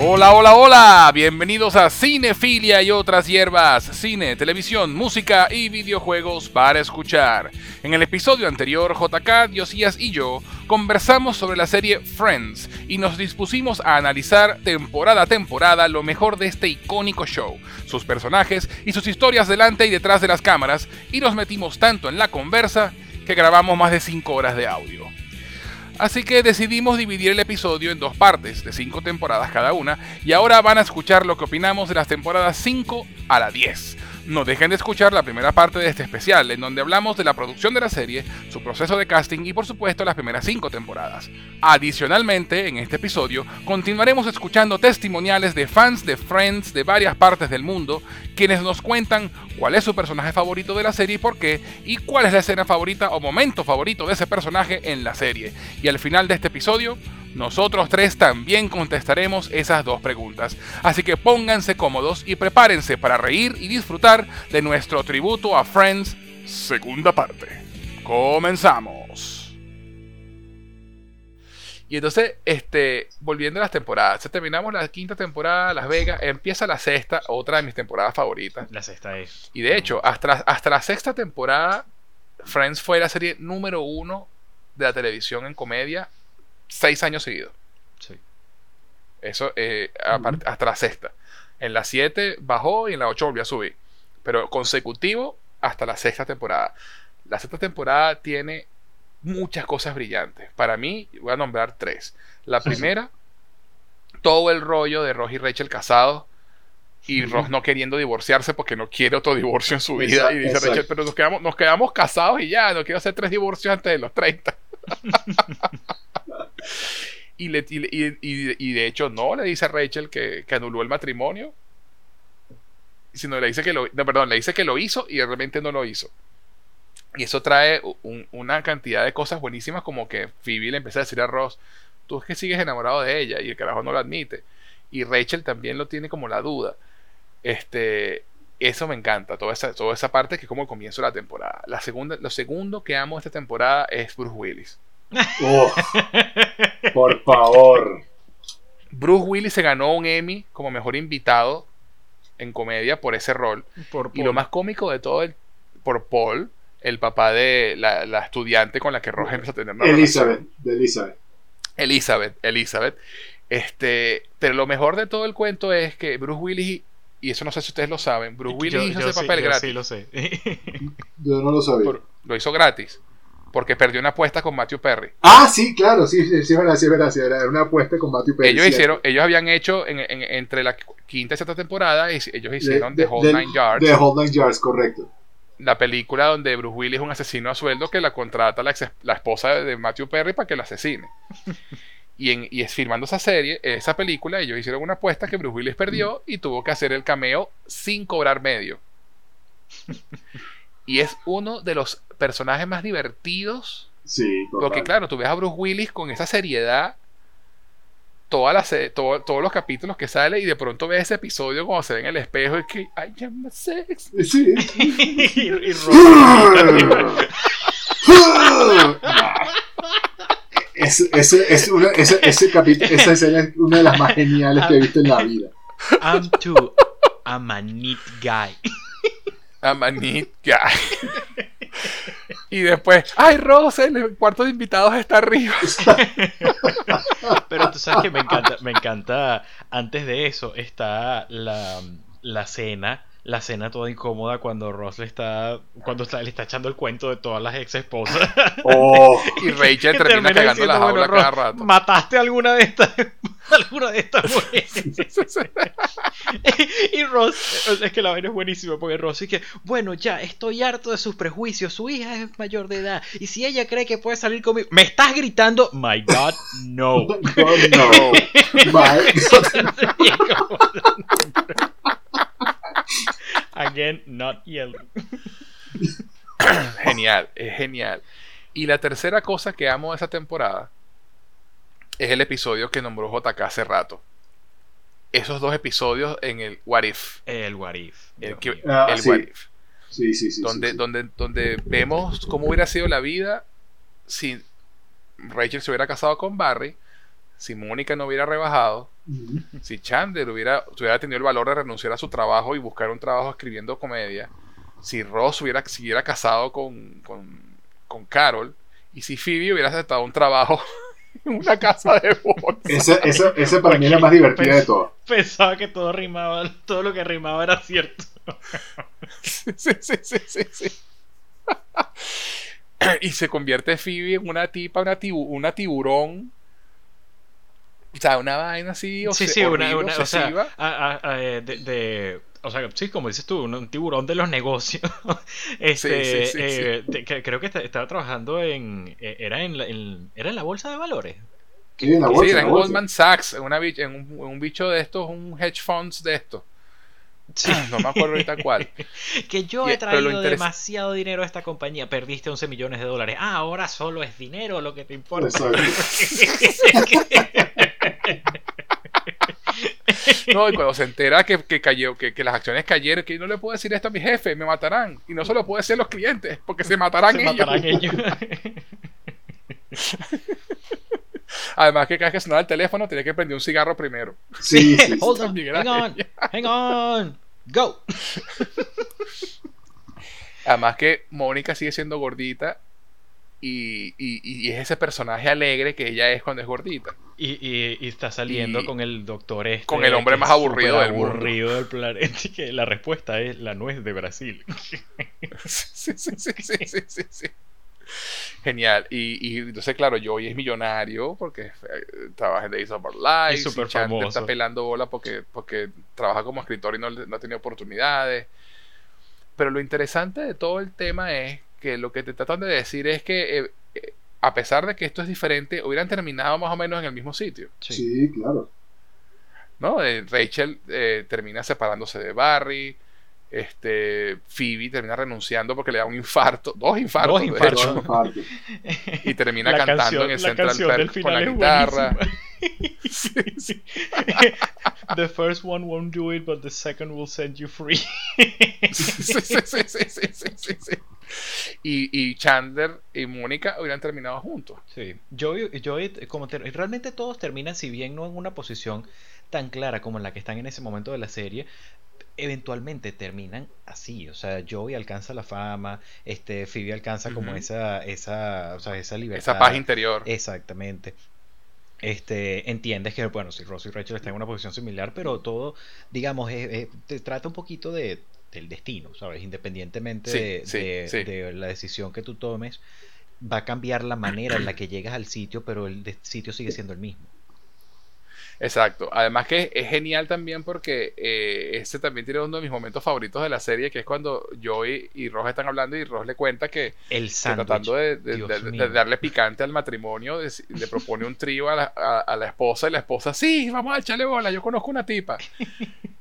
Hola, hola, hola, bienvenidos a Cinefilia y otras hierbas, cine, televisión, música y videojuegos para escuchar. En el episodio anterior, JK, Diosías y yo conversamos sobre la serie Friends y nos dispusimos a analizar temporada a temporada lo mejor de este icónico show, sus personajes y sus historias delante y detrás de las cámaras, y nos metimos tanto en la conversa que grabamos más de 5 horas de audio. Así que decidimos dividir el episodio en dos partes, de 5 temporadas cada una, y ahora van a escuchar lo que opinamos de las temporadas 5 a la 10. No dejen de escuchar la primera parte de este especial, en donde hablamos de la producción de la serie, su proceso de casting y por supuesto las primeras 5 temporadas. Adicionalmente, en este episodio, continuaremos escuchando testimoniales de fans de Friends de varias partes del mundo, quienes nos cuentan cuál es su personaje favorito de la serie y por qué, y cuál es la escena favorita o momento favorito de ese personaje en la serie. Y al final de este episodio, nosotros tres también contestaremos esas dos preguntas. Así que pónganse cómodos y prepárense para reír y disfrutar de nuestro tributo a Friends, segunda parte. Comenzamos. Y entonces, este, volviendo a las temporadas, ya terminamos la quinta temporada, Las Vegas, empieza la sexta, otra de mis temporadas favoritas. La sexta es. Y de hecho, hasta, hasta la sexta temporada, Friends fue la serie número uno de la televisión en comedia seis años seguidos. Sí. Eso eh, apart- hasta la sexta. En la 7 bajó y en la 8 volvió a subir. Pero consecutivo hasta la sexta temporada. La sexta temporada tiene muchas cosas brillantes. Para mí, voy a nombrar tres. La Sí, sí. primera, todo el rollo de Ross y Rachel casados. Y. Ross no queriendo divorciarse porque no quiere otro divorcio en su vida. Exacto, y dice exacto. Rachel, pero nos quedamos, nos quedamos casados y ya, no quiero hacer tres divorcios antes de los 30. y, de hecho no le dice a Rachel que, anuló el matrimonio, sino le dice que lo, no, perdón, le dice que lo hizo y realmente no lo hizo. Y eso trae un- una cantidad de cosas buenísimas como que Phoebe le empieza a decir a Ross, tú es que sigues enamorado de ella y el carajo no lo admite. Y Rachel también lo tiene como la duda. Este, eso me encanta, toda esa, toda esa parte que es como el comienzo de la temporada. La segunda, lo segundo que amo de esta temporada es Bruce Willis. Oh, por favor. Bruce Willis se ganó un Emmy como mejor invitado en comedia por ese rol. Por Y lo más cómico de todo, el, por Paul, el papá de la, la estudiante con la que Roger empieza a tener una Elizabeth, relación. de Elizabeth. Elizabeth, Elizabeth. Este, pero lo mejor de todo el cuento es que Bruce Willis, y eso no sé si ustedes lo saben, Bruce Willis hizo ese sí, papel yo gratis. Sí, lo sé. Yo no lo sabía. Por- lo hizo gratis. Porque perdió una apuesta con Matthew Perry. Ah, sí, claro, sí, sí, sí, verdad, sí, verdad, sí, era una apuesta con Matthew Perry. ellos hicieron, ellos habían hecho en- en- entre la quinta y sexta temporada, y ellos hicieron de, The Whole Nine Yards. de Whole Nine Yards, correcto. la película donde Bruce Willis es un asesino a sueldo que la contrata la, ex- la esposa de Matthew Perry para que lo asesine. Y, en, y es filmando esa serie, esa película, ellos hicieron una apuesta que Bruce Willis perdió y tuvo que hacer el cameo sin cobrar medio. Y es uno de los personajes más divertidos. Sí, total. Porque claro, tú ves a Bruce Willis con esa seriedad. Toda la se- todo- todos los capítulos que sale y de pronto ves ese episodio cuando se ve en el espejo y que I am a sex Sí. y, y ese, ese, ese, una- ese, ese capítulo, esa escena es una de las más geniales que he visto en la vida. I'm too. I'm a neat guy. I'm a neat guy. y después, ay, Rosa, el cuarto de invitados está arriba. Pero tú sabes que me encanta, me encanta. Antes de eso está la, la cena. La cena toda incómoda cuando Ross le está. Cuando está, le está echando el cuento de todas las ex esposas. Oh, Y Rachel termina cagando la jaula cada rato. ¿Mataste alguna de estas? alguna de estas mujeres? y Ross, es que la vaina es buenísima porque Ross es que, bueno, ya estoy harto de sus prejuicios, su hija es mayor de edad y si ella cree que puede salir conmigo, me estás gritando, my God, no. no, no. Bye. Again, not yelling. genial, es genial. Y la tercera cosa que amo de esa temporada es el episodio que nombró JK hace rato. Esos dos episodios en el What If. El what if. El, que-. Ah, el sí. What If. Sí, sí, sí. donde, sí, sí. Donde, donde vemos cómo hubiera sido la vida si Rachel se hubiera casado con Barry, si Mónica no hubiera rebajado, Si Chandler hubiera, hubiera tenido el valor de renunciar a su trabajo y buscar un trabajo escribiendo comedia, si Ross hubiera siguiera casado con, con, con Carol y si Phoebe hubiera aceptado un trabajo en una casa de bodas. Esa, esa, esa para mí es la más divertida de todas. Pensaba que todo rimaba, todo lo que rimaba era cierto. Sí, sí, sí, sí, sí. y se convierte Phoebe en una tipa, una, tibu- una tiburón. O sea, una vaina así. Sí, obse- sí, una, horrible, una- o obsesiva. sea, a- a- a- eh, de, de- o sea, sí, como dices tú, un, un tiburón de los negocios. este, Sí, sí, sí, eh, de- que- creo que esta- estaba trabajando en, eh, era en, la, en- era en la bolsa de valores. Sí, en la Sí, bolsa, era en. Goldman Sachs, en, una, bich- en un, en un bicho de estos, un hedge funds de estos. Sí. No me acuerdo ahorita cuál. Que yo Y- he lo traído demasiado dinero a esta compañía. Perdiste 11 millones de dólares. Ah, ahora solo es dinero lo que te importa. No, y cuando se entera que, que cayó, que, que las acciones cayeron, que no le puedo decir esto a mi jefe, me matarán. Y no se lo puedo decir a los clientes, porque se matarán Se ellos. matarán ellos. Además que cada vez que sonaba el teléfono tenía que prender un cigarro primero. Sí, sí, sí. Hold on, hang on, hang on, go. Además que Mónica sigue siendo gordita y, y- y es ese personaje alegre que ella es cuando es gordita. Y, y- y está saliendo Y- con el doctor este. con el hombre más aburrido del mundo. aburrido del planeta. y Que la respuesta es la nuez de Brasil. Sí, sí, sí, sí, sí, sí, sí. Genial. Y, entonces, claro, Joey es millonario porque eh, trabaja en Days of Our Lives. Y Chandler famoso. está pelando bola porque, porque trabaja como escritor y no, no ha tenido oportunidades. Pero lo interesante de todo el tema es que lo que te tratan de decir es que, eh, a pesar de que esto es diferente, hubieran terminado más o menos en el mismo sitio. Sí, claro. ¿no? Eh, Rachel eh, termina separándose de Barry. Este, Phoebe termina renunciando porque le da un infarto, dos infartos, Dos de infartos. hecho, y termina La cantando canción- en el la Central canción Perk con final la es guitarra. buenísima. The first one won't do it, but the second will set you free. Sí, sí, sí, sí, sí, sí, sí, sí. Y, y Chandler y Mónica hubieran terminado juntos. Sí, Joey, Joey, como ter- realmente todos terminan, si bien no en una posición tan clara como en la que están en ese momento de la serie, eventualmente terminan así, o sea, Joey alcanza la fama, este, Phoebe alcanza como Ujú. esa, esa, o sea, esa libertad. Esa paz interior. Exactamente. Este, entiendes que, bueno, si Ross y Rachel están en una posición similar, pero todo, digamos, es- es- te trata un poquito de, del destino, ¿sabes? Independientemente Sí, de, sí, de- sí. de la decisión que tú tomes, va a cambiar la manera en la que llegas al sitio, pero el sitio sigue siendo el mismo. Exacto. Además que es genial también porque eh, este también tiene uno de mis momentos favoritos de la serie, que es cuando Joey y Ross están hablando y Ross le cuenta que, El que tratando de, de- Dios de- de mío. darle picante al matrimonio, le propone un trío a la, a- a la esposa y la esposa, sí, vamos a echarle bola, yo conozco una tipa.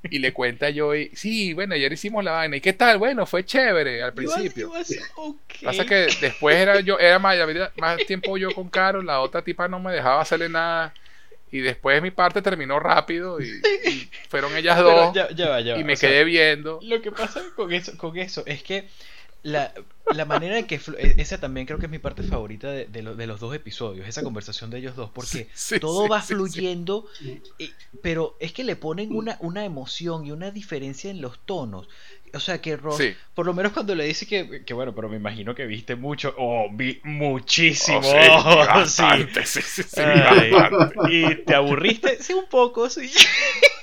Y le cuenta a Joey, sí, bueno, ayer hicimos la vaina. ¿Y qué tal? Bueno, fue chévere al principio. okay. Pasa que después era yo, era más, más tiempo yo con Carol, la otra tipa no me dejaba hacerle nada. Y después mi parte terminó rápido y, y fueron ellas dos ya, ya va, ya va, y me sea, quedé viendo. Lo que pasa con eso, con eso es que la, la manera en que e- esa también creo que es mi parte favorita de, de lo- de los dos episodios, esa conversación de ellos dos, porque Sí, todo sí, va sí, fluyendo, pero es que le ponen una, una emoción y una diferencia en los tonos. O sea que Ross, por lo menos cuando le dice que, que bueno, pero me imagino que viste mucho, oh, vi muchísimo, Oh, bastante, Ay, y te aburriste, sí, un poco, sí.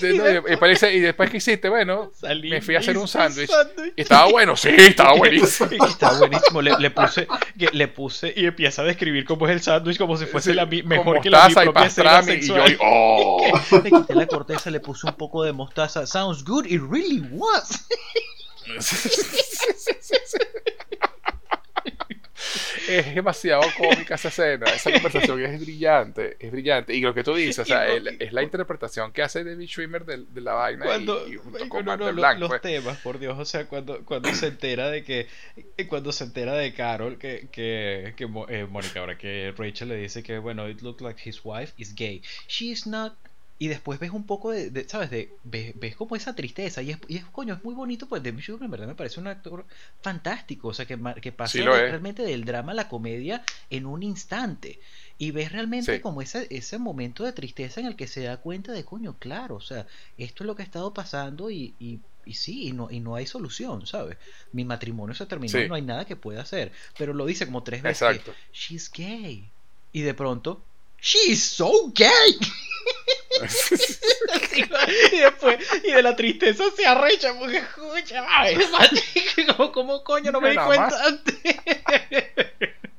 Y, no, y después y que hiciste, bueno, Salí, me fui a hacer un sándwich. Y estaba bueno, sí, estaba buenísimo. Y Está buenísimo. Le, le puse, le puse y empieza a describir cómo es el sándwich como si fuese Sí, la mejor que la mi mostaza y propia escena pastrami, y yo, oh. Le quité la corteza, le puse un poco de mostaza. Sounds good, it really was. Es demasiado cómica esa escena, esa conversación es brillante, es brillante. Y lo que tú dices, o sea, el- es la interpretación que hace David Schwimmer de, de la vaina Cuando, y, y junto con no, no, LeBlanc, los pues. temas, por Dios, o sea, cuando, cuando se entera de que, eh, cuando se entera de Carol, que, que, que eh, Mónica, ahora que Rachel le dice que, bueno, it looks like his wife is gay. She is not y después ves un poco de, de- ¿sabes? De, ves, ves como esa tristeza y es, y es, coño, es muy bonito, pues Demi Schuster en verdad me parece un actor fantástico, o sea, que, que pasa Sí realmente del drama a la comedia en un instante. Y ves realmente Sí. como ese, ese momento de tristeza en el que se da cuenta de, coño, claro, o sea, esto es lo que ha estado pasando y, y, y sí, y no, y no hay solución, ¿sabes? Mi matrimonio se terminó y Sí. no hay nada que pueda hacer. Pero lo dice como tres veces. que. She's gay. Y de pronto, She's so gay. y después, y de la tristeza se arrecha porque escucha, como, como coño no me di cuenta más. antes.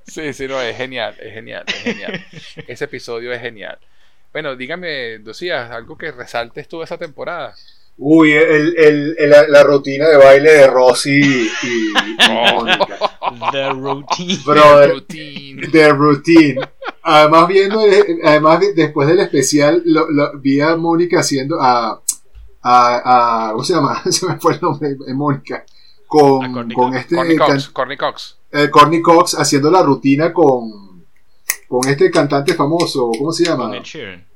Sí, sí, no, es genial, es genial, es genial. Ese episodio es genial. Bueno, dígame, Lucía, algo que resaltes tú de esa temporada. Uy, el, el, el- la, la rutina de baile de Rosy y, y Mónica. The routine. Brother, Routine. The Routine. Además, viendo, el- además de- después del especial, lo, lo- vi a Mónica haciendo a, a, a- ¿cómo se llama? Se me fue el nombre de Mónica. Con, con este Corny can- Cox, Corny Cox. eh, Courtney Cox haciendo la rutina con, con este cantante famoso, ¿cómo se llama? Con Ed Sheeran.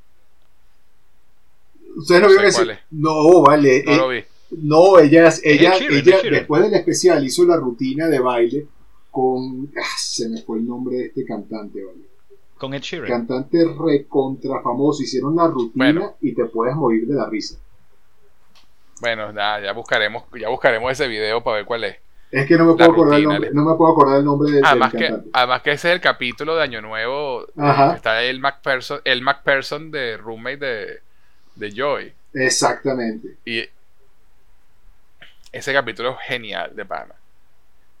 Ustedes no, No vieron cuál es. No, vale. No eh, lo vi. no, ella, ella, Sheeran, ella después del especial hizo la rutina de baile con. ah, se me fue el nombre de este cantante, ¿vale? Con Ed Sheeran. Cantante recontra famoso. Hicieron la rutina Bueno. y te puedes morir de la risa. Bueno, nada, ya buscaremos, ya buscaremos ese video para ver cuál es. Es que no me puedo acordar el nombre, no me puedo acordar el nombre del, del Además que, además que ese es el capítulo de Año Nuevo. Ajá. Está el McPherson, el McPherson de roommate de, de Joy. Exactamente. Y ese capítulo es genial de pana.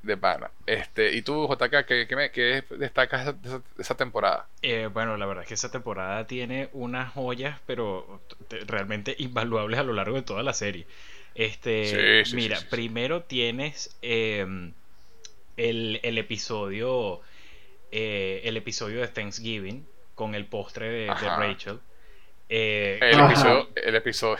De pana. Este, y tú, JK, ¿qué, qué, me- qué destacas de esa, esa temporada? Eh, bueno, la verdad es que esa temporada tiene unas joyas, pero realmente invaluables a lo largo de toda la serie. Este, Sí, sí, mira, sí, sí, sí. primero tienes em, el, el episodio, eh, el episodio de Thanksgiving con el postre de, de. Rachel. Eh, El episodio, el episodio.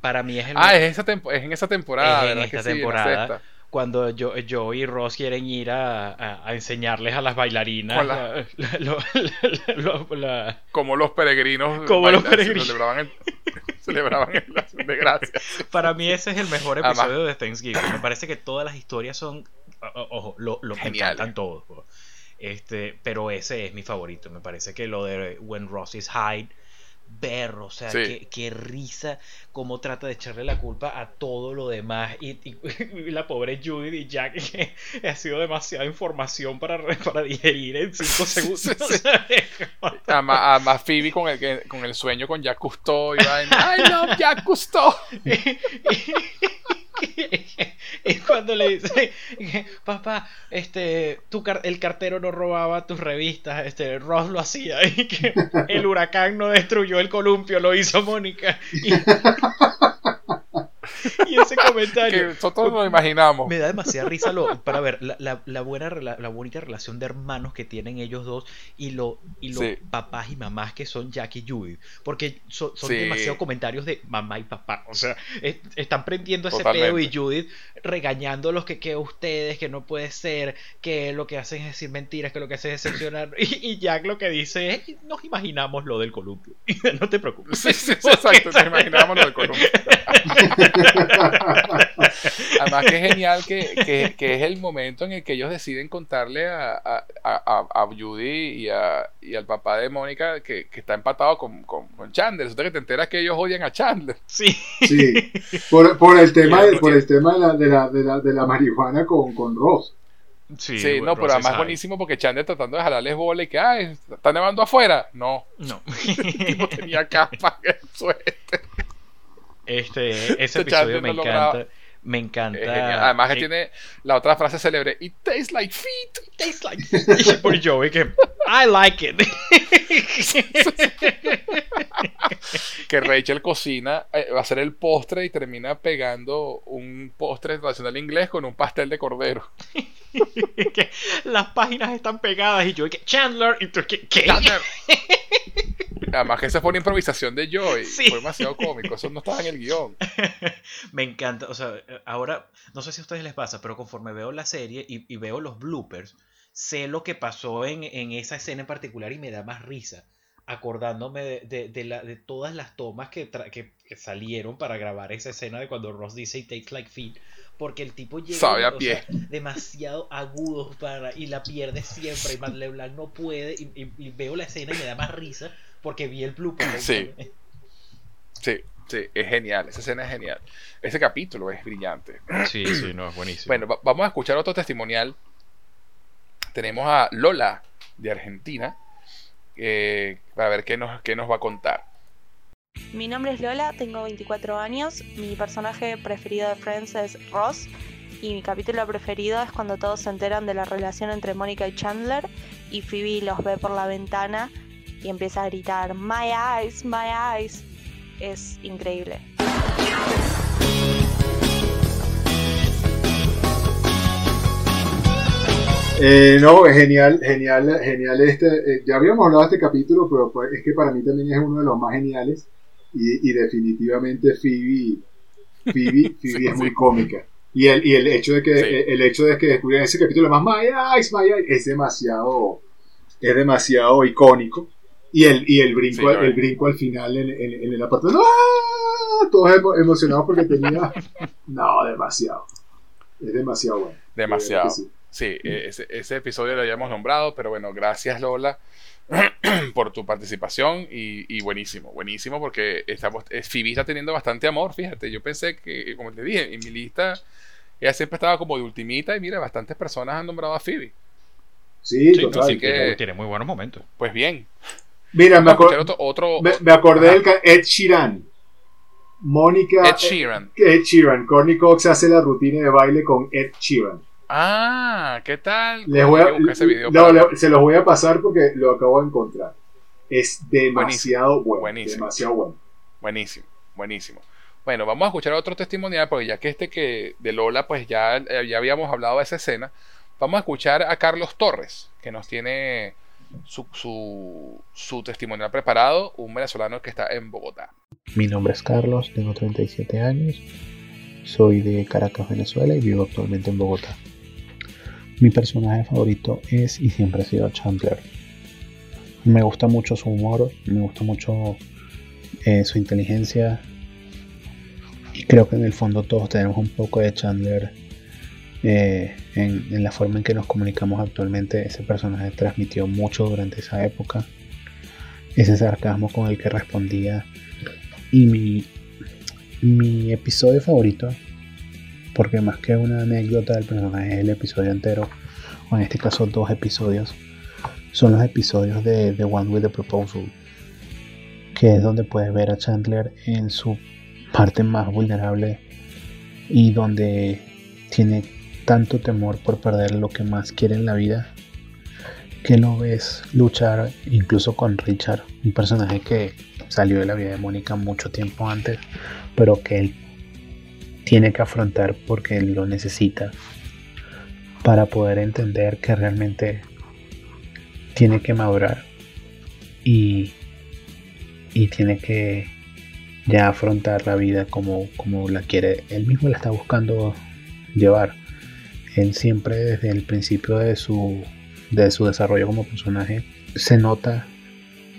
para mí es el Ah, es, esa tempo- es en esa temporada, Es en ¿verdad? esta que sí, en la temporada. sexta. cuando yo, yo y Ross quieren ir a, a- a enseñarles a las bailarinas la- la- la- Como los peregrinos. Como los bailan, peregrinos. Celebraban el, celebraban el la acción de gracias. Para mí ese es el mejor Además- episodio de Thanksgiving. Me parece que todas las historias son, ojo, lo, lo me Geniales. encantan todos. Este, pero ese es mi favorito. Me parece que lo de When Ross is Hide, ver, o sea, Sí. qué, qué risa, cómo trata de echarle la culpa a todo lo demás. Y, y- y la pobre Judith y Jack, que ha sido demasiada información para, para digerir en 5 segundos. Sí, sí. Además, además Phoebe con el, con el sueño con Jack Cousteau. Y vaina, I love Jack Cousteau. y cuando le dice papá este tu el cartero no robaba tus revistas este Ross lo hacía y que el huracán no destruyó el columpio lo hizo Mónica y ese comentario Que nosotros nos imaginamos. me da demasiada risa lo, para ver la, la- la buena rela- la bonita relación de hermanos que tienen ellos dos y lo y los Sí. papás y mamás que son Jack y Judy porque son, son Sí. demasiados comentarios de mamá y papá o sea es- están prendiendo ese Totalmente. pedo y Judith regañando a los que que ustedes que no puede ser que lo que hacen es decir mentiras que lo que hacen es decepcionar y, y Jack lo que dice es nos imaginamos lo del columpio no te preocupes Sí, sí, sí, exacto. Nos imaginamos lo del columpio. Además que es genial que, que- que es el momento en el que ellos deciden contarle a, a, a, a Judy y, a, y al papá de Mónica que, que está empatado con, con, con Chandler. Resulta que te enteras que ellos odian a Chandler. sí Sí, por, por el tema, de, por el tema de, la, de, la, de, la, de la marihuana con, con Ross. sí, Sí, no, pero además high. buenísimo porque Chandler tratando de jalarles bola y que, ay, está nevando afuera. No, no el tipo tenía capa suéter. Este, ese Este episodio Chandler me encanta. Me encanta. Además que eh, tiene la otra frase célebre, It tastes like feet. tastes like- Y por Joey que I like it. que Rachel cocina, eh, va a hacer el postre y termina pegando un postre tradicional inglés con un pastel de cordero. Que Las páginas están pegadas y Joey que Chandler y tú que ¿qué? Chandler. Además que esa fue una improvisación de Joy. Sí. Fue demasiado cómico. Eso no estaba en el guion. Me encanta, o sea, ahora no sé si a ustedes les pasa, pero conforme veo la serie y, y veo los bloopers, sé lo que pasó en, en esa escena en particular y me da más risa. Acordándome de, de, la, de todas las tomas que, que, salieron para grabar esa escena de cuando Ross dice It takes like feet. Porque el tipo llega a pie. demasiado agudo para, y la pierde siempre. Y Matt LeBlanc no puede. Y, veo la escena y me da más risa porque vi el blooper. Sí. Sí, sí, es genial. Esa escena es genial. Ese capítulo es brillante. Sí, sí, no, es buenísimo. Bueno, vamos a escuchar otro testimonial. Tenemos a Lola de Argentina eh, para ver qué nos, qué nos va a contar. Mi nombre es Lola, tengo 24 años. Mi personaje preferido de Friends es Ross. Y mi capítulo preferido es cuando todos se enteran de la relación entre Mónica y Chandler. Y Phoebe los ve por la ventana y empieza a gritar: My eyes, my eyes. Es increíble. Eh, no, es genial, genial, genial este. Eh, ya habíamos hablado de este capítulo, pero pues, es que para mí también es uno de los más geniales. Y, definitivamente Phoebe, Phoebe, Phoebe es muy cómica. Y el, y el hecho de que el hecho de que descubrieran ese capítulo más My Eyes, My Eyes, es demasiado, es demasiado icónico. Y el, y el brinco, el brinco al final en, en, el apartamento. ¡Ah! Todos emocionados porque tenía. No, demasiado. Es demasiado bueno. Demasiado. Sí, e, ese, ese, episodio lo habíamos nombrado, pero bueno, gracias Lola por tu participación y, buenísimo, buenísimo porque estamos, Phoebe está teniendo bastante amor, fíjate, yo pensé que, como te dije, en mi lista ella siempre estaba como de ultimita y mira, bastantes personas han nombrado a Phoebe. Sí, total. Así que tiene muy buenos momentos. Pues bien. Mira, me, otro, me, acordé del Ed Sheeran. Mónica. Ed Sheeran. Ed Sheeran. Courtney Cox hace la rutina de baile con Ed Sheeran. Ah, ¿qué tal? Les voy a, se los voy a pasar porque lo acabo de encontrar. Es demasiado bueno. Buenísimo. Demasiado bueno. Buenísimo, buenísimo. Bueno, vamos a escuchar otro testimonial porque ya que este que de Lola, pues ya, ya habíamos hablado de esa escena. Vamos a escuchar a Carlos Torres, que nos tiene su, su, su testimonial preparado, un venezolano que está en Bogotá. Mi nombre es Carlos, tengo 37 años, soy de Caracas, Venezuela y vivo actualmente en Bogotá. Mi personaje favorito es y siempre ha sido Chandler. Me gusta mucho su humor, me gusta mucho eh, su inteligencia. Y creo que en el fondo todos tenemos un poco de Chandler eh, en, la forma en que nos comunicamos actualmente. Ese personaje transmitió mucho durante esa época. Ese sarcasmo con el que respondía. Y mi, mi episodio favorito porque más que una anécdota del personaje es el episodio entero, o en este caso dos episodios, son los episodios de The One with the Proposal, que es donde puedes ver a Chandler en su parte más vulnerable y donde tiene tanto temor por perder lo que más quiere en la vida que lo ves luchar incluso con Richard, un personaje que salió de la vida de Mónica mucho tiempo antes, pero que él tiene que afrontar porque lo necesita para poder entender que realmente tiene que madurar y, y tiene que ya afrontar la vida como, como la quiere. Él mismo la está buscando llevar. Él siempre desde el principio de su, de su desarrollo como personaje se nota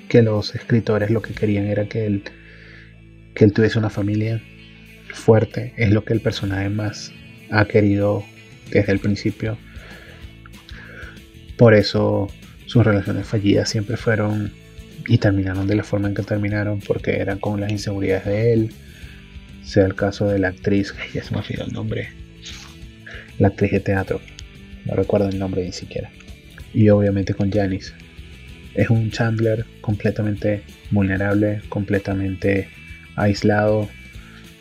que los escritores lo que querían era que él, que él tuviese una familia, fuerte, es lo que el personaje más ha querido desde el principio. Por eso sus relaciones fallidas siempre fueron y terminaron de la forma en que terminaron porque eran con las inseguridades de él. Sea el caso de la actriz, ya se me olvidó el nombre, la actriz de teatro, no recuerdo el nombre ni siquiera. Y obviamente con Janice. Es un Chandler completamente vulnerable, completamente aislado,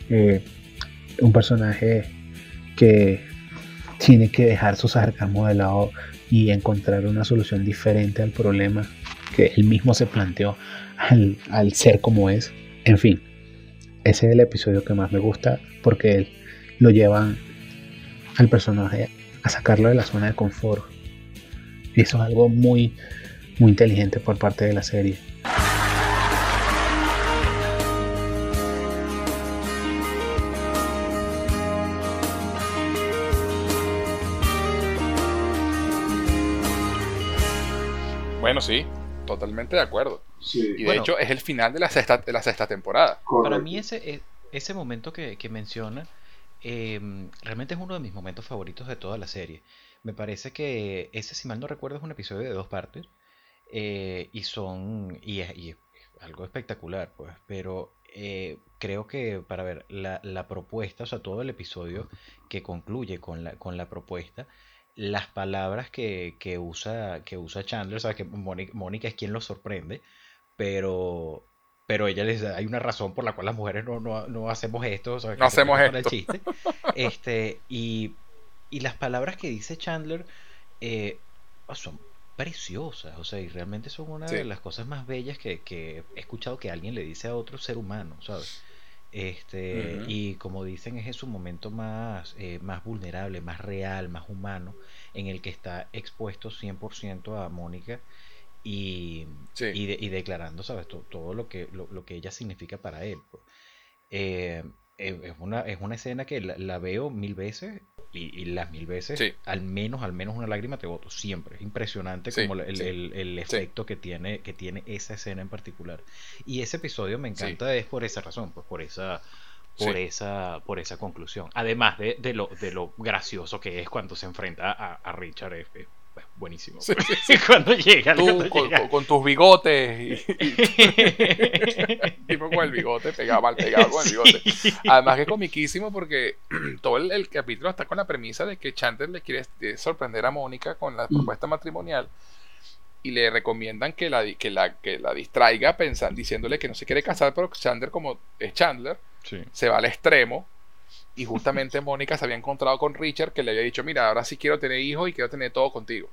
eh, un personaje que tiene que dejar su sarcasmo de lado y encontrar una solución diferente al problema que él mismo se planteó al, al ser como es. En fin, ese es el episodio que más me gusta porque lo llevan al personaje a sacarlo de la zona de confort. Y eso es algo muy, muy inteligente por parte de la serie. Bueno, sí, totalmente de acuerdo. Sí. Y de Bueno. hecho es el final de la sexta, de la sexta temporada. Correcto. Para mí ese, e- ese momento que, que menciona eh, realmente es uno de mis momentos favoritos de toda la serie. Me parece que ese, si mal no recuerdo, es un episodio de dos partes. eh, y son. Y es, y es algo espectacular, pues. Pero eh, creo que, para ver, la, la propuesta, o sea, todo el episodio que concluye con la, con la propuesta. Las palabras que, que usa, que usa Chandler, o sea, que Mónica es quien lo sorprende, pero pero ella les hay una razón por la cual las mujeres no, no, no hacemos esto, o sea, No hacemos esto. el chiste. Este, y, y las palabras que dice Chandler eh, son preciosas, o sea, y realmente son una Sí. de las cosas más bellas que, que he escuchado que alguien le dice a otro ser humano, ¿sabes? Este, y como dicen, es en su momento más, eh, más vulnerable, más real, más humano, en el que está expuesto 100% a Mónica y, Sí. y, de- y declarando, ¿sabes? To- Todo, lo, que, lo, lo que ella significa para él. pues. Eh, es, una, es una escena que la, la veo mil veces y, y las mil veces, Sí. al menos, al menos una lágrima te boto, siempre. Es impresionante Sí, como el, sí. el- el efecto que, tiene, que tiene esa escena en particular. Y ese episodio me encanta es por esa razón, pues por esa por esa por esa conclusión. Además de, de lo de lo gracioso que es cuando se enfrenta a, a Richard es buenísimo. Sí, pues. cuando llega, Tú cuando con, llega. con- tus bigotes y, y tipo con el bigote pegado mal pegado con el bigote. Sí. Además que es comiquísimo porque todo el, el capítulo está con la premisa de que Chandler le quiere eh, sorprender a Mónica con la propuesta matrimonial y le recomiendan que la, que la, que la distraiga pensando, diciéndole que no se quiere casar, pero Chandler como es Chandler, Sí. se va al extremo y justamente Mónica se había encontrado con Richard que le había dicho, mira, ahora sí quiero tener hijos y quiero tener todo contigo.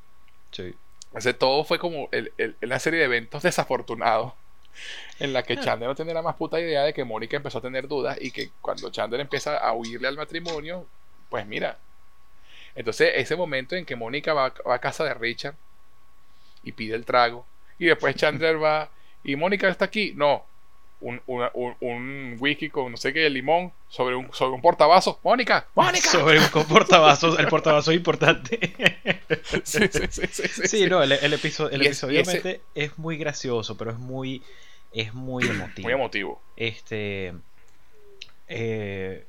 Sí. O sea, todo fue como el- el- una serie de eventos desafortunados en la que Claro. Chandler no tenía la más puta idea de que Mónica empezó a tener dudas y que cuando Chandler empieza a huirle al matrimonio, pues mira. Entonces, ese momento en que Mónica va, va a casa de Richard y pide el trago y después Chandler va y Mónica está aquí, no. Un, una- un, un whisky con no sé qué limón sobre un, sobre un portavasos. Mónica, Mónica. Sobre un portavasos, el portavasos es importante. Sí, sí, sí, sí, sí, Sí, no, el, el episodio, el es- ese- muy gracioso, pero es muy, es muy emotivo. Muy emotivo. Este. eh,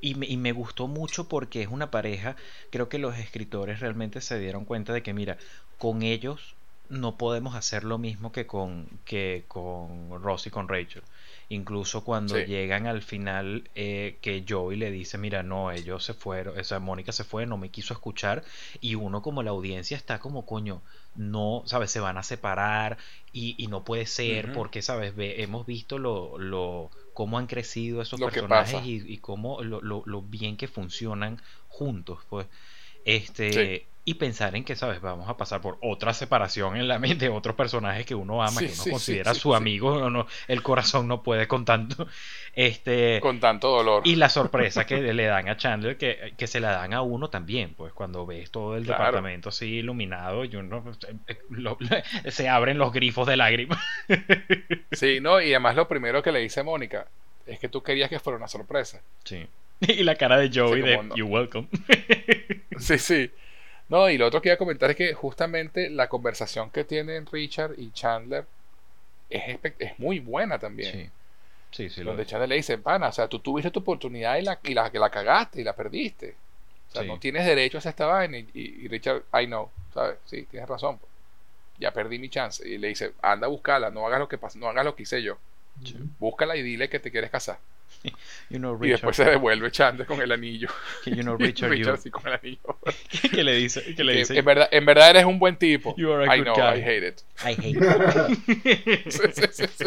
y, me, y me gustó mucho porque es una pareja. Creo que los escritores realmente se dieron cuenta de que, mira, con ellos no podemos hacer lo mismo que con, que con Ross y con Rachel. Incluso cuando Sí. llegan al final, eh, que Joey le dice: Mira, no, ellos se fueron, o sea, Mónica se fue, no me quiso escuchar. Y uno, como la audiencia, está como, coño, no, ¿sabes? Se van a separar y, y no puede ser porque, ¿sabes? Ve- hemos visto lo, lo, cómo han crecido esos Lo personajes y, y cómo lo, lo- lo bien que funcionan juntos, pues. Este, Sí. Y pensar en que, ¿sabes? Vamos a pasar por otra separación en la mente de otros personajes que uno ama, Sí, que uno sí, considera sí, su amigo, no, el corazón no puede con tanto. Este, Con tanto dolor. y la sorpresa que le dan a Chandler, que, que se la dan a uno también, pues cuando ves todo el Claro. departamento así iluminado, y uno, eh, lo- se abren los grifos de lágrimas. Sí, no, y además lo primero que le dice Mónica es que tú querías que fuera una sorpresa. Sí. Y la cara de Joey de no. You welcome. Sí, sí. No, y lo otro que iba a comentar es que justamente la conversación que tienen Richard y Chandler es, es muy buena también. Sí. Sí, sí, lo donde. Chandler le dice, pana, o sea, tú tuviste tu oportunidad y la, y la, que la cagaste y la perdiste. O sea, Sí. no tienes derecho a hacer esta vaina. Y, Richard, I know, ¿sabes? Sí, tienes razón. pues. Ya perdí mi chance. Y le dice, anda a buscarla, no hagas lo que no hagas lo que hice yo. Búscala y dile que te quieres casar. You know, Y después se devuelve Chandler con el anillo. que you know, Y Richard, you- Richard sí con el anillo. que le dice, que le dice, en, verdad, en verdad eres un buen tipo. You are a I good know, guy. I hate it. I hate you". Sí, sí, sí, sí.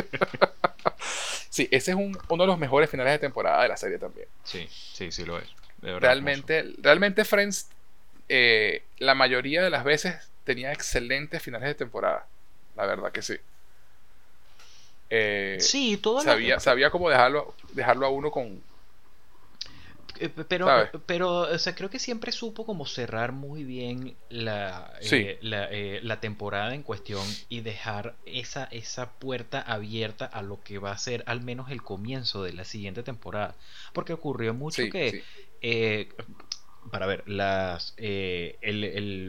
Sí, ese es un- uno de los mejores finales de temporada de la serie también. Sí, sí, sí lo es. De verdad, Realmente, realmente Friends, eh, la mayoría de las veces tenía excelentes finales de temporada. La verdad que sí. Eh. Sí, todo lo- sabía, sabía cómo dejarlo, dejarlo a uno con. Eh, Pero, ¿sabes? pero, o sea, creo que siempre supo como cerrar muy bien la, eh, la, eh, la temporada en cuestión y dejar esa, esa puerta abierta a lo que va a ser al menos el comienzo de la siguiente temporada. Porque ocurrió mucho Sí, que sí. Para ver, las, eh,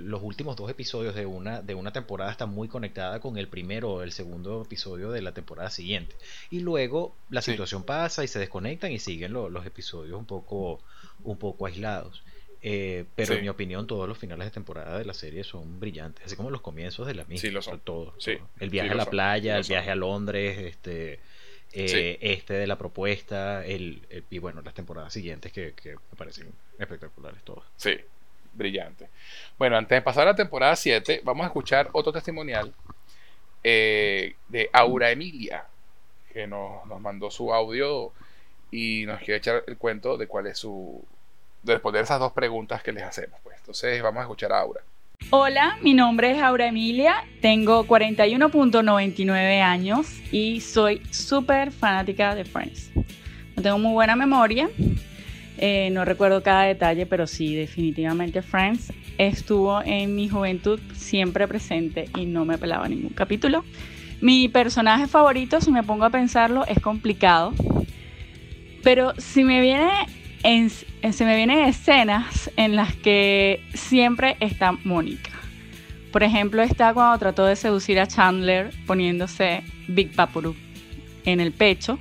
los últimos dos episodios de una, de una temporada están muy conectada con el primero o el segundo episodio de la temporada siguiente. Y luego la situación pasa y se desconectan y siguen los episodios un poco, un poco aislados. Eh, pero en mi opinión, todos los finales de temporada de la serie son brillantes, así como los comienzos de la misma. Sí, lo son. Todo, El viaje a la playa, el viaje a Londres, este, eh, este de la propuesta, el, y bueno, las temporadas siguientes que, me parecen espectaculares todas. Sí, brillante. Bueno, antes de pasar a la temporada 7, vamos a escuchar otro testimonial eh, de Aura Emilia, que nos, nos mandó su audio y nos quiere echar el cuento de cuál es su de responder esas dos preguntas que les hacemos. Pues. Entonces vamos a escuchar a Aura. Hola, mi nombre es Aura Emilia, tengo 41.99 años y soy súper fanática de Friends. No tengo muy buena memoria, eh, no recuerdo cada detalle, pero sí, definitivamente Friends estuvo en mi juventud siempre presente y no me pelaba ningún capítulo. Mi personaje favorito, si me pongo a pensarlo, es complicado, pero si me viene se me vienen escenas en las que siempre está Mónica. Por ejemplo, está cuando trató de seducir a Chandler poniéndose Big Papuru en el pecho.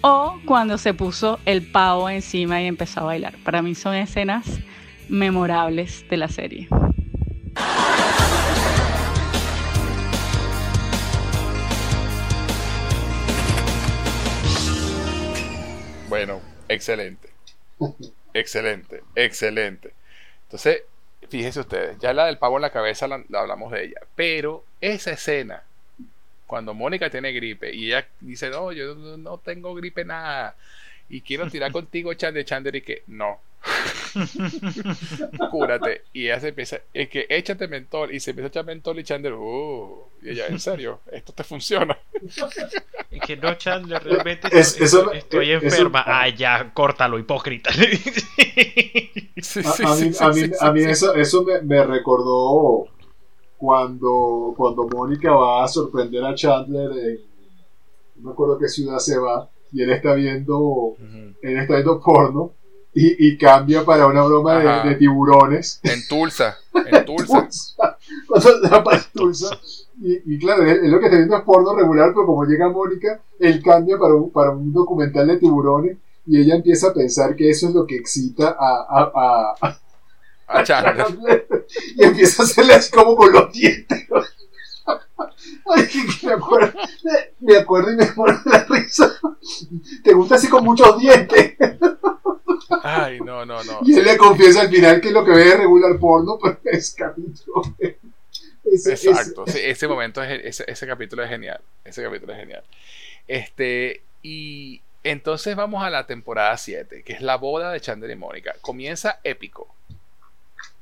O cuando se puso el pavo encima y empezó a bailar. Para mí son escenas memorables de la serie. Bueno, excelente. Excelente, excelente. Entonces, fíjense ustedes, ya la del pavo en la cabeza la, hablamos de ella, pero esa escena, cuando Mónica tiene gripe y ella dice, no, yo no tengo gripe nada, y quiero tirar contigo, Chander, Chander, y que no. Cúrate. Y ella se empieza, es que échate mentol, y se empieza a echar mentol y Chander, uh, y ella, en serio, esto te funciona. Es que no, Chandler, realmente estoy, enferma. ah, ya, córtalo, hipócrita. a, mí, eso, eso me, recordó cuando, cuando Mónica va a sorprender a Chandler en, no me acuerdo qué ciudad se va, y él está viendo, él está viendo porno, y, cambia para una broma de, tiburones. En Tulsa, en Tulsa. Cuando para Tulsa y, claro, él, lo que está viendo es porno regular, pero como llega Mónica, él cambia para un, para un documental de tiburones y ella empieza a pensar que eso es lo que excita a, a, a, a Chandler. Y empieza a hacerle así como con los dientes. Ay, que, me, acuerdo, me, acuerdo y me muero la risa. Te gusta así con muchos dientes. Ay, no, no, no. Y él le confiesa al final que lo que ve es regular porno, pero es capítulo. Exacto, ese, momento, es, ese, capítulo es genial. Ese capítulo es genial. Este, y entonces vamos a la temporada 7, que es la boda de Chandler y Mónica. Comienza épico.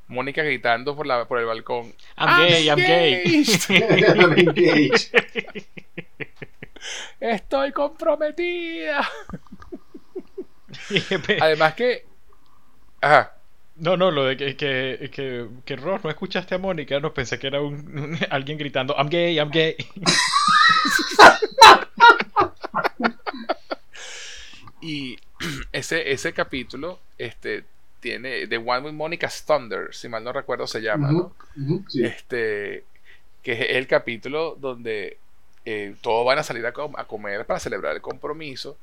Mónica gritando por, la, por el balcón. I'm, gay, I'm gay. Estoy comprometida. Además que... Ajá. No, no, lo de que, que, que, que Ross no escuchaste a Mónica, no pensé que era un, alguien gritando, I'm gay, I'm gay. y ese, ese capítulo este, tiene The One with Monica's Thunder, si mal no recuerdo se llama, ¿no? Este, que es el capítulo donde eh, todos van a salir a, a, comer para celebrar el compromiso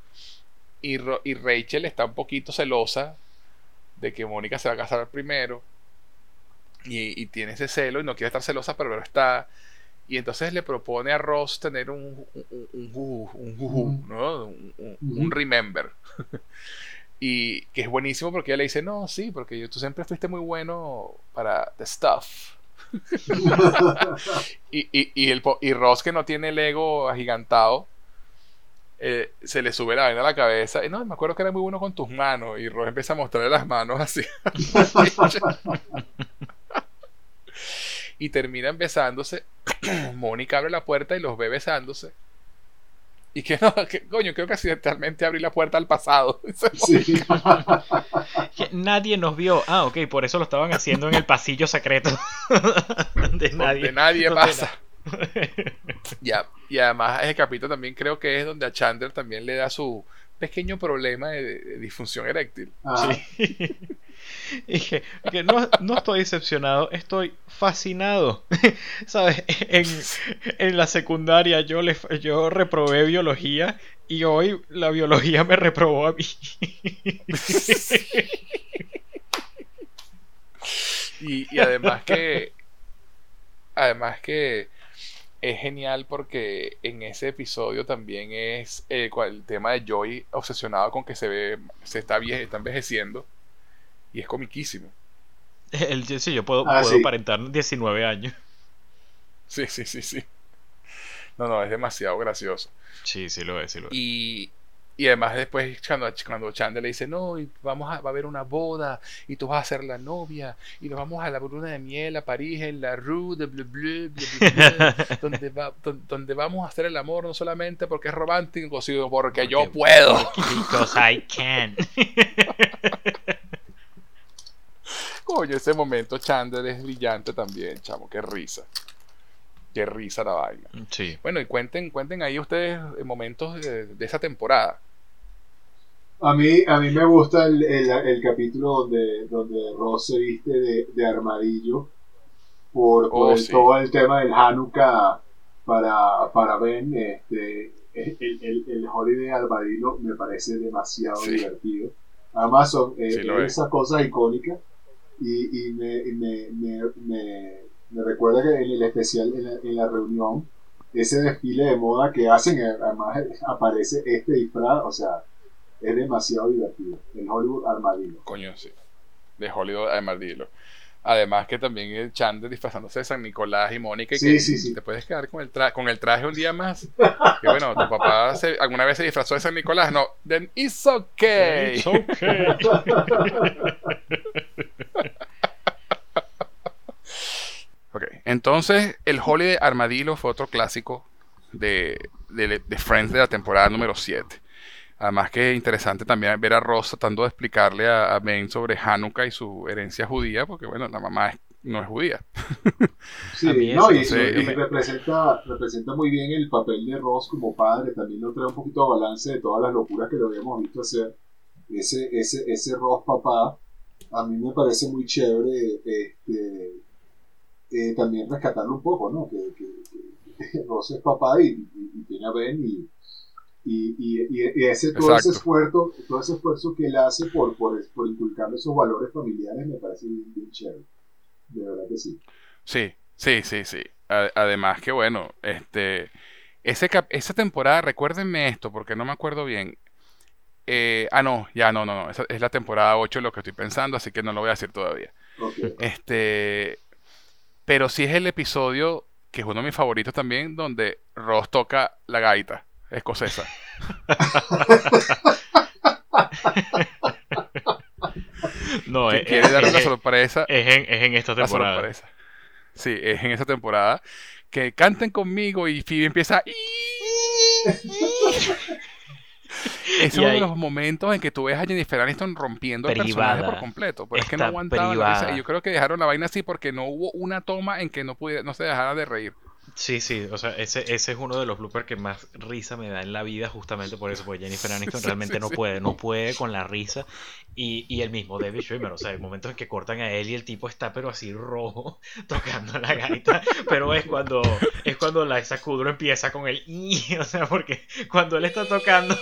y, y Rachel está un poquito celosa de que Mónica se va a casar primero y, tiene ese celo y no quiere estar celosa, pero lo está. Y entonces le propone a Ross tener un, un, un, ¿no? un, remember. y que es buenísimo porque ella le dice, no, sí, porque tú siempre fuiste muy bueno para the stuff. y, y, y, el, y Ross que no tiene el ego agigantado, eh, se le sube la vaina a la cabeza. Y no, me acuerdo que era muy bueno con tus manos. Y Ross empieza a mostrarle las manos así. y terminan besándose. Mónica abre la puerta y los ve besándose. Y que no, que, coño, creo que accidentalmente abrí la puerta al pasado. nadie nos vio. Ah, ok, por eso lo estaban haciendo en el pasillo secreto. de nadie. nadie pasa. ya, y además ese capítulo también creo que es donde a Chandler también le da su pequeño problema de, disfunción eréctil. Ah. Dije que no, no estoy decepcionado, estoy fascinado. ¿Sabes? En, en la secundaria yo, le, yo reprobé biología y hoy la biología me reprobó a mí. Y, además que. Además que es genial porque en ese episodio también es el, el tema de Joy obsesionado con que se ve, se está, vie- está envejeciendo. Y es comiquísimo. El, sí, yo puedo, Ah, puedo sí. aparentar 19 años. Sí, sí, sí, sí. No, no, es demasiado gracioso. Sí, sí lo es, sí lo es. Y, y además después cuando, cuando Chandler le dice, no, y vamos a, va a haber una boda y tú vas a ser la novia y nos vamos a la luna de miel a París en la Rue de Bleu Bleu, Bleu Bleu, Bleu, donde, va, don- donde vamos a hacer el amor no solamente porque es romántico, sino porque yo puedo. Because I can. Coño, ese momento Chandler es brillante también, chamo, qué risa. Qué risa la vaina. Sí. Bueno, y cuenten, cuenten ahí ustedes eh, momentos de, de esa temporada. A mí, a mí me gusta el, el, el capítulo donde, donde Ross se viste de, de armadillo por, por Oh, el- sí. todo el tema del Hanukkah para, para Ben. Este, el, el, el Holiday Armadillo me parece demasiado Sí. divertido. Además, son eh, Sí, es. esas cosas icónicas y, y me, me, me, me, me recuerda que en el especial, en la, en la reunión, ese desfile de moda que hacen, eh, además aparece este disfraz, o sea, es demasiado divertido. El Hollywood Armadillo. Coño, sí. De Hollywood Armadillo. Además que también el Chandler disfrazándose de San Nicolás y Mónica y Sí, que sí, sí. te puedes quedar con el, tra- con el traje un día más. Que bueno, tu papá se- alguna vez se disfrazó de San Nicolás. No, then it's okay. It's okay. Ok, entonces el Holiday Armadillo fue otro clásico de, de, de Friends de la temporada número 7. Además que es interesante también ver a Ross tratando de explicarle a, a Ben sobre Hanukkah y su herencia judía, porque bueno, la mamá es- no es judía. Sí, A mí no, y, y representa, representa muy bien el papel de Ross como padre. También lo trae un poquito a balance de todas las locuras que lo habíamos visto hacer. Ese, ese, ese Ross papá, a mí me parece muy chévere este, eh, también rescatarlo un poco, ¿no? Que, que- que Ross es papá y, y- y tiene a Ben y, y, ese, todo ese esfuerzo, todo ese esfuerzo que él hace por, por, por inculcarle esos valores familiares me parece bien, bien chévere. De verdad que sí. Sí, sí, sí, sí. Además que bueno, este, ese cap- esa temporada, recuérdenme esto, porque no me acuerdo bien. Eh, ah, no, ya no, no, no. Esa es la temporada 8 lo que estoy pensando, así que no lo voy a decir todavía. Este, pero sí es el episodio que es uno de mis favoritos también, donde Ross toca la gaita escocesa. No, Que es, quiere darle es- la sorpresa, es en, es en esta temporada. sorpresa. Sí, es en esa temporada. Que canten conmigo y Phoebe empieza. Es uno de los momentos en que tú ves a Jennifer Aniston rompiendo el personaje por completo. Pero es que no aguantaba la privada. risa. Y yo creo que dejaron la vaina así porque no hubo una toma en que no, pudiera, no se dejara de reír. Sí, sí, o sea, ese, ese es uno de los bloopers que más risa me da en la vida, justamente por eso, porque Jennifer Aniston Sí, realmente sí, no sí. puede, no puede con la risa. Y, y el mismo David Schwimmer, o sea, hay momentos en que cortan a él y el tipo está pero así rojo, tocando la gaita, pero es cuando, es cuando la esa Kudrow empieza con el "y", o sea, porque cuando él está tocando,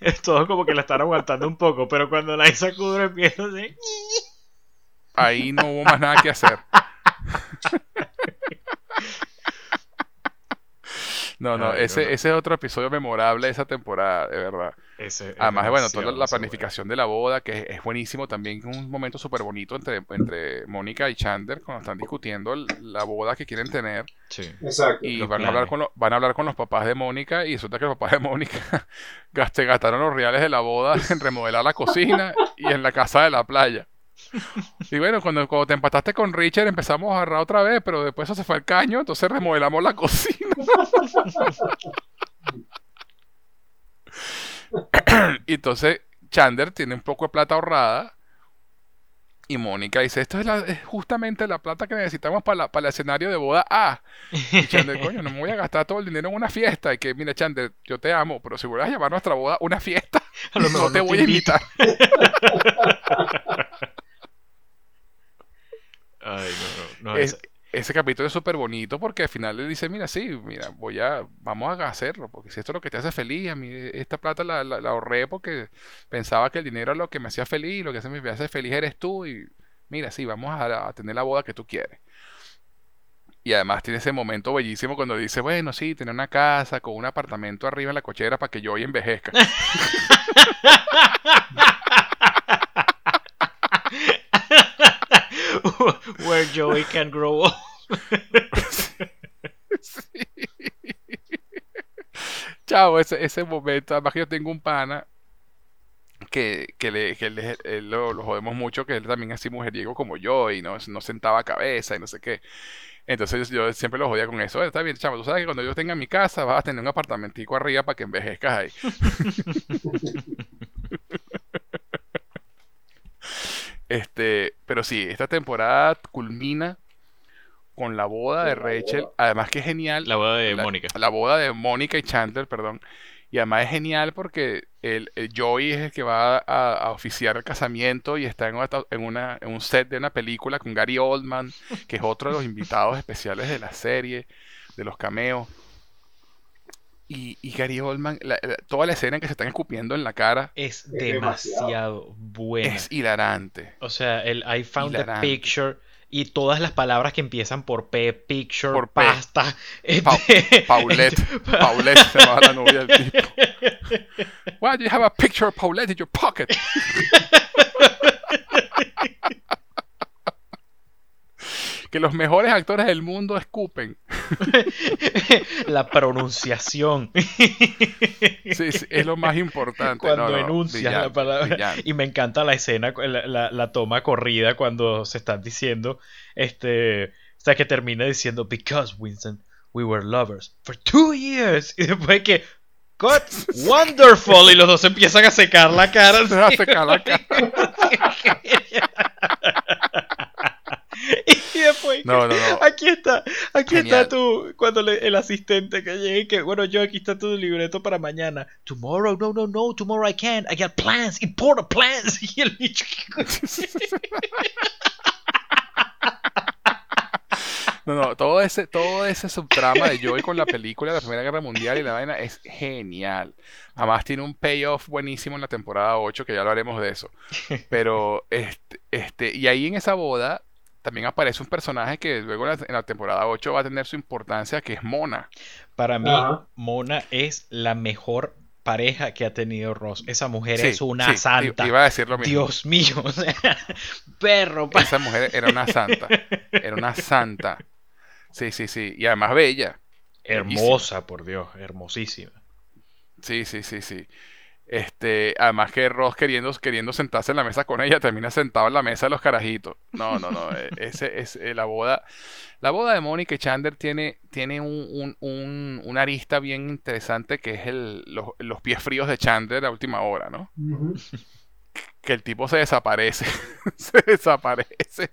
es todo como que la están aguantando un poco, pero cuando la Kudrow empieza así, Ahí no hubo más nada que hacer. No, no, Ay, ese, no. ese es otro episodio memorable de esa temporada, de verdad. ese es Además, bueno, toda la planificación de la boda, que es, es buenísimo también, un momento súper bonito entre, entre Mónica y Chandler cuando están discutiendo el- la boda que quieren tener. Sí. Exacto. y van a, hablar con los, van a hablar con los papás de Mónica y resulta que los papás de Mónica gastaron los reales de la boda en remodelar la cocina y en la casa de la playa. Y bueno, cuando, cuando te empataste con Richard empezamos a agarrar otra vez, pero después eso se fue al caño, entonces remodelamos la cocina. y entonces Chandler tiene un poco de plata ahorrada y Mónica dice, esto es, la- es justamente la plata que necesitamos para, la- para el escenario de boda A. Y Chandler, coño, no me voy a gastar todo el dinero en una fiesta. Y que, mira, Chandler, yo te amo, pero si vuelves a llamar nuestra boda una fiesta, A lo no mejor te no voy te a invito. invitar. Ay, no, no, no. Es- ese capítulo es súper bonito porque al final le dice, mira, sí, mira, voy a, vamos a hacerlo, porque si esto es lo que te hace feliz, a mí esta plata la, la- la ahorré porque pensaba que el dinero es lo que me hacía feliz, lo que hace- me hace feliz eres tú, y mira, sí, vamos a, a tener la boda que tú quieres. Y además tiene ese momento bellísimo cuando dice, bueno, sí, tener una casa con un apartamento arriba en la cochera para que yo hoy envejezca. Where Joey can grow old. Sí. Chavo, ese, ese momento, además que yo tengo un pana que, que, le, que él, es- él lo, lo jodemos mucho, que él también es así mujeriego como yo y no, no sentaba cabeza y no sé qué. Entonces yo siempre lo jodía con eso. Está bien, chavo, tú sabes que cuando yo tenga mi casa vas a tener un apartamentico arriba para que envejezcas ahí. Este, pero sí, esta temporada culmina con la boda de Rachel, además que es genial La boda de la, Mónica. la boda de Mónica y Chandler, perdón. Y además es genial porque el, el Joey es el que va a, a oficiar el casamiento y está en, una, en, una- en un set de una película con Gary Oldman, que es otro de los invitados especiales de la serie, de los cameos. Y, y Gary Oldman, la- la- toda la escena en que se están escupiendo en la cara Es Es demasiado demasiado. buena. es hilarante. O sea, el I found the Hilarante. picture y todas las palabras que empiezan por P, picture, Por P. pasta. Pa- este- Paulette, Paulette se llamaba la novia del tipo. Why do you have a picture of Paulette in your pocket? Que los mejores actores del mundo escupen. la pronunciación. Sí, sí, es lo más importante. cuando No, no, enuncias la palabra. Y me encanta la escena, la, la- la toma corrida cuando se están diciendo, este, o sea, que termina diciendo, because Winston, we were lovers for two years. Y después que, God, wonderful. Y los dos empiezan a secar la cara. Se a secar la cara. y después, No, no, no. aquí está, aquí Genial. está tu, cuando le- el asistente que llegue, que bueno, yo aquí está tu libreto para mañana. Tomorrow, no, no, no, tomorrow I can't, I got plans, important plans. Y el bicho, No, no, todo ese, todo ese subtrama de Joey con la película de la Primera Guerra Mundial y la vaina es genial. Además tiene un payoff buenísimo en la temporada 8, que ya lo haremos de eso. Pero, este, este, y ahí en esa boda también aparece un personaje que luego en la, en la temporada 8 va a tener su importancia, que es Mona. Para mí, Ajá. Mona es la mejor pareja que ha tenido Ross. Esa mujer Sí, es una sí, santa. Iba a decir lo mismo. Dios mío, o sea, perro. pa- Esa mujer era una santa. Era una santa. Sí, sí, sí. Y además bella. Hermosa, por Dios, hermosísima. Sí, sí, sí, sí. Este, además que Ross queriendo, queriendo sentarse en la mesa con ella, termina sentado en la mesa de los carajitos. No, no, no. eh, Ese es eh, la boda. La boda de Mónica y Chandler tiene, tiene un, un- un- una arista bien interesante que es el, los, los pies fríos de Chandler a última hora, ¿no? Que el tipo se desaparece. se desaparece.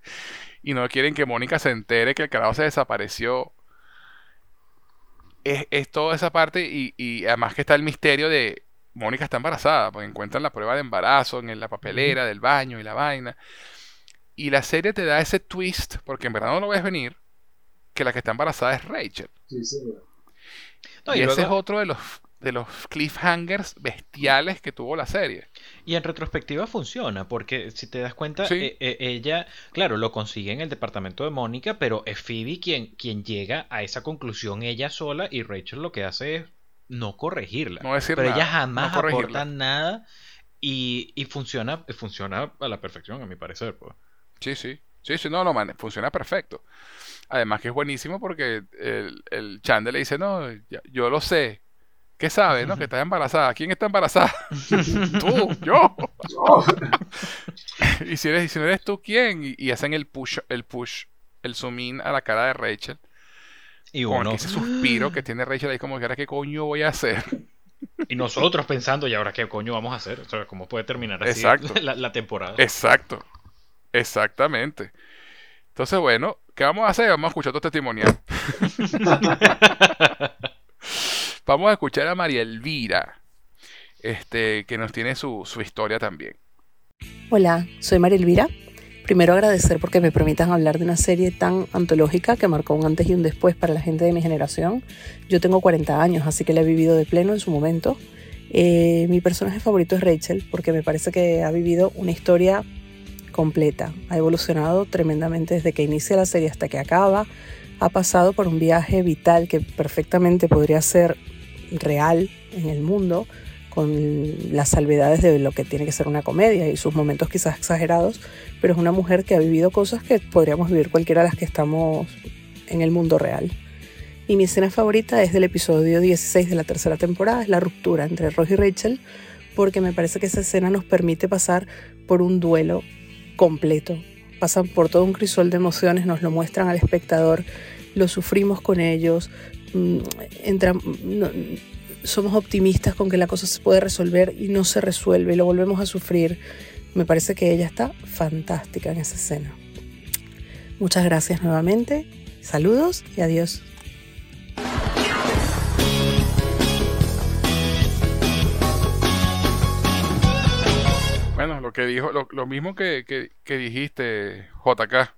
Y no quieren que Mónica se entere que el carajo se desapareció. Es, es toda esa parte y, y además que está el misterio de Mónica está embarazada, porque encuentran la prueba de embarazo en la papelera del baño y la vaina. Y la serie te da ese twist, porque en verdad no lo ves venir, que la que está embarazada es Rachel. Sí. No, y y, ese es otro de los, de los cliffhangers bestiales que tuvo la serie. y en retrospectiva funciona, porque si te das cuenta, Sí. eh, eh, ella, claro, lo consigue en el departamento de Mónica, pero es Phoebe quien, quien llega a esa conclusión ella sola y Rachel lo que hace es no corregirla. No decir pero nada, ella jamás no aporta nada y, y funciona, funciona a la perfección, a mi parecer. Pues. Sí, sí. Sí, sí, no, no, man, funciona perfecto. Además que es buenísimo porque el, el Chandler le dice, no, ya- yo lo sé. ¿Qué sabes, no? Que estás embarazada. ¿Quién está embarazada? tú, yo. Y si, eres, y si no eres tú, ¿quién? Y, y hacen el push, el push, el zoom in a la cara de Rachel. Y Con uno, ese suspiro que tiene Rachel ahí como que ahora qué coño voy a hacer. y nosotros pensando, ¿y ahora qué coño vamos a hacer? O sea, ¿cómo puede terminar así Exacto. la, la temporada? Exacto. Exactamente. Entonces, bueno, ¿qué vamos a hacer? Vamos a escuchar tu testimonial. Vamos a escuchar a María Elvira, este, que nos tiene su, su historia también. Hola, soy María Elvira, Primero agradecer porque me permitan hablar de una serie tan antológica que marcó un antes y un después para la gente de mi generación. Yo tengo 40 años, así que la he vivido de pleno en su momento. Eh, mi personaje favorito es Rachel porque me parece que ha vivido una historia completa. Ha evolucionado tremendamente desde que inicia la serie hasta que acaba. Ha pasado por un viaje vital que perfectamente podría ser real en el mundo con las salvedades de lo que tiene que ser una comedia y sus momentos quizás exagerados, pero es una mujer que ha vivido cosas que podríamos vivir cualquiera de las que estamos en el mundo real. Y mi escena favorita es del episodio 16 de la tercera temporada, es la ruptura entre Ross y Rachel, porque me parece que esa escena nos permite pasar por un duelo completo. Pasan por todo un crisol de emociones, nos lo muestran al espectador, lo sufrimos con ellos, mm, entra, somos optimistas con que la cosa se puede resolver y no se resuelve y lo volvemos a sufrir. Me parece que ella está fantástica en esa escena. Muchas gracias nuevamente, saludos y adiós. Bueno, lo que dijo, lo, mismo que, que, dijiste, JK.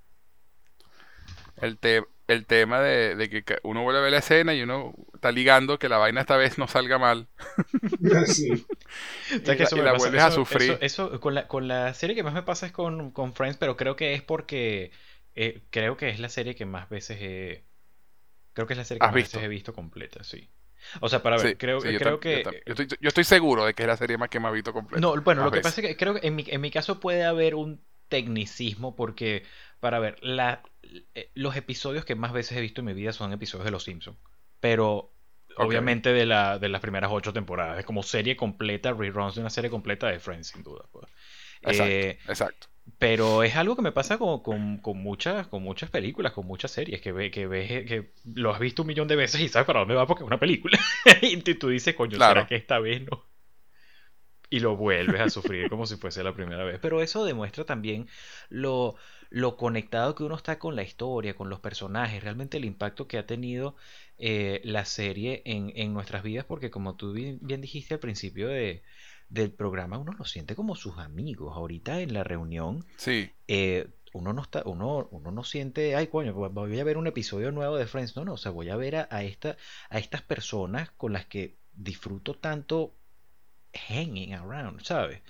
El, te, el tema de, que uno vuelve a ver la escena y uno está ligando que la vaina esta vez no salga mal. sí. y, la, vuelves a sufrir. Eso, con, la, con, la, serie que más me pasa es con, con Friends, pero creo que es porque eh, creo que es la serie que más veces he... Creo que es la serie que más veces he visto completa, sí. O sea, para ver, creo, creo que... Yo, estoy, seguro de que es la serie más que más visto completa. No, bueno, lo que pasa es que creo que en mi, en mi caso puede haber un tecnicismo porque, para ver, la, eh, los episodios que más veces he visto en mi vida son episodios de Los Simpsons. Pero obviamente de, la, de las primeras ocho temporadas. Es como serie completa, reruns de una serie completa de Friends, sin duda. Pues. Exacto, eh, Pero es algo que me pasa con, con, muchas, con muchas películas, con muchas series, que, ve, que ves que lo has visto un millón de veces y sabes para dónde va porque es una película. y tú dices, coño, ¿será que esta vez no? Y lo vuelves a sufrir como si fuese la primera vez. Pero eso demuestra también lo, lo conectado que uno está con la historia, con los personajes, realmente el impacto que ha tenido eh, la serie en, en, nuestras vidas, porque como tú bien, dijiste al principio de, del programa, uno lo siente como sus amigos. Ahorita en la reunión, sí. Eh, uno no está, uno, uno no siente, ay coño, voy a ver un episodio nuevo de Friends. No, no, o sea, voy a ver a, a, esta, a estas personas con las que disfruto tanto hanging around, ¿sabes?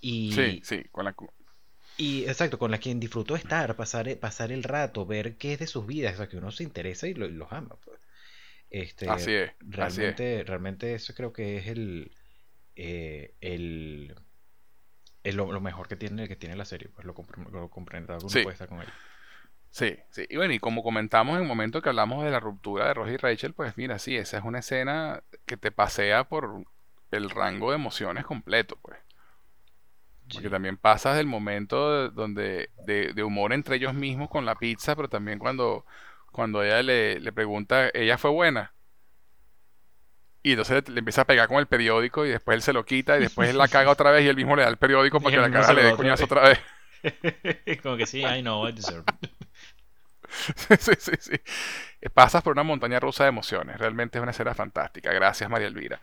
Y, sí, sí, con la, y exacto, con la quien disfrutó estar, pasar, pasar el rato, ver qué es de sus vidas, o sea, que uno se interesa y los ama. Pues. Este, así es. Realmente, realmente eso creo que es el, eh, el, lo, mejor que tiene, que tiene la serie, pues lo, lo comprende, uno puede estar con ella. Sí, sí. Y bueno, y como comentamos en el momento que hablamos de la ruptura de Ross y Rachel, pues mira, sí, esa es una escena que te pasea por el rango de emociones completo, pues. Porque también pasas del momento donde de, humor entre ellos mismos con la pizza, pero también cuando, cuando ella le, le pregunta, ¿ella fue buena? Y entonces le, empieza a pegar con el periódico y después él se lo quita y después él la caga otra vez y él mismo le da el periódico para que la caga le dé coñazo otra vez. Como que sí, I know, I deserve sí, sí, sí. Pasas por una montaña rusa de emociones. Realmente es una escena fantástica. Gracias, María Elvira.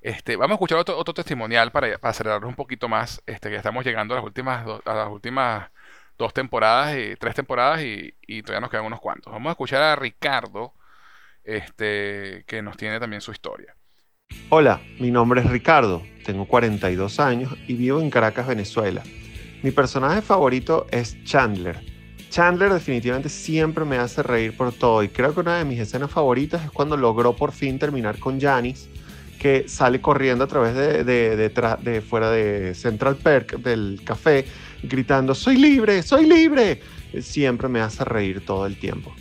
Este, vamos a escuchar otro, otro testimonial para, para acelerarnos un poquito más. Este, que estamos llegando a las últimas, a las últimas dos temporadas y tres temporadas y, todavía nos quedan unos cuantos. Vamos a escuchar a Ricardo, este, que nos tiene también su historia. Hola, mi nombre es Ricardo, tengo 42 años y vivo en Caracas, Venezuela. Mi personaje favorito es Chandler. Chandler definitivamente siempre me hace reír por todo y creo que una de mis escenas favoritas es cuando logró por fin terminar con Janice que sale corriendo a través de, de, fuera de Central Perk del café, gritando, soy libre, soy libre. Siempre me hace reír todo el tiempo.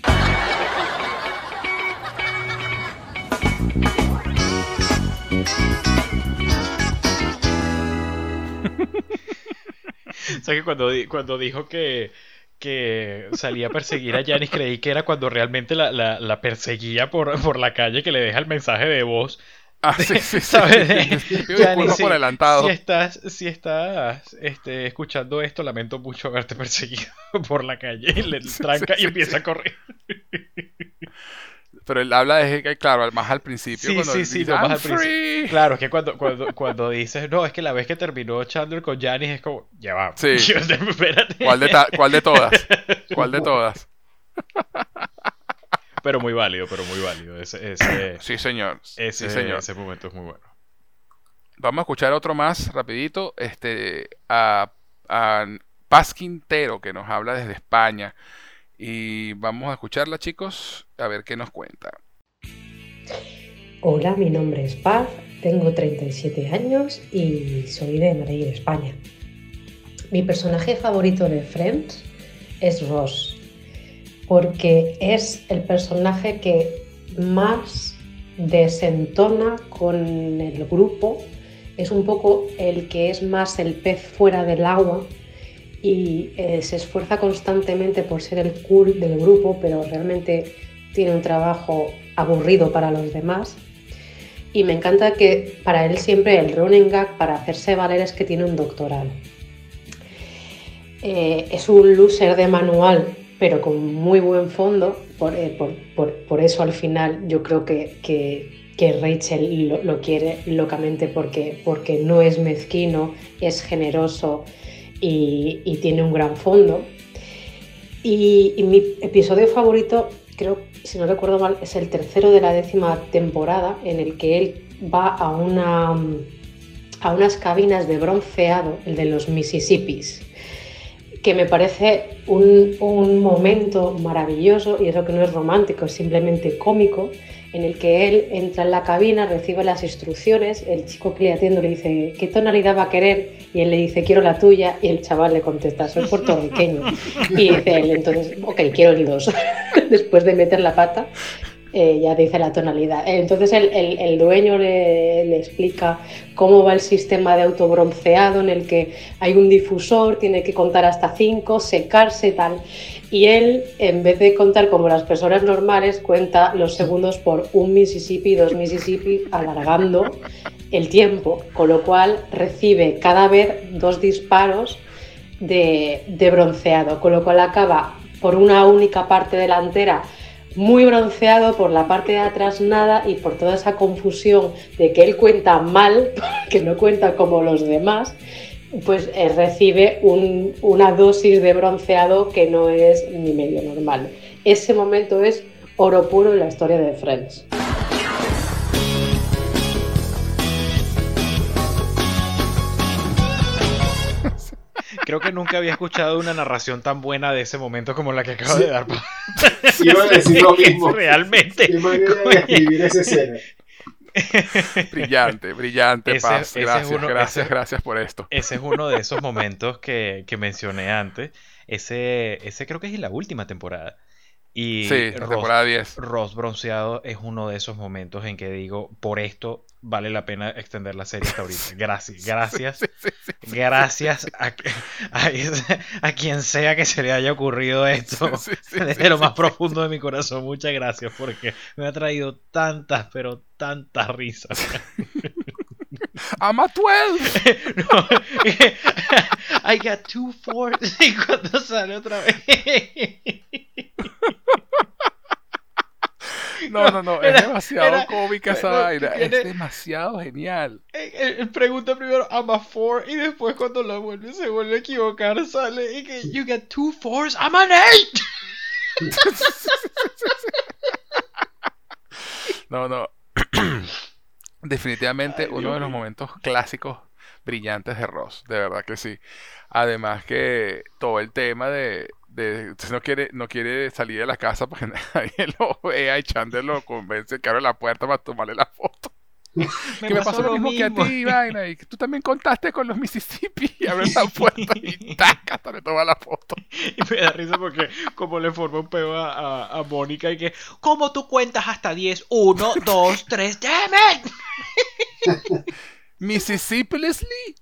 o sea que cuando, cuando dijo que, que salía a perseguir a Janice, creí que era cuando realmente la, la, perseguía por, por, la calle, que le deja el mensaje de voz Ah, sí, sí, ¿Sabes? si, por adelantado. Si estás, si estás este, escuchando esto, lamento mucho haberte perseguido por la calle. Le tranca y empieza a correr. Pero él habla de que, claro, más al principio. Sí, cuando sí, sí, dice, no, más "I'm al principio". free". Claro, es que cuando, cuando, cuando dices, no, es que la vez que terminó Chandler con Janice es como, ya va. Sí. Espérate. ¿Cuál de, ta- ¿Cuál de todas? ¿Cuál de todas? Pero muy válido, pero muy válido. Ese, ese, Sí, señor. ese, sí, señor. ese momento es muy bueno. Vamos a escuchar otro más rapidito. Este, a, a Paz Quintero, que nos habla desde España. Y vamos a escucharla, chicos, a ver qué nos cuenta. Hola, mi nombre es Paz, tengo 37 años y soy de Madrid, España. Mi personaje favorito de Friends es Ross, porque es el personaje que más desentona con el grupo, es un poco el que es más el pez fuera del agua y eh, se esfuerza constantemente por ser el cool del grupo, pero realmente tiene un trabajo aburrido para los demás. Y me encanta que para él siempre el running gag para hacerse valer es que tiene un doctorado. Eh, es un loser de manual, pero con muy buen fondo. Por, eh, por- por- por eso al final yo creo que, que- Rachel lo, quiere locamente porque, porque no es mezquino, es generoso y, y tiene un gran fondo. Y, y mi episodio favorito, creo, si no recuerdo mal, es el tercero de la décima temporada, en el que él va a, una, a unas cabinas de bronceado, el de los Mississippis, que me parece un, un momento maravilloso, y eso que no es romántico, es simplemente cómico, en el que él entra en la cabina, recibe las instrucciones, el chico que le atiende le dice, ¿qué tonalidad va a querer? Y él le dice, quiero la tuya, y el chaval le contesta, soy puertorriqueño. Y dice él, entonces, ok, quiero el 2. Después de meter la pata, eh, ya dice la tonalidad. Entonces el, dueño le, le explica cómo va el sistema de autobronceado en el que hay un difusor, tiene que contar hasta 5, secarse tal. Y él, en vez de contar como las personas normales, cuenta los segundos por un Mississippi, dos Mississippi, alargando el tiempo, con lo cual recibe cada vez dos disparos de, de bronceado, con lo cual acaba por una única parte delantera muy bronceado, por la parte de atrás nada y por toda esa confusión de que él cuenta mal, que no cuenta como los demás, pues eh, recibe un- una dosis de bronceado que no es ni medio normal. Ese momento es oro puro en la historia de Friends. Creo que nunca había escuchado una narración tan buena de ese momento como la que acabo de dar. Iba a decir lo mismo. Realmente. Qué manera de escribir esa escena. Brillante, brillante, Ese- Paz. ese Gracias, uno- gracias, ese- gracias por esto. Ese es uno de esos momentos que, que mencioné antes. Ese, ese creo que es en la última temporada. Y Sí, la Ross- temporada 10. Ross bronceado es uno de esos momentos en que digo, por esto vale la pena extender la serie hasta ahorita. Gracias, gracias, Sí, sí, sí. gracias a, a, a quien sea que se le haya ocurrido esto. Desde lo más profundo de mi corazón, muchas gracias porque me ha traído tantas, pero tantas risas. I'm a 12. No, I got two fours. Y cuando sale otra vez. No, no, no, es demasiado era- cómica esa no, vaina. Es demasiado genial. Él, él pregunta primero I'm a four y después cuando la vuelve se vuelve a equivocar sale y que you got two fours I'm an eight. No, no. Definitivamente Ay, uno de los momentos clásicos brillantes de Ross, de verdad que sí. Además que todo el tema de, de no quiere, no quiere salir de la casa porque nadie lo vea y Chandler lo convence que abre la puerta para tomarle la foto. que me pasó lo mismo, que a ti, vaina, y que tú también contaste con los Mississippi y abre la puerta y taca, hasta le toma la foto. Y me da risa porque como le forma un peo a, a, a Mónica y que ¿Cómo tú cuentas hasta 10? 1, 2, 3, damn it. Mississippi Leslie.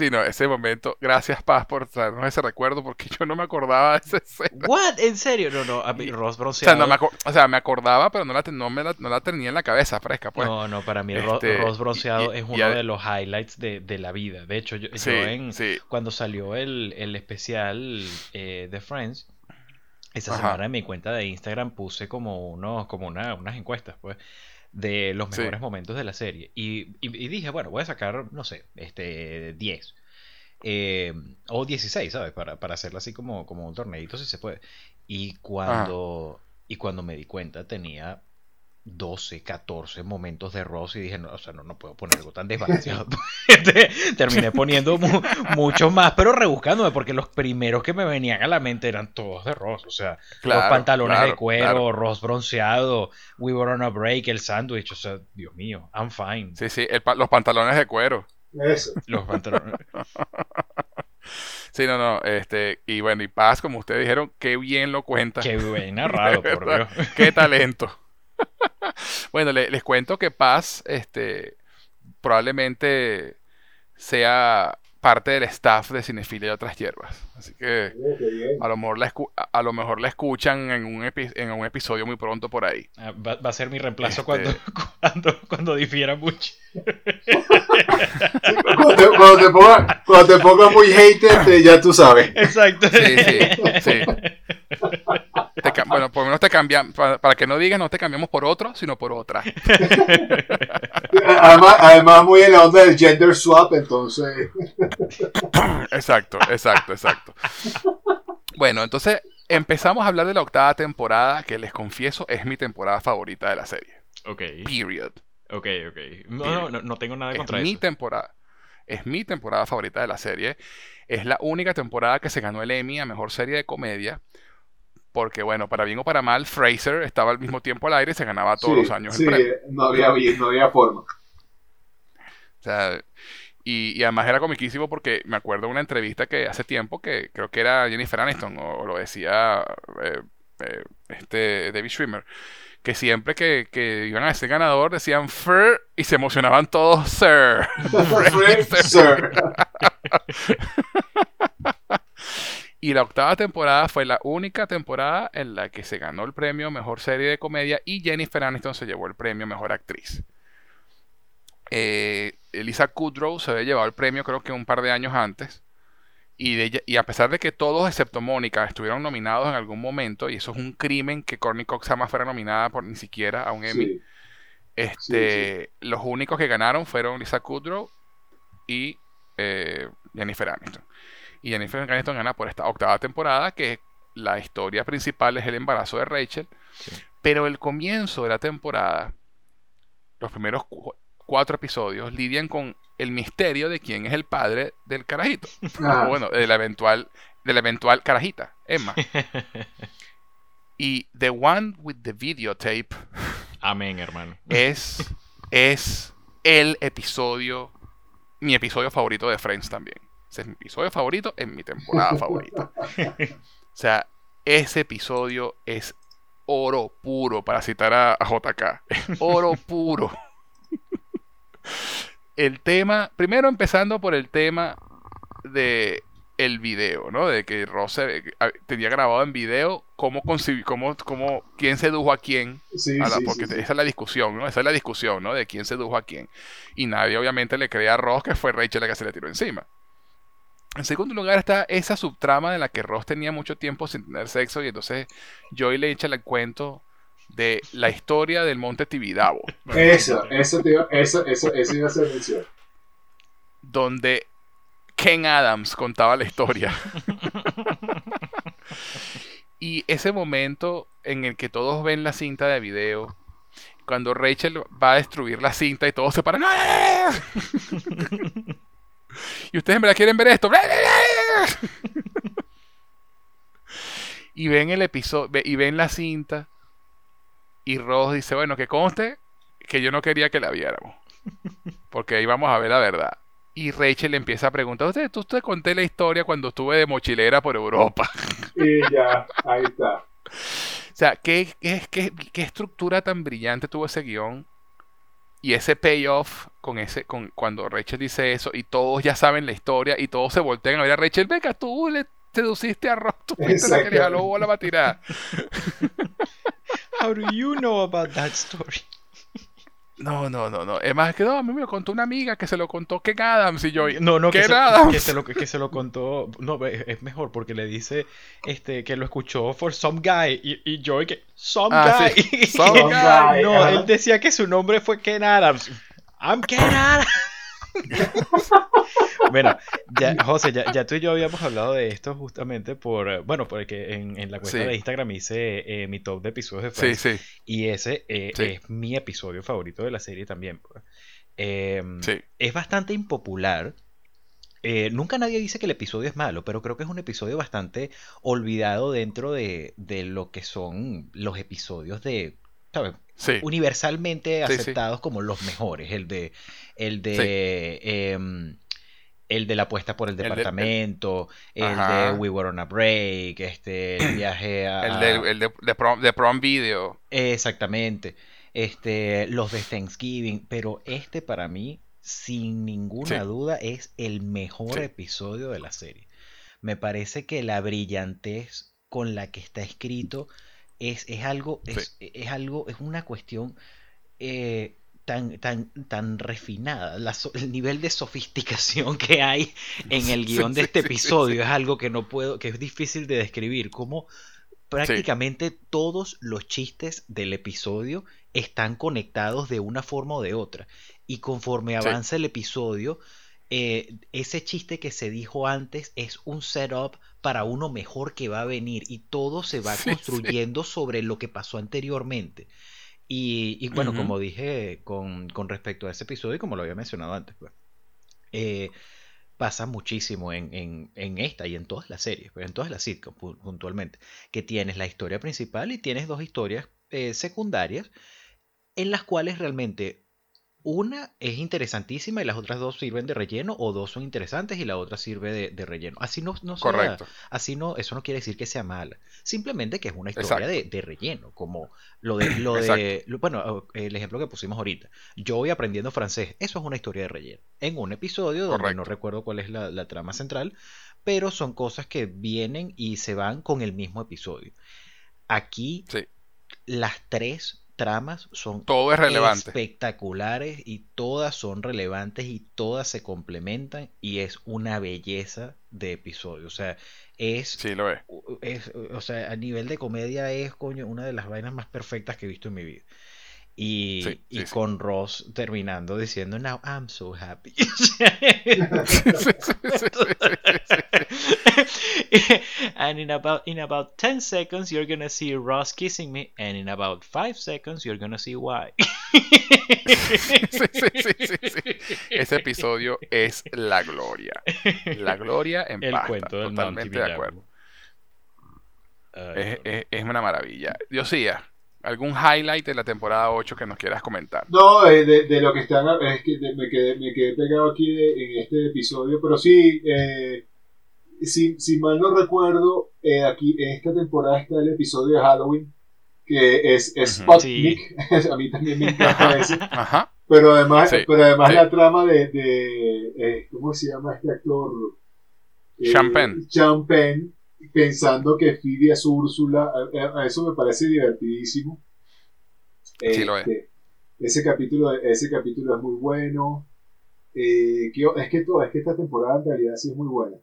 Sí, no, ese momento, gracias Paz por traernos ese recuerdo porque yo no me acordaba de esa escena. What? ¿En serio? No, no, a mí Ross O sea, bronceado. no me, o sea, me acordaba, pero no la, no, me la, no la tenía en la cabeza fresca, pues. No, no, para mí Este, Ross bronceado y- es uno de los highlights de, de la vida. De hecho, yo, en, sí. cuando salió el, el especial eh, de Friends, Esa Ajá. semana en mi cuenta de Instagram puse como unos, como una- unas encuestas, pues, de los Sí. mejores momentos de la serie. Y, y- y dije, bueno, voy a sacar, no sé, este 10. eh, o 16, ¿sabes? Para, para hacerlo así como, como un torneito si se puede. Y cuando, y cuando me di cuenta tenía 12, 14 momentos de Ross y dije, no, o sea, no, no puedo poner algo tan desbalanceado. Terminé poniendo mu- muchos más, pero rebuscándome, porque los primeros que me venían a la mente eran todos de Ross. O sea, los Claro, pantalones de cuero, claro. Ross bronceado, We Were on a Break, el sándwich. O sea, Dios mío, I'm fine. Sí, sí, el pa- los pantalones de cuero. Eso. Los pantalones. Sí, no, no, este, y bueno, y Paz, como ustedes dijeron, qué bien lo cuenta. Qué bien narrado, por Dios. Qué talento. Bueno, le- les cuento que Paz, este, probablemente sea parte del staff de Cinefilia y otras hierbas. Así que Oh, a lo mejor la, escu- a- lo mejor la escuchan en un, epi- en un episodio muy pronto por ahí. Ah, Va, va a ser mi reemplazo Este- cuando, cuando, cuando difiera mucho. Cuando te, cuando te ponga, cuando te ponga muy hater, te- ya tú sabes. Exacto. Sí, sí, sí. Te ca- bueno, por lo menos te cambian, para, para que no digas, no te cambiamos por otro, sino por otra. Además, además muy en la onda del gender swap, entonces. Exacto, exacto, exacto. Bueno, entonces empezamos a hablar de la octava temporada, que les confieso es mi temporada favorita de la serie. Ok, Period. ok, ok. No, no, no, no tengo nada Es contra mi eso. temporada. Es mi temporada favorita de la serie. Es la única temporada que se ganó el Emmy a mejor serie de comedia. Porque, bueno, para bien o para mal, Fraser estaba al mismo tiempo al aire y se ganaba todos sí, los años sí, el premio. no había, no había forma. O sea, y, y además era comiquísimo porque me acuerdo de una entrevista que hace tiempo que creo que era Jennifer Aniston o, o lo decía eh, eh, este David Schwimmer que siempre que, que iban a decir ganador decían Fur y se emocionaban todos Sir. Sir. Y la octava temporada fue la única temporada en la que se ganó el premio Mejor Serie de Comedia y Jennifer Aniston se llevó el premio Mejor Actriz. Eh, Elisa Kudrow se había llevado el premio creo que un par de años antes. Y, de y a pesar de que todos excepto Mónica estuvieron nominados en algún momento, y eso es un crimen que Courtney Cox jamás fuera nominada por ni siquiera a un Emmy, Sí. este, los únicos que ganaron fueron Lisa Kudrow y eh, Jennifer Aniston. Y Jennifer Aniston gana por esta octava temporada, que la historia principal es el embarazo de Rachel. Pero el comienzo de la temporada, los primeros cuatro episodios, lidian con el misterio de quién es el padre del carajito. Ah, O bueno, de la eventual, de la eventual carajita, Emma. Y The One with the Videotape Amén, hermano. es, es el episodio, mi episodio favorito de Friends también. Ese es mi episodio favorito en mi temporada favorita. O sea, ese episodio es oro puro, para citar a, a JK. Oro puro. El tema, primero empezando por el tema de el video, ¿no? De que Ross se- a- tenía grabado en video cómo concibi- cómo, cómo, quién sedujo a quién sí, a la- sí, porque sí, esa es la discusión, ¿no? Esa es la discusión, ¿no? De quién sedujo a quién. Y nadie obviamente le cree a Ross que fue Rachel la que se le tiró encima. En segundo lugar está esa subtrama en la que Ross tenía mucho tiempo sin tener sexo y entonces Joey le echa el cuento de la historia del monte Tibidabo, Eso, eso, te iba- eso, eso, eso iba a ser mención. donde Ken Adams contaba la historia. y ese momento en el que todos ven la cinta de video, cuando Rachel va a destruir la cinta y todos se paran. ¡No! y ustedes en verdad quieren ver esto. y ven el episodio y ven la cinta y Ross dice, bueno, que conste que yo no quería que la viéramos. Porque ahí vamos a ver la verdad. Y Rachel le empieza a preguntar, ¿usted, tú te conté la historia cuando estuve de mochilera por Europa? Y ya, ahí está. O sea, ¿qué, qué, qué, qué estructura tan brillante tuvo ese guion? Y ese payoff con ese, con cuando Rachel dice eso y todos ya saben la historia y todos se voltean a ver a Rachel, venga, tú le seduciste a Ross, tú fuiste la que le jaló bola para tirar. How do you know about that story? No, no, no, no. Es más que no, a mí me lo contó una amiga que se lo contó Ken Adams y yo. No, no, que ¿Ken se, Adams? que se lo, que se lo contó. No, es mejor porque le dice este, que lo escuchó for some guy. Y, y Joy que. Some Ah, guy. sí, some guy, no, ajá. él decía que su nombre fue Ken Adams. I'm Ken Adams. bueno, ya, José, ya, ya tú y yo habíamos hablado de esto justamente por. eh, Bueno, porque en, en la cuenta Sí. de Instagram hice eh, mi top de episodios de Sí, Friends. sí, Y ese eh, Sí. es mi episodio favorito de la serie también. sí. Es bastante impopular. Eh, nunca nadie dice que el episodio es malo, pero creo que es un episodio bastante olvidado dentro de, de lo que son los episodios de, ¿sabes? Sí. Universalmente Sí, aceptados como los mejores. El de, el de, em, el de la apuesta por el de- el- departamento, el, de We Were on a Break, este, el viaje a, El de, el de, de prom, de prom video. Exactamente. Este, los de Thanksgiving, pero este para mí, sin ninguna Sí. duda, es el mejor Sí. episodio de la serie. Me parece que la brillantez con la que está escrito es, es algo, es, es algo, es una cuestión eh, tan, tan, tan refinada. La el nivel de sofisticación que hay en el Sí, guion de este sí, episodio es algo que no puedo, que es difícil de describir. Como prácticamente todos los chistes del episodio están conectados de una forma o de otra. Y conforme avanza el episodio, eh, ese chiste que se dijo antes es un setup para uno mejor que va a venir y todo se va Sí, sí. construyendo sobre lo que pasó anteriormente. Y, y bueno, como dije con, con respecto a ese episodio, y como lo había mencionado antes, pues, eh, pasa muchísimo en, en- en esta y en todas las series, pues, en todas las sitcoms pu- puntualmente, que tienes la historia principal y tienes dos historias eh, secundarias en las cuales realmente una es interesantísima y las otras dos sirven de relleno o dos son interesantes y la otra sirve de, de relleno. Así no, no sea- Correcto. así no, eso no quiere decir que sea mala, simplemente que es una historia de, de relleno, como lo de, lo de lo- bueno, el ejemplo que pusimos ahorita. Yo voy aprendiendo francés, eso es una historia de relleno. En un episodio donde Correcto. no recuerdo cuál es la, la trama central, pero son cosas que vienen y se van con el mismo episodio. Aquí Sí. las tres tramas son Todo es relevante. espectaculares y todas son relevantes y todas se complementan y es una belleza de episodio. O sea, es, Sí, lo es. es- o sea, a nivel de comedia es coño una de las vainas más perfectas que he visto en mi vida. Y, Sí, y sí, sí. con Ross terminando diciendo, Now I'm so happy. and in about in about 10 seconds you're gonna see Ross kissing me and in about 5 seconds you're gonna see why. Sí, sí, sí, sí, sí. Ese episodio es la gloria. La gloria en El pasta. cuento del Totalmente de acuerdo. Ay, Es, es- es una maravilla. Diosía, ¿algún highlight de la temporada 8 que nos quieras comentar? No, eh, de, de lo que están, es que de- me, quedé, me quedé pegado aquí de- en este episodio, pero sí, eh, si, si mal no recuerdo, eh, aquí en esta temporada está el episodio de Halloween, que es, es. Sputnik, a mí también me encanta ese, Ajá. pero además, Sí, pero además sí. la trama de, de eh, ¿cómo se llama este actor? Eh, Champagne. Champagne, pensando que Phoebe es Úrsula, a, a- eso me parece divertidísimo. Sí, lo es. Este, ese capítulo, ese capítulo es muy bueno. Eh, que- es que todo, es que esta temporada en realidad sí es muy buena.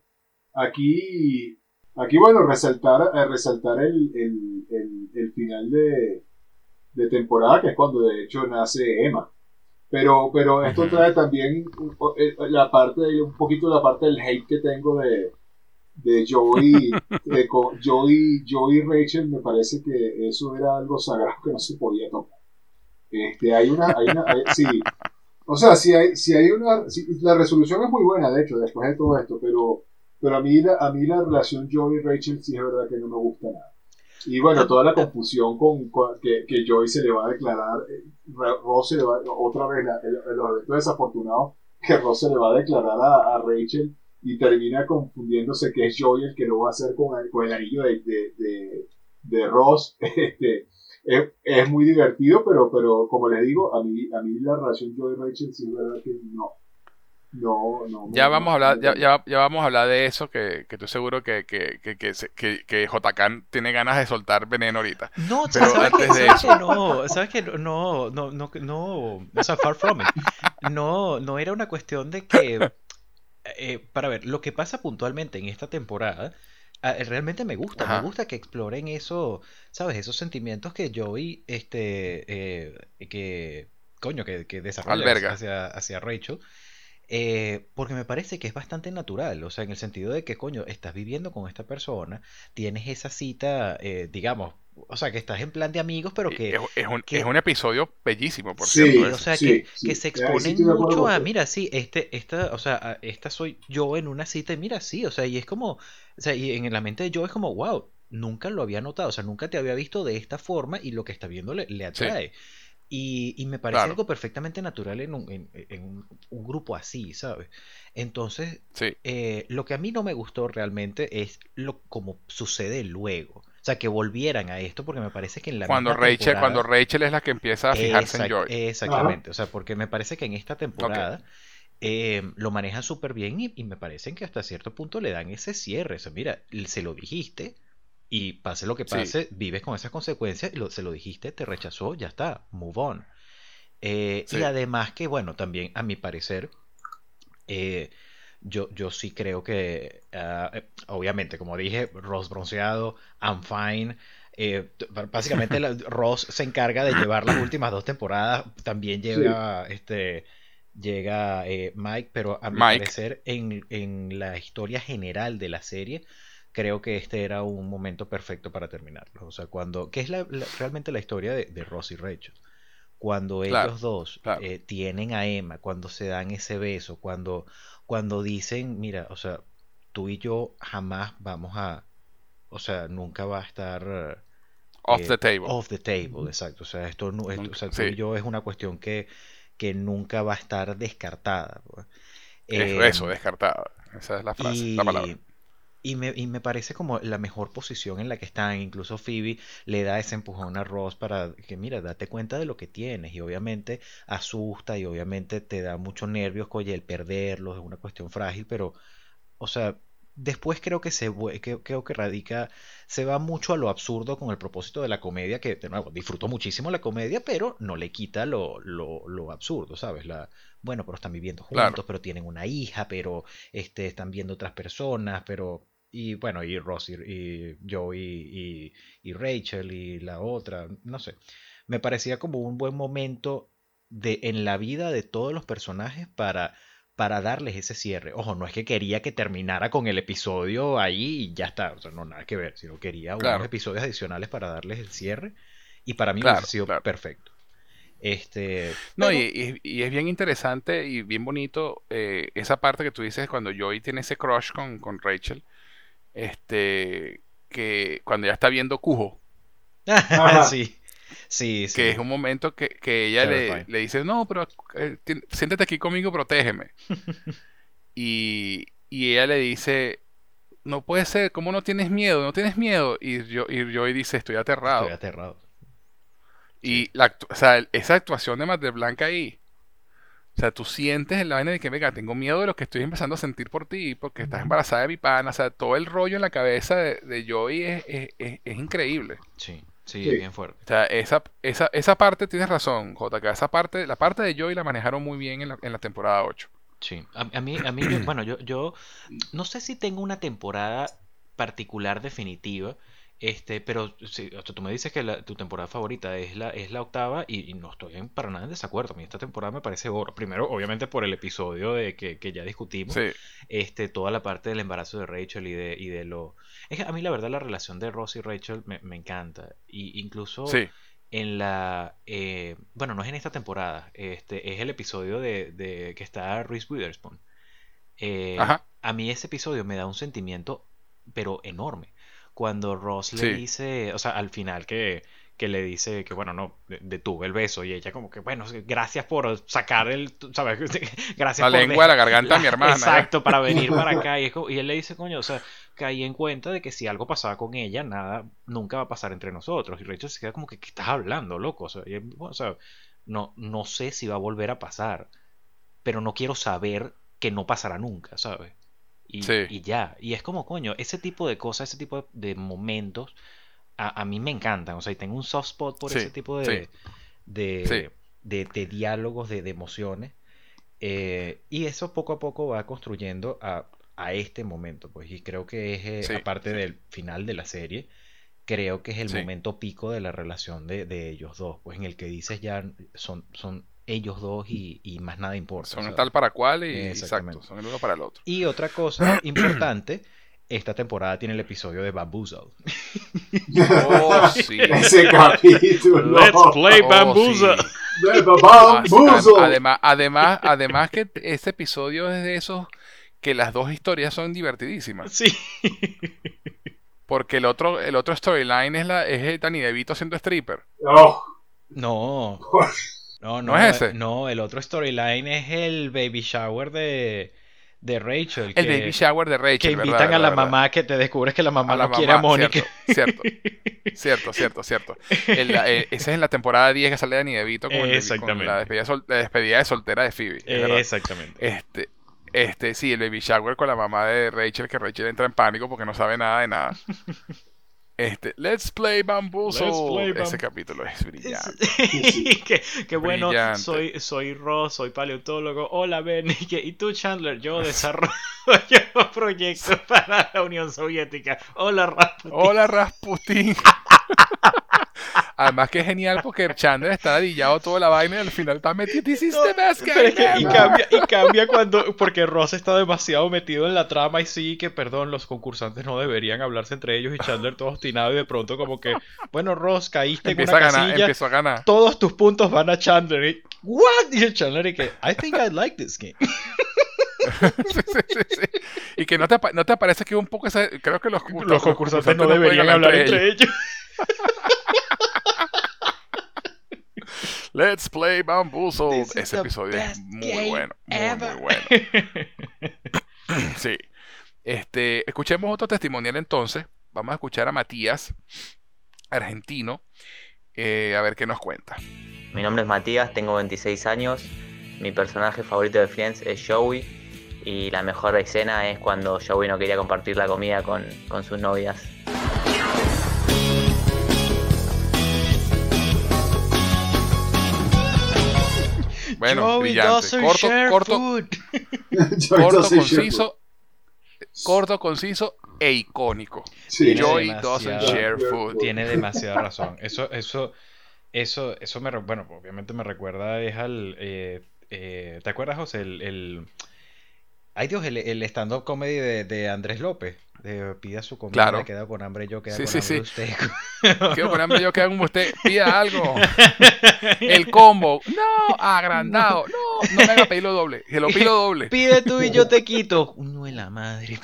Aquí, aquí bueno, resaltar, eh, resaltar el, el, el, el final de, de temporada, que es cuando de hecho nace Emma. Pero, pero esto trae también po- eh, la parte, un poquito la parte del hate que tengo de, de Joey, de Joey, Joey Rachel, me parece que eso era algo sagrado que no se podía tocar. Este, hay una, hay una, hay- sí, o sea, si hay, si hay una, si- la resolución es muy buena, de hecho, después de todo esto, pero, pero a mí, la, a mí la relación Joey Rachel sí es verdad que no me gusta nada. Y bueno, toda la confusión con, con- que, que Joey se le va a declarar, eh, Ross se le va, otra vez, la- el- los eventos desafortunados, que Ross se le va a declarar a, a Rachel y termina confundiéndose que es Joey el que lo va a hacer con el, con el anillo de, de, de, de Ross. Este, es, es muy divertido, pero, pero como les digo, a mí, a mí la relación Joey y Rachel sí es verdad que no. no, no. Ya no, vamos a hablar, ya, ya, ya vamos a hablar de eso, que, que estoy seguro que, que, que, que, que- que JK tiene ganas de soltar veneno ahorita. No, Pero ¿sabes antes de ¿Sabes eso. No, ¿sabes qué? No, no, no, no, o sea, far from it. No, no era una cuestión de que, eh, para ver, lo que pasa puntualmente en esta temporada, ah, realmente me gusta, Ajá. me gusta que exploren eso, ¿sabes? Esos sentimientos que Joey, este, eh, que, coño, que, que desarrolla Alberga. hacia, hacia Rachel. Eh, porque me parece que es bastante natural, o sea, en el sentido de que, coño, estás viviendo con esta persona, tienes esa cita, eh, digamos, o sea, que estás en plan de amigos, pero que, es, es un, que- es un episodio bellísimo, por Sí, cierto. O sea, sí, que, sí. que se sí exponen mucho a, mira, sí, este, esta, o sea, esta soy yo en una cita y mira, sí, o sea, y es como, o sea, y en la mente de yo es como, wow, nunca lo había notado, o sea, nunca te había visto de esta forma y lo que está viendo le, le atrae. Y, y me parece Claro. algo perfectamente natural en un, en, en un, un grupo así, ¿sabes? Entonces, Sí. eh, lo que a mí no me gustó realmente es lo como sucede luego. O sea, que volvieran a esto porque me parece que en la Cuando misma Rachel, temporada- cuando Rachel es la que empieza a fijarse en Joy. Exactamente, o sea, porque me parece que en esta temporada eh, lo manejan súper bien y, y me parecen que hasta cierto punto le dan ese cierre. O sea, mira, se lo dijiste y pase lo que Sí. pase, vives con esas consecuencias, lo- se lo dijiste, te rechazó, ya está, move on. Eh, Sí. Y además que, bueno, también a mi parecer, eh, yo, yo sí creo que, ah, eh, obviamente, como dije, Ross bronceado, I'm fine. eh, básicamente la- Ross se encarga de llevar las últimas dos temporadas. También llega este llega eh, Mike, pero a mi Mike. parecer en, en la historia general de la serie creo que este era un momento perfecto para terminarlo. O sea, cuando que es la- la- realmente la historia de, de Ross y Rachel. Cuando Claro, ellos dos claro. eh, tienen a Emma, cuando se dan ese beso, cuando, cuando dicen, mira, o sea, tú y yo jamás vamos a, o sea, nunca va a estar Off eh, the table. Off the table, exacto. O sea, esto, no, esto- o sea, tú Sí. y yo es una cuestión que, que nunca va a estar descartada. pues. Eso, Eh, eso, descartado. Esa es la frase, y, la palabra. Y me, y me parece como la mejor posición en la que están. Incluso Phoebe le da ese empujón a Ross para que, mira, date cuenta de lo que tienes. Y obviamente asusta y obviamente te da muchos nervios, oye, el perderlos es una cuestión frágil, pero, o sea, después creo que se que, creo que radica, se va mucho a lo absurdo con el propósito de la comedia, que de nuevo disfruto muchísimo la comedia, pero no le quita lo, lo, lo absurdo, ¿sabes? La, bueno, pero están viviendo juntos, Claro. pero tienen una hija, pero este, están viendo otras personas, pero y bueno, y Ross y, y Joey y, y Rachel y la otra, no sé. Me parecía como un buen momento de, en la vida de todos los personajes para, para darles ese cierre. Ojo, no es que quería que terminara con el episodio ahí y ya está, o sea, no nada que ver, sino quería Claro. unos episodios adicionales para darles el cierre y para mí Claro, hubiese sido claro. perfecto. Este, No, pero- y, y- y es bien interesante y bien bonito eh, esa parte que tú dices cuando Joey tiene ese crush con, con Rachel, este, que cuando ya está viendo Cujo, sí, sí, sí. que es un momento que, que ella le, le dice, no, pero eh, siéntate aquí conmigo, protégeme. y, y ella le dice, no puede ser, ¿cómo no tienes miedo? ¿No tienes miedo? Y, yo, y Joey dice, estoy aterrado. Estoy aterrado. Y la, o sea, esa actuación de Matt Blanca ahí. O sea, tú sientes en la vaina de que, venga, tengo miedo de lo que estoy empezando a sentir por ti, porque estás embarazada de mi pana. O sea, todo el rollo en la cabeza de, de Joey es, es- es- es increíble. Sí, sí, Sí. bien fuerte. O sea, esa, esa, esa parte, tienes razón, JK. Esa parte, la parte de Joey la manejaron muy bien en la, en la temporada 8. Sí, a, a mí, a mí yo- bueno, yo, yo no sé si tengo una temporada particular definitiva, este, pero si, o sea, tú me dices que la- tu temporada favorita es la, es la octava y, y no estoy en- para nada en desacuerdo. A mí esta temporada me parece oro. Primero, obviamente por el episodio de que, que ya discutimos, Sí, este, toda la parte del embarazo de Rachel y de, y de lo... Es que a mí la verdad la relación de Ross y Rachel me, me encanta. Y incluso sí. en la eh, bueno no es en esta temporada este es el episodio de, de que está Reese Witherspoon Eh, Ajá. a mí ese episodio me da un sentimiento pero enorme cuando Ross le Sí. dice o sea al final que que le dice que bueno no de- detuve el beso y ella como que bueno gracias por sacar el sabes gracias La por lengua de la garganta de mi hermana. ¿eh? exacto para venir para acá y, es como- y él le dice coño o sea caí en cuenta de que si algo pasaba con ella, nada, nunca va a pasar entre nosotros. Y Rachel se queda como que, ¿qué estás hablando, loco? O sea, y- o sea, no, no sé si va a volver a pasar, pero no quiero saber que no pasará nunca, ¿sabes? Y, Sí. y ya, y es como, coño, ese tipo de cosas, ese tipo de momentos, a, a mí me encantan, o sea, y tengo un soft spot por Sí, ese tipo de, sí. de, de, de diálogos, de, de emociones, eh, y eso poco a poco va construyendo a, a este momento, pues, y creo que es, eh, Sí, aparte del final de la serie, creo que es el Sí. momento pico de la relación de, de ellos dos, pues en el que dices ya son, son ellos dos y, y más nada importa. Son ¿sabes? tal para cual y Exactamente. exacto, son el uno para el otro. Y otra cosa importante, esta temporada tiene el episodio de Bamboozle. Oh, sí. Ese capítulo. Oh, Bamboozle. sí. De Ah, sí, Bamboozle. ad- Además, además, además que ese episodio es de esos que las dos historias son divertidísimas. Sí. Porque el otro, el otro storyline es la, es el Danny DeVito siendo stripper. No. No, no, ¿No es ese? No, el otro storyline es el baby shower de, de Rachel. El que, baby shower de Rachel. que ¿verdad? invitan a la ¿verdad? mamá que te descubres que la mamá A la no quiere a Mónica. Cierto, cierto, cierto, cierto. El- la- eh, ese es en la temporada 10 que sale Danny DeVito con, el- con Exactamente. la, despedida, sol- la despedida de soltera de Phoebe. Exactamente. Este, este, sí, el baby shower con la mamá de Rachel, que Rachel entra en pánico porque no sabe nada de nada. Este, Let's Play Bamboozle. Bam- Ese capítulo es brillante. que, que bueno, Brillante. soy, soy Ross, soy paleontólogo. Hola, Ben. Y tú, Chandler, yo desarrollo proyectos para la Unión Soviética. Hola, Rasputin. Hola, Rasputin. Además que es genial porque Chandler está ladillado toda la vaina y al final está metido. This is No, the best pero es que- y ever". cambia, y cambia cuando. Porque Ross está demasiado metido en la trama y sí que, perdón, los concursantes no deberían hablarse entre ellos y Chandler todo obstinado y de pronto como que, bueno, Ross, caíste en Empieza una a ganar, casilla, a ganar. todos tus puntos van a Chandler. Y, ¿What? El Chandler y que, I think I like this game. Sí, sí, sí. Y que no te, no te parece que un poco esa, creo que los, Los concursantes no deberían hablar entre ellos. Let's play Bamboozle. This is Ese episodio es muy bueno, muy bueno. Sí. Este, escuchemos otro testimonial entonces. Vamos a escuchar a Matías, argentino, eh, a ver qué nos cuenta. Mi nombre es Matías, tengo 26 años. Mi personaje favorito de Friends es Joey. Y la mejor escena es cuando Joey no quería compartir la comida con, con sus novias. Bueno, Joey brillante. doesn't Corto, share corto, food. corto, conciso, corto, conciso e icónico. Sí. Tiene Joey doesn't share food. Tiene demasiada razón. Eso, eso, eso, eso me, re- bueno, obviamente me recuerda es al, eh, eh, ¿te acuerdas, José? El, el- ay Dios, el, el stand-up comedy de, de Andrés López, de pida su comida, Claro. queda con hambre, yo queda Sí, con sí, hambre sí. usted. Quiero con hambre yo que hagan usted. Pida algo. El combo. No, agrandado. No, no me haga pedirlo doble. Que lo pido doble. Pide tú y yo te quito. Uno de la madre.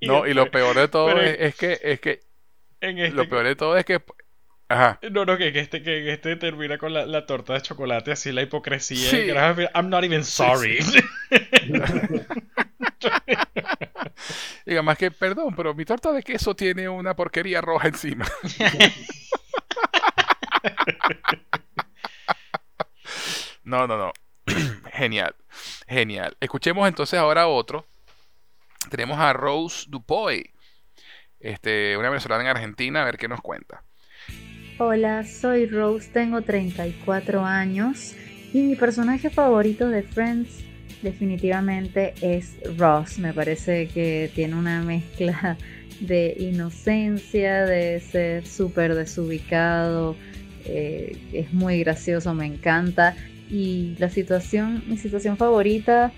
No, y lo peor de todo es, es que, es que, En este, lo peor de todo es que, ajá. No, no, que, que este, que este termina con la, la torta de chocolate, así la hipocresía. Sí. que, I'm not even sorry. Diga más que, perdón, pero mi torta de queso tiene una porquería roja encima. No, no, no. Genial. Genial. Escuchemos entonces ahora otro. Tenemos a Rose Dupoy, este, una venezolana en Argentina, a ver qué nos cuenta. Hola, soy Rose, tengo 34 años y mi personaje favorito de Friends definitivamente es Ross. Me parece que tiene una mezcla de inocencia, de ser súper desubicado, eh, es muy gracioso, me encanta. Y la situación, mi situación favorita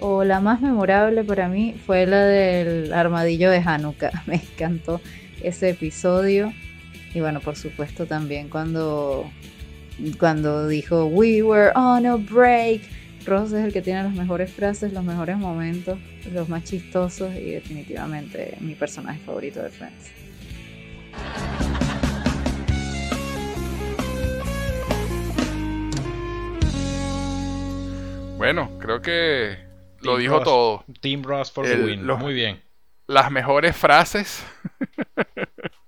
o la más memorable para mí fue la del armadillo de Hanukkah. Me encantó ese episodio. Y bueno, por supuesto también cuando, cuando dijo We were on a break. Ross es el que tiene las mejores frases, los mejores momentos, los más chistosos y definitivamente mi personaje favorito de Friends. Bueno, creo que lo Team dijo Ross. todo. Team Ross for El- the win. los- Muy bien. Las mejores frases.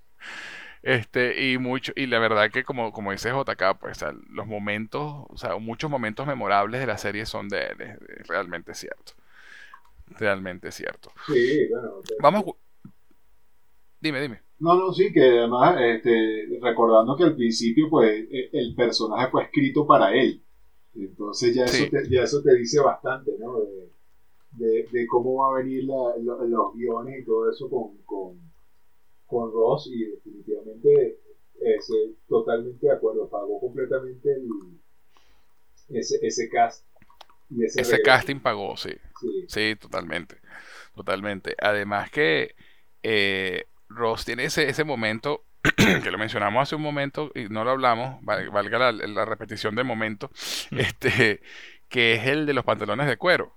Este, y mucho, y la verdad que como, como dice JK, pues o sea, los momentos, o sea, muchos momentos memorables de la serie son de, de- de- realmente cierto. Realmente cierto. Sí, bueno. Vamos. Dime, dime. No, no, sí, que además, este, recordando que al principio, pues, e- el personaje fue escrito para él. Entonces ya eso, Sí. te, ya eso te dice bastante, ¿no? De, de- de cómo va a venir la- lo- los guiones y todo eso con, con, con Ross y definitivamente ese, totalmente de acuerdo, pagó completamente el, ese, ese cast. Y ese, casting pagó, sí. Sí. Sí, totalmente. Totalmente. Además que eh, Ross tiene ese, ese momento, que lo mencionamos hace un momento y no lo hablamos, val- valga la, la repetición del momento, este, que es el de los pantalones de cuero.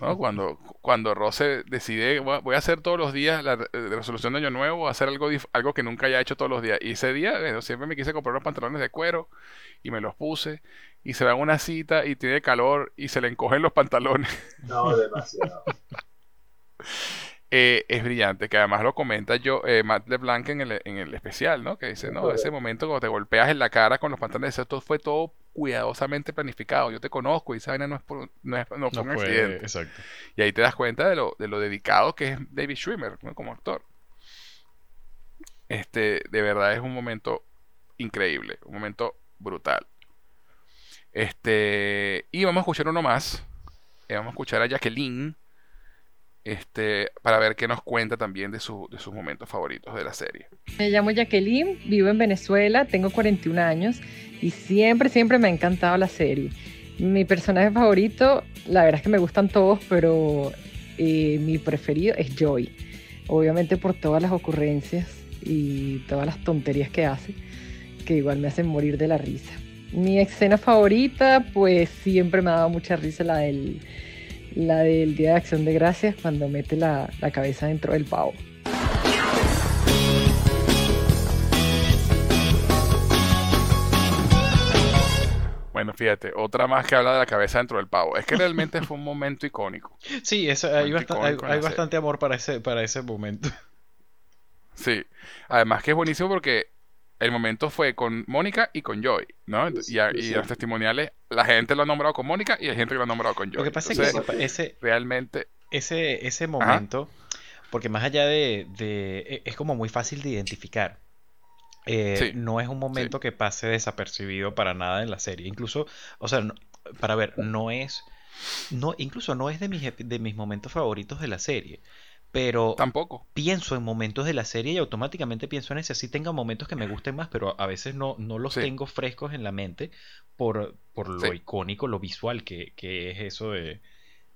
¿No? Cuando, cuando Ross se decide, voy a- hacer todos los días la eh, resolución de Año Nuevo, voy a hacer algo, algo que nunca haya hecho todos los días. Y ese día siempre me quise comprar unos pantalones de cuero y me los puse. Y se va a una cita y tiene calor y se le encogen los pantalones. No, demasiado. Eh, es brillante, que además lo comenta yo, eh, Matt LeBlanc en el, en el especial, ¿no? Que dice, no, ese momento cuando te golpeas en la cara con los pantalones, esto fue todo cuidadosamente planificado. Yo te conozco y esa vaina no es por, no es, no fue No un accidente. exacto. Y ahí te das cuenta de lo, de lo dedicado que es David Schwimmer ¿no? como actor. Este, de verdad es un momento increíble, un momento brutal. Este, y vamos a escuchar uno más. Eh, vamos a escuchar a Jacqueline. Este, para ver qué nos cuenta también de, su- de sus momentos favoritos de la serie. Me llamo Jacqueline, vivo en Venezuela, tengo 41 años y siempre, siempre me ha encantado la serie. Mi personaje favorito, la verdad es que me gustan todos, pero eh, mi preferido es Joy. Obviamente por todas las ocurrencias y todas las tonterías que hace, que igual me hacen morir de la risa. Mi escena favorita, pues siempre me ha dado mucha risa la del, la del Día de Acción de Gracias, cuando mete la, la cabeza dentro del pavo. Bueno, fíjate, otra más que habla de la cabeza dentro del pavo. Es que realmente fue un momento icónico. Sí, eso, hay, bastante amor para ese, para ese momento. Sí. Además que es buenísimo porque el momento fue con Mónica y con Joy, ¿no? Y, a- y los testimoniales, la gente lo ha nombrado con Mónica y hay gente que lo ha nombrado con Joy. Lo que pasa Entonces, es que ese, realmente ese, ese momento, porque más allá de, de- e- es como muy fácil de identificar. Eh, Sí, no es un momento que pase desapercibido para nada en la serie. Incluso, o sea, no- para ver, no es, no, incluso no es de mis, ep- de mis momentos favoritos de la serie. Pero tampoco. pienso en momentos de la serie y automáticamente pienso en ese. Así tenga momentos que me gusten más, pero a veces no, no los Sí. tengo frescos en la mente por, por lo Sí. icónico, lo visual que, que es eso de,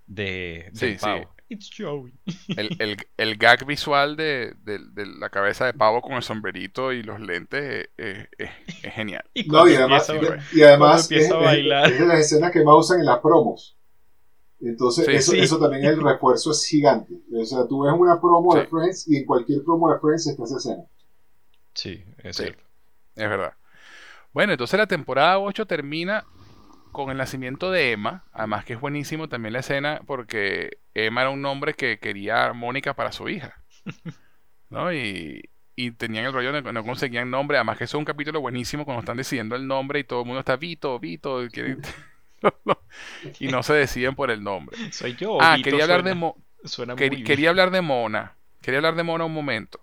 de, Sí, del pavo. It's Joey. el, el, el gag visual de, de- de la cabeza de pavo con el sombrerito y los lentes eh, eh, es, es genial. Y No, y además, empieza y además es, a es- bailar. es de las escenas que más usan en las promos. Entonces, Sí, eso, sí. eso también el refuerzo es gigante. O sea, tú ves una promo de. Friends y en cualquier promo de Friends está esa escena. Sí, es Sí. cierto. Es verdad. Bueno, entonces la temporada 8 termina con el nacimiento de Emma. Además que es buenísimo también la escena porque Emma era un nombre que quería Mónica para su hija. ¿No? Y, y tenían el rollo de que no conseguían nombre. Además que eso es un capítulo buenísimo cuando están decidiendo el nombre y todo el mundo está Vito, Vito. quieren- y no se deciden por el nombre. Soy yo. Ah, quería hablar de suena- Mo- suena muy quer- quería hablar de Mona. Quería hablar de Mona un momento.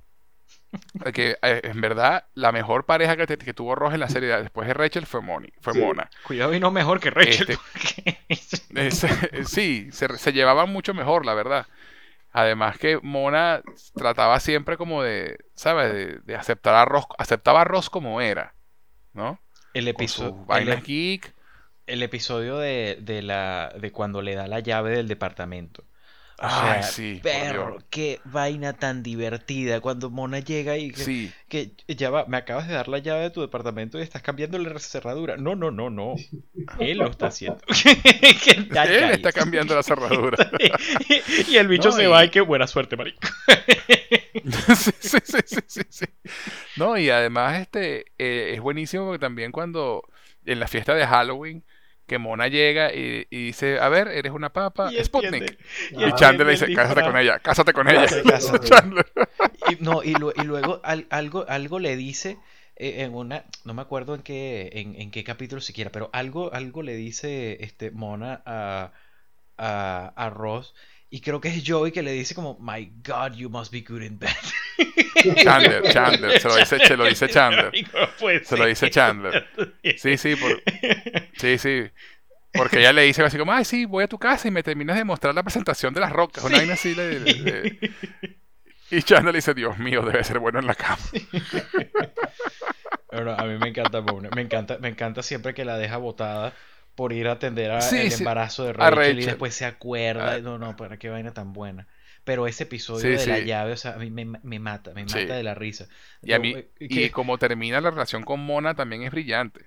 Que eh, en verdad la mejor pareja que, te- que tuvo Ross en la serie después de Rachel fue Moni, fue Sí. Mona. Cuidado y no mejor que Rachel. Este- porque- Es- eh, sí, se, se llevaban mucho mejor, la verdad. Además que Mona trataba siempre como de, ¿sabes? De, de aceptar a Ross, aceptaba a Ross como era, ¿no? el Con episodio. sus vainas geek. El episodio de, de la de cuando le da la llave del departamento. O Ay, sea, sí, perro, qué vaina tan divertida cuando Mona llega y que, Sí, que ya va, me acabas de dar la llave de tu departamento y estás cambiando la cerradura. No, no, no, no. Él lo está haciendo. Él está cambiando la cerradura. y el bicho No, se y- va y qué buena suerte, marico. sí, sí, sí, sí, sí, sí. No, y además este eh, es buenísimo porque también cuando en la fiesta de Halloween, que Mona llega y, y dice, a ver, eres una papa, Y Sputnik. Y, y Chandler le dice, cásate con ella, cásate con ella. Cásate, cásate. Chandler. Y, no, y, lu- y luego al- algo, algo le dice eh, en una, no me acuerdo en qué, en, en qué capítulo siquiera, pero algo, algo le dice este Mona a, a, a Ross. Y creo que es Joey que le dice como, My God, you must be good in bed. Chandler, Chandler, se lo dice, se lo dice Chandler. Puede Se lo dice. Chandler. Sí, sí, por- sí, sí. Porque ella le dice así como, ay, sí, voy a tu casa y me terminas de mostrar la presentación de las rocas. Una vaina así. le- le- le- Y Chandler le dice, Dios mío, debe ser bueno en la cama. Pero a mí me encanta. Me encanta, me encanta siempre que la deja botada por ir a atender a- Sí, el sí, embarazo de a Rachel, y Rachel. después se acuerda. Ah. No, no, para qué vaina tan buena. Pero ese episodio Sí, de la llave, o sea, a mí me, me mata, me mata de la risa. Y a Yo, mí, eh, y como termina la relación con Mona también es brillante.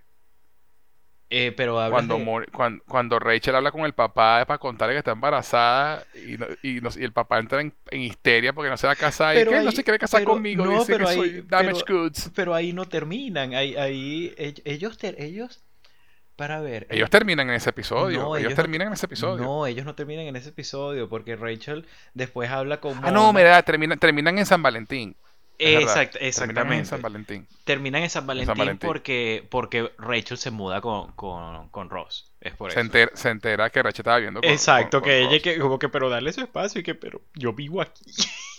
eh, pero Cuando, de- Mo- cuan- cuando, Rachel habla con el papá para contarle que está embarazada y, no- y, no- y el papá entra en, en histeria porque no se va a casar y Pero que no se quiere casar pero- conmigo, no, dice pero que ahí- soy damaged pero- goods. Pero ahí no terminan. Ahí, ahí ell- ellos, ellos, para ver. Ellos terminan en ese episodio. no, ellos, ellos no- terminan en ese episodio. No, ellos no terminan en ese episodio porque Rachel después habla con ah, no, mira, terminan, terminan en San Valentín. Exact- terminan en exactamente. San Valentín. Terminan en San Valentín, Valentín. Porque, porque Rachel se muda con, con, con Ross. Es por Se eso. se entera que Rachel estaba viendo con Exacto, que ella Ross. que como que pero darle su espacio y que pero yo vivo aquí.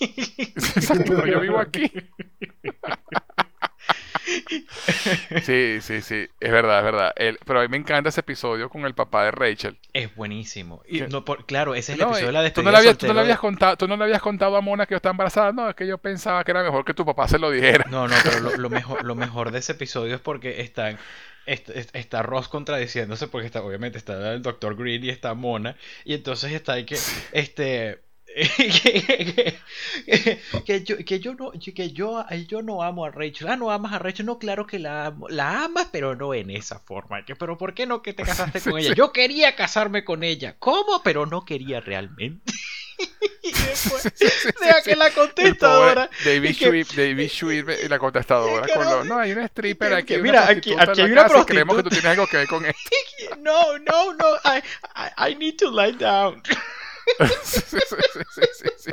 Exacto, yo vivo aquí. Sí, sí, sí, es verdad, es verdad. El- pero a mí me encanta ese episodio con el papá de Rachel. Es buenísimo. Y no, por- claro, ese es el No, episodio de la tú despedida no, le habías, tú, no le habías contado, tú no le habías contado a Mona que yo estaba embarazada. No, es que yo pensaba que era mejor que tu papá se lo dijera. No, no, pero lo, lo mejor, lo mejor de ese episodio es porque están, est- est- está Ross contradiciéndose porque está, obviamente está el Dr. Green y está Mona y entonces está ahí que, este, que, que- que yo, que yo no, que yo, yo no amo a Rachel. Ah, no amas a Rachel. No, claro que la amo. La amas, pero no en esa forma. Que, pero ¿por qué no que te casaste con ella? Yo quería casarme con ella. ¿Cómo? Pero no quería realmente. y después, deja que la contestadora David Schwib, David la contestadora. con no- no, hay una stripper aquí. mira, una aquí- prostituta aquí hay una y creemos que tú prostituta. tienes algo que ver con esto. No, no, no. I, I, I need to lie down. Sí, sí, sí.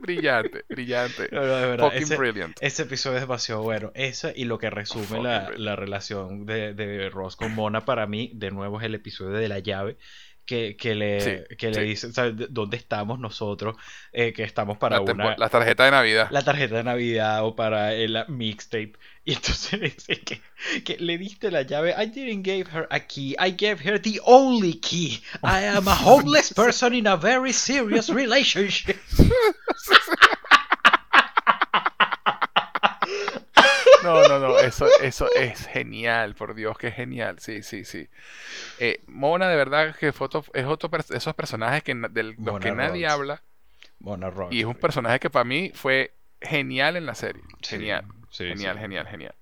Brillante, brillante. No, no, de verdad, Fucking ese, brilliant. ese episodio es demasiado bueno. Esa y lo que resume la relación de, de Ross con Mona para mí, de nuevo, es el episodio de la llave. Que, que le, Sí, que le sí. dice, ¿Dónde estamos nosotros? Eh, que estamos para La, una, la tarjeta de Navidad. la tarjeta de Navidad o para el mixtape. Y entonces dice que, que le diste la llave. I didn't give her a key. I gave her the only key. I am a homeless person in a very serious relationship. Eso, eso es genial, por Dios, que es genial, sí, sí, sí. Eh, Mona, de verdad, que fue otro- es otro de esos personajes que, de los Mona que nadie habla, Mona y es un personaje que para mí fue genial en la serie, Sí, genial, sí, genial, sí. genial, genial.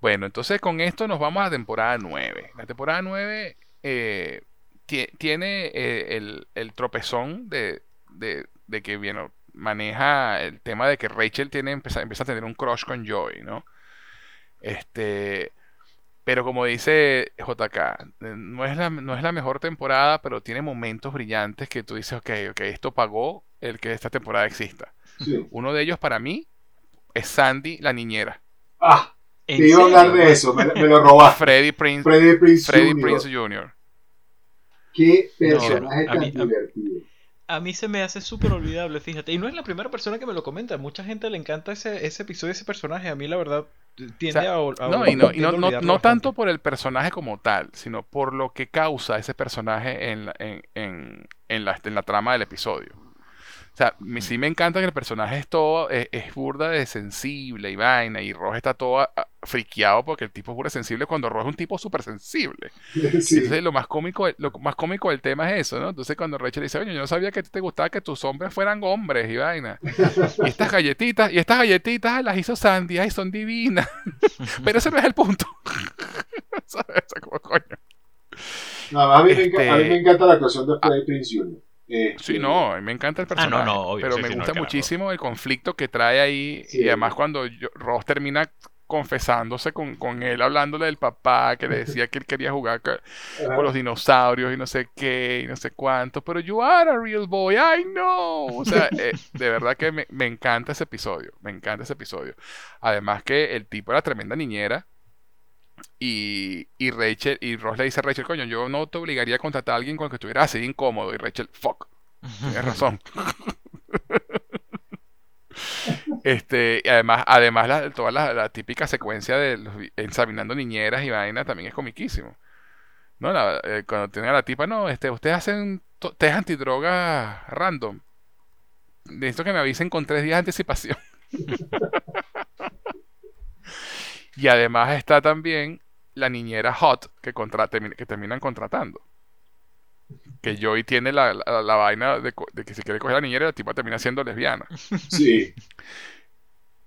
Bueno, entonces con esto nos vamos a la temporada 9. La temporada 9 eh, tie- tiene eh, el, el tropezón de, de, de que bueno, maneja el tema de que Rachel tiene, empieza, empieza a tener un crush con Joey, ¿no? Este, pero como dice JK, eh, no es la, no es la mejor temporada, pero tiene momentos brillantes que tú dices, ok, ok, esto pagó el que esta temporada exista. Sí. Uno de ellos para mí es Sandy, la niñera. Ah, ¿En te iba a hablar de eso, me, me lo robaste. Freddie Prince, Freddie Prince Freddie Jr. Prince Jr. Qué personaje tan mí- divertido. A mí se me hace súper olvidable, fíjate. Y no es la primera persona que me lo comenta. Mucha gente le encanta ese, ese episodio, ese personaje. A mí, la verdad, tiende O sea, a, a No, y no, y no, no, no tanto por el personaje como tal, sino por lo que causa ese personaje en la, en, en, en la, en la trama del episodio. O sea, me- sí me encanta que el personaje es todo, es, es burda de sensible y vaina, y Ross está todo ah, friqueado porque el tipo es burda sensible cuando Ross es un tipo súper sensible. Sí. Entonces lo más cómico, lo más cómico del tema es eso, ¿no? Entonces cuando Rachel dice, oye, yo no sabía que a te gustaba que tus hombres fueran hombres y vaina. Y estas galletitas, y estas galletitas las hizo Sandy, ay, son divinas. Pero ese no es el punto. ¿Sabes? Como coño. No, a, mí me enca- Este- a mí me encanta la actuación de Freddie Prinze Jr. Sí, no, a mí me encanta el Ah, no, personaje. no, obvio, pero sí, me sí, no, gusta muchísimo el conflicto que trae ahí. Sí. Y además cuando yo- Ross termina confesándose con, con él, hablándole del papá, que le decía que él quería jugar con los dinosaurios y no sé qué, y no sé cuánto, pero you are a real boy, I know. O sea, eh, de verdad que me, me encanta ese episodio, me encanta ese episodio. Además que el tipo era tremenda niñera. Y, y Rachel, y Ross le dice a Rachel, coño, yo no te obligaría a contratar a alguien con el que estuvieras así de incómodo. Y Rachel, fuck, tienes razón. Este, y además, además la, toda la, la típica secuencia de los examinando niñeras y vaina también es comiquísimo. ¿No? La- eh, cuando tienen a la tipa, no, este, ustedes hacen test antidroga random. Necesito que me avisen con tres días de anticipación. y además está también la niñera hot que, contra- que terminan contratando. Que Joey tiene la, la- la vaina de, co- de que si quiere coger a la niñera, la tipa termina siendo lesbiana. Sí.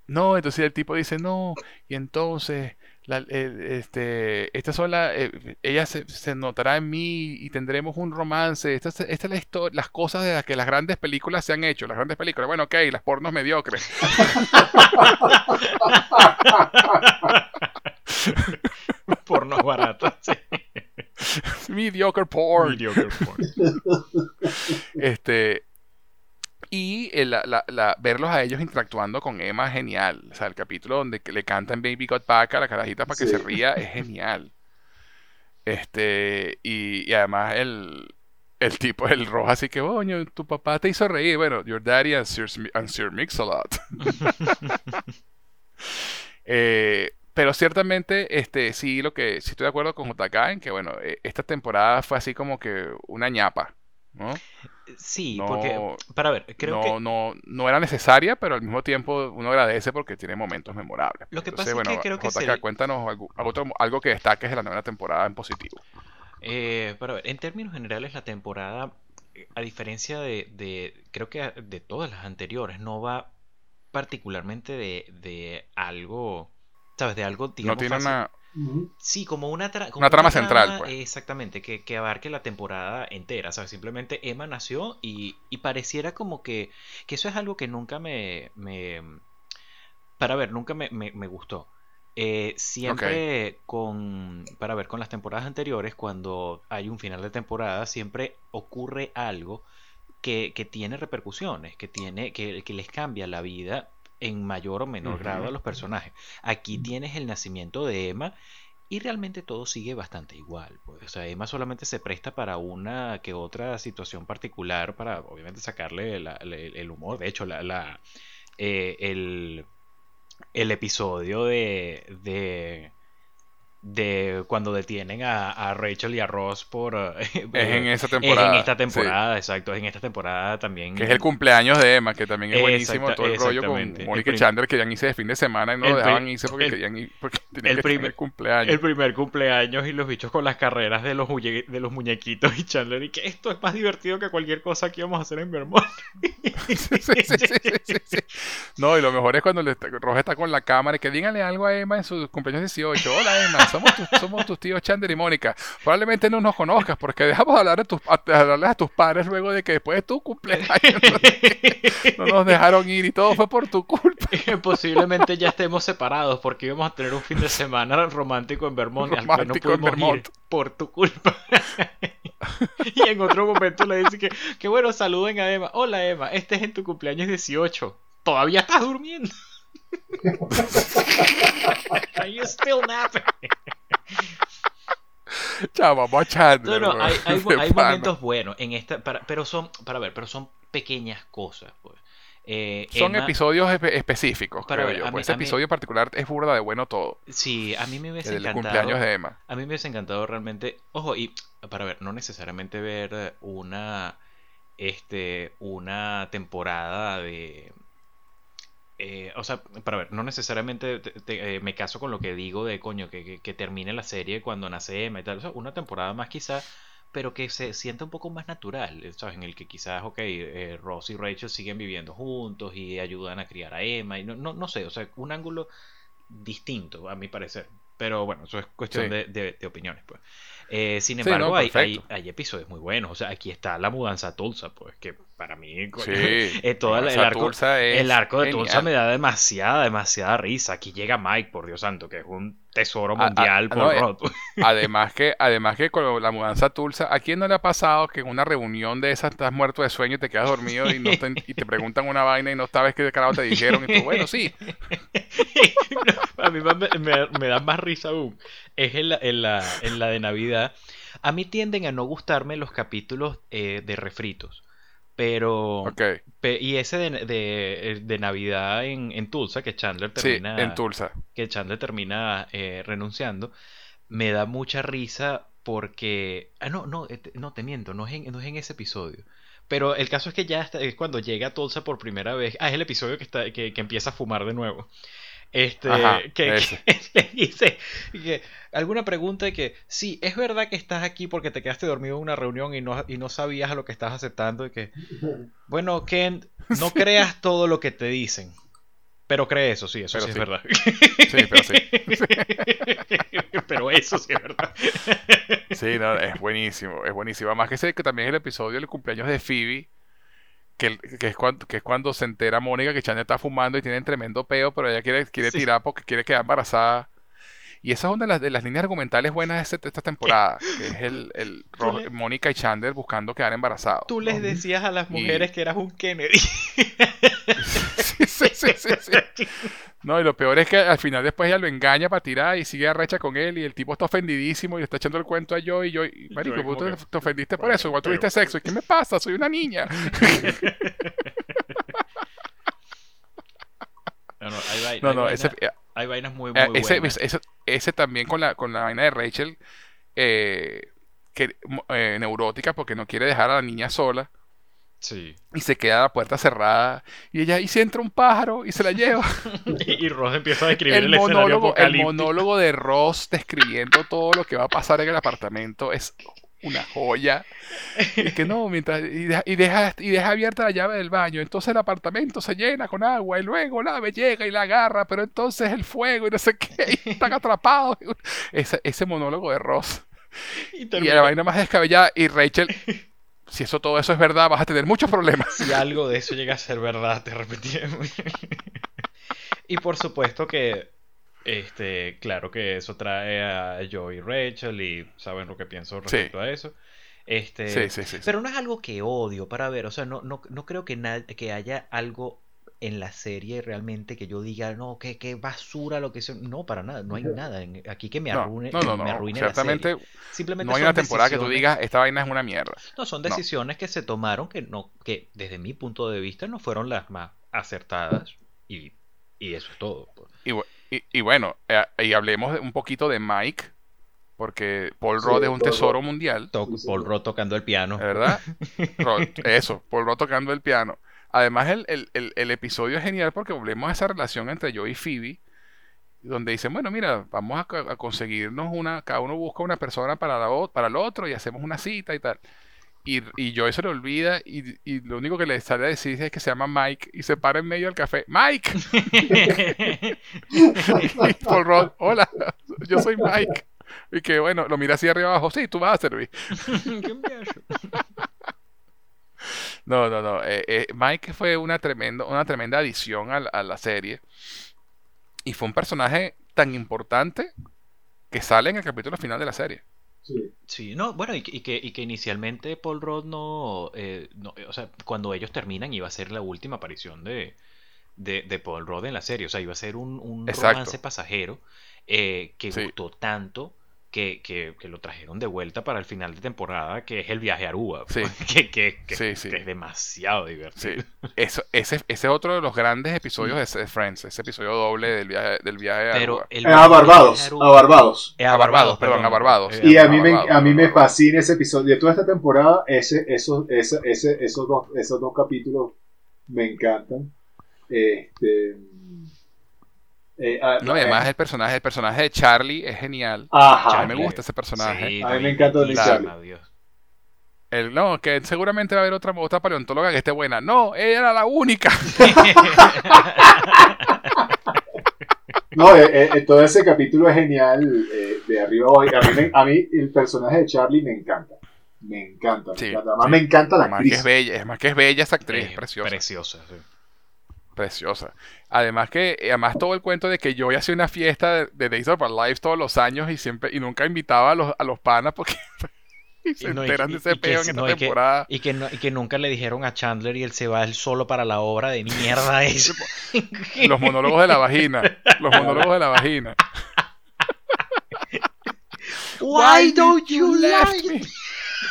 No, entonces el tipo dice, no, y entonces, la- eh, este, esta son la- eh, ella se, se notará en mí y tendremos un romance. Esta, es- esta es la historia, las cosas de las que las grandes películas se han hecho, las grandes películas. Bueno, ok, las pornos mediocres. Porno barato. sí. Mediocre porn. Mediocre porn. Este, y el- la- la- verlos a ellos interactuando con Emma es genial. O sea, el capítulo donde le cantan Baby Got Back a la carajita para que Sí. se ría es genial. Este, y, y además el, el tipo, el rojo, así que, coño, tu papá te hizo reír. Bueno, your daddy and Sir, and Sir Mix-a-Lot. Eh, pero ciertamente, este, sí, lo que sí estoy de acuerdo con JK en que, bueno, eh, esta temporada fue así como que una ñapa, ¿no? Sí, No, porque, para ver, creo no, que no, no era necesaria, pero al mismo tiempo uno agradece porque tiene momentos memorables. Lo que Entonces, pasa es que creo que JK, se cuéntanos algo, algo, otro- algo que destaques de la novena temporada en positivo. Eh, para ver, en términos generales, la temporada, a diferencia de, de- creo que de todas las anteriores, no va particularmente de, de algo, ¿sabes? De algo, No digamos, tiene fácil. una... Sí, como una, tra- como Una trama central, pues. Exactamente, que, que abarque la temporada entera, ¿sabes? Simplemente Emma nació y, y pareciera como que, que eso es algo que nunca me... me para ver, nunca me, me- me gustó. Eh, siempre con, para ver, con las temporadas anteriores, cuando hay un final de temporada, siempre ocurre algo que, que tiene repercusiones, que, tiene, que, que les cambia la vida en mayor o menor grado a los personajes. Aquí tienes el nacimiento de Emma y realmente todo sigue bastante igual. Pues. O sea, Emma solamente se presta para una que otra situación particular para obviamente sacarle la- la- el humor. De hecho, la, la- eh, el, el episodio de, de, de cuando detienen a, a Rachel y a Ross por... eh, Es en esa es temporada. en esta sí. temporada, exacto. Es en esta temporada también. Que es el cumpleaños de Emma, que también es buenísimo Exacta- todo el rollo con. Mónica y Chandler, que querían irse de fin de semana y no lo dejaban irse porque el- querían ir, porque tenían el que primer- cumpleaños. El primer cumpleaños y los bichos con las carreras de los, de los muñequitos y Chandler y que esto es más divertido que cualquier cosa que íbamos a hacer en Vermont. Sí, sí. No, y lo mejor es cuando le Roja está con la cámara y que díganle algo a Emma en su cumpleaños 18. Hola Emma, somos, tus- somos tus tíos Chandler y Mónica. Probablemente no nos conozcas porque dejamos de hablar de tus, a- de hablarles a tus padres luego de que después de tu cumpleaños no nos dejaron ir y todo fue por tu culpa. Posiblemente ya estemos separados porque íbamos a tener un fin de semana romántico en Vermont y al que no en ir por tu culpa. y en otro momento le dice que, que bueno, saluden a Emma. Hola Emma, este es en tu cumpleaños 18. Todavía estás durmiendo. Are you still napping? Chao, vamos a Chandler. No, no, hay, hay, hay momentos buenos en esta, para, pero son, para ver, pero son pequeñas cosas, pues. Eh, Son Emma- episodios espe- específicos, Para creo ver, yo. Pues mí- ese a mí- episodio en particular es burda de bueno todo. Sí, a mí me hubiese El encantado. cumpleaños de Emma. A mí me hubiese encantado realmente. Ojo, y para ver, no necesariamente ver una. Este. Una temporada de. Eh, o sea, para ver, no necesariamente te- te- eh, me caso con lo que digo de coño, que, que- que termine la serie cuando nace Emma y tal. O sea, una temporada más quizá, pero que se sienta un poco más natural, eh, ¿sabes? En el que quizás, ok, eh, Ross y Rachel siguen viviendo juntos y ayudan a criar a Emma. Y no, no, no sé, o sea, un ángulo distinto, a mi parecer. Pero bueno, eso es cuestión Sí. de, de- de opiniones, pues. Eh, sin Sí, embargo, no, hay, hay episodios muy buenos. O sea, aquí está la mudanza a Tulsa, pues, que para mí, coño, Sí. eh, todo el, arco, Tulsa es el arco de. Tulsa me da demasiada, demasiada risa. Aquí llega Mike, por Dios santo, que es un tesoro mundial por no, eh. Además que, además que con la mudanza a Tulsa, ¿a quién no le ha pasado que en una reunión de esas estás muerto de sueño y te quedas dormido y, no te, y te preguntan una vaina y no sabes qué carajo te dijeron? Y tú, bueno, sí. a mí me, me- me da más risa aún. Es en la, en la, en la de Navidad. A mí tienden a no gustarme los capítulos eh, de refritos. Pero. Pe- y ese de, de- de Navidad en, en Tulsa, que Chandler Sí, termina. en Tulsa. que Chandler termina eh, renunciando, me da mucha risa porque... Ah, no, no, eh, no, te miento, no es, en, no es en ese episodio. Pero el caso es que ya está- es cuando llega a Tulsa por primera vez. Ah, es el episodio que, está, que, que empieza a fumar de nuevo. Este, Ajá, que, que le dice que alguna pregunta de que sí, es verdad que estás aquí porque te quedaste dormido en una reunión y no, y no sabías a lo que estás aceptando y que, bueno, Ken, no creas todo lo que te dicen, pero cree eso, sí, eso sí, sí. es verdad. Sí, pero sí. pero eso sí es verdad. Sí, no, es buenísimo, es buenísimo. Además que ese que también es el episodio del cumpleaños de Phoebe, que, que es cuando, que es cuando se entera Mónica que Chandler está fumando y tiene tremendo peo, pero ella quiere, quiere Sí. tirar porque quiere quedar embarazada. Y esa es una de las, de las líneas argumentales buenas de, este- de esta temporada, que es el, el le- Mónica y Chandler buscando quedar embarazados. Tú les decías a las Y- mujeres que eras un Kennedy. Sí, sí, sí, sí, sí. No, y lo peor es que al final después ella lo engaña para tirar y sigue arrecha con él y el tipo está ofendidísimo y le está echando el cuento a Joey y yo, y, marico, Joey ¿vos te, que, te ofendiste por bueno, eso, igual pero- tuviste sexo. ¿Y qué me pasa? Soy una niña. No, no, hay, vai- No, hay no, vainas, ese, hay vainas muy, muy eh, ese, buenas. ese, ese también con la, con la vaina de Rachel, eh, que, eh, neurótica porque no quiere dejar a la niña sola Sí. y se queda la puerta cerrada y ella, y si entra un pájaro y se la lleva. Y, y Ross empieza a describir el, el monólogo, el monólogo de Ross describiendo todo lo que va a pasar en el apartamento es una joya. Y que no, mientras y deja, y deja, y deja abierta la llave del baño, entonces el apartamento se llena con agua y luego la ave llega y la agarra, pero entonces el fuego y no sé qué, y están atrapados. Ese, ese monólogo de Ross. Y la vaina más descabellada y Rachel, si eso todo eso es verdad, vas a tener muchos problemas. Si algo de eso llega a ser verdad, te repetiré. y por supuesto que, este, claro que eso trae a Joey y Rachel y saben lo que pienso respecto a eso. Este, Sí, sí, sí. sí. Pero no es algo que odio para ver, o sea, no, no, no creo que, que haya algo en la serie realmente que yo diga, no, qué, qué basura lo que sea. No, para nada, no hay nada en- aquí que me arruine, no, no, me no, arruine la Ciertamente serie. Simplemente no hay una temporada que tú digas, esta vaina es una mierda. no, son No. decisiones que se tomaron que no, que desde mi punto de vista no fueron las más acertadas y, y eso es todo. pues. Y, y- y bueno, eh, y hablemos de- un poquito de Mike, porque Paul Sí, Rudd es un Paul tesoro mundial, To- Sí, sí. Paul Rudd tocando el piano. ¿verdad? Eso, Paul Rudd tocando el piano. Además, el, el- el- el episodio es genial porque volvemos a esa relación entre yo y Phoebe, donde dicen, bueno, mira, vamos a, a conseguirnos una, cada uno busca una persona para, la, para el otro y hacemos una cita y tal. Y, y Joey se le olvida y, y lo único que le sale a decir es que se llama Mike y se para en medio del café. ¡Mike! Y Paul Rudd, hola, yo soy Mike. Y que bueno, lo mira así arriba abajo, sí, tú vas a servir. No, no, no. eh, eh, Mike fue una tremenda, una tremenda adición a la, a la serie. Y fue un personaje tan importante que sale en el capítulo final de la serie. Sí. Sí, no, bueno, y, que- y que, y que inicialmente Paul Rudd no, eh, no, o sea, cuando ellos terminan iba a ser la última aparición de, de, de Paul Rudd en la serie, o sea, iba a ser un, romance pasajero eh, que Sí. gustó tanto que, que, que lo trajeron de vuelta para el final de temporada, que es el viaje a Aruba, Sí. que, que, que- Sí, sí. que es demasiado Sí. divertido. Eso, ese, ese es otro de los grandes episodios de Friends, ese episodio doble del viaje, del viaje a Pero Aruba. el Eh, a Barbados, a Barbados. Eh, A Barbados, perdón, a Barbados. Eh, Y a a mí, me, Barbados, a mí me Barbados. fascina ese episodio. De toda esta temporada, ese, esos, ese, ese- esos, dos, esos dos capítulos me encantan. Este, eh, ah, No, y además el personaje, el personaje de Charlie es genial. Ajá. A mí me gusta ese personaje. Sí, A mí me encanta bellísima, Charlie. El, no, que seguramente va a haber otra, otra paleontóloga que esté buena. No, ella era la única. No, eh, eh, todo ese capítulo es genial eh, de arriba abajo. A mí, me- a mí el personaje de Charlie me encanta. Me encanta. Me Sí, encanta. Además sí. me encanta la actriz. es bella, es más que es bella esa actriz, es preciosa. Preciosa, sí. Preciosa. Además que, además todo el cuento de que yo hacía una fiesta de, de Days of Our Lives todos los años y siempre, y nunca invitaba a los, a los panas porque y se no, enteran y- de ese y que peo en esta no, que- temporada. Y que, no- y que nunca le dijeron a Chandler y él se va él solo para la obra de mierda esa. Los monólogos de la vagina. Los monólogos de la vagina. Why don't you like me?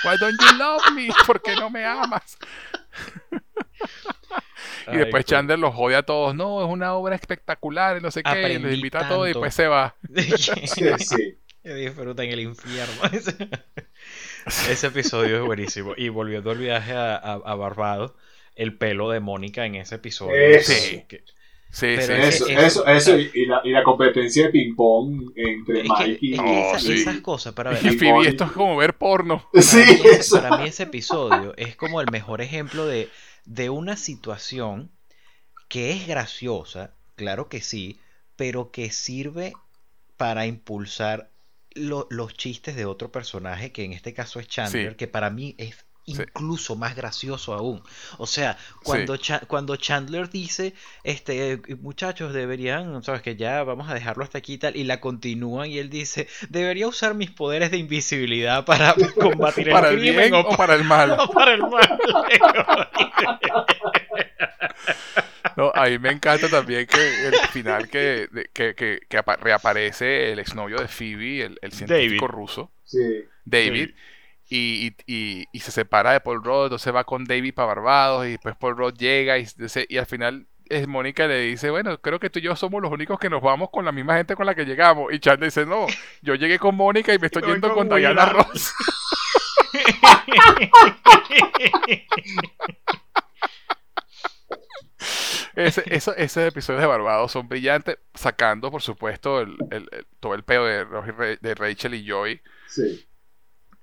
Why don't you love me? ¿Por qué no me amas? Y después. Chandler los jode a todos. No, es una obra espectacular y no sé qué. y les invita a todos y después se va. Sí, sí. Disfruta en el infierno. Ese, episodio es buenísimo. Y volviendo al viaje a, a- a Barbados, el pelo de Mónica en ese episodio. Eso. Sí. que- Sí, sí. es- Eso, eso- eso, y, la, y la competencia de ping-pong entre es que- Mike y. es que Oh, esa- sí. esas cosas, para ver, Y. Phoebe, esto es como ver porno. Sí, mí, eso. para mí ese episodio es como el mejor ejemplo de, de una situación que es graciosa, claro que sí, pero que sirve para impulsar lo- los chistes de otro personaje, que en este caso es Chandler, Sí. que para mí es Sí. incluso más gracioso aún. O sea, cuando, Cha- cuando Chandler dice, este, muchachos deberían, sabes que ya vamos a dejarlo hasta aquí y tal, y la continúan y él dice, debería usar mis poderes de invisibilidad para combatir el ¿Para el crimen bien o, o pa- para el mal? o para el mal. No, a mí me encanta también que el final que, de- que, que, que apa- reaparece el exnovio de Phoebe, el, el científico David. ruso, Sí. David, y, y, y- y se separa de Paul Rudd, entonces va con David para Barbados y después Paul Rudd llega y, dice- y al final es Mónica le dice, bueno, creo que tú y yo somos los únicos que nos vamos con la misma gente con la que llegamos. Y Chandler dice, no, yo llegué con Mónica y me estoy yendo con con Diana Willa". Ross. Ese, eso- esos episodios de Barbados son brillantes, sacando, por supuesto, el, el- el- todo el peo de, de Rachel y Joy, Sí.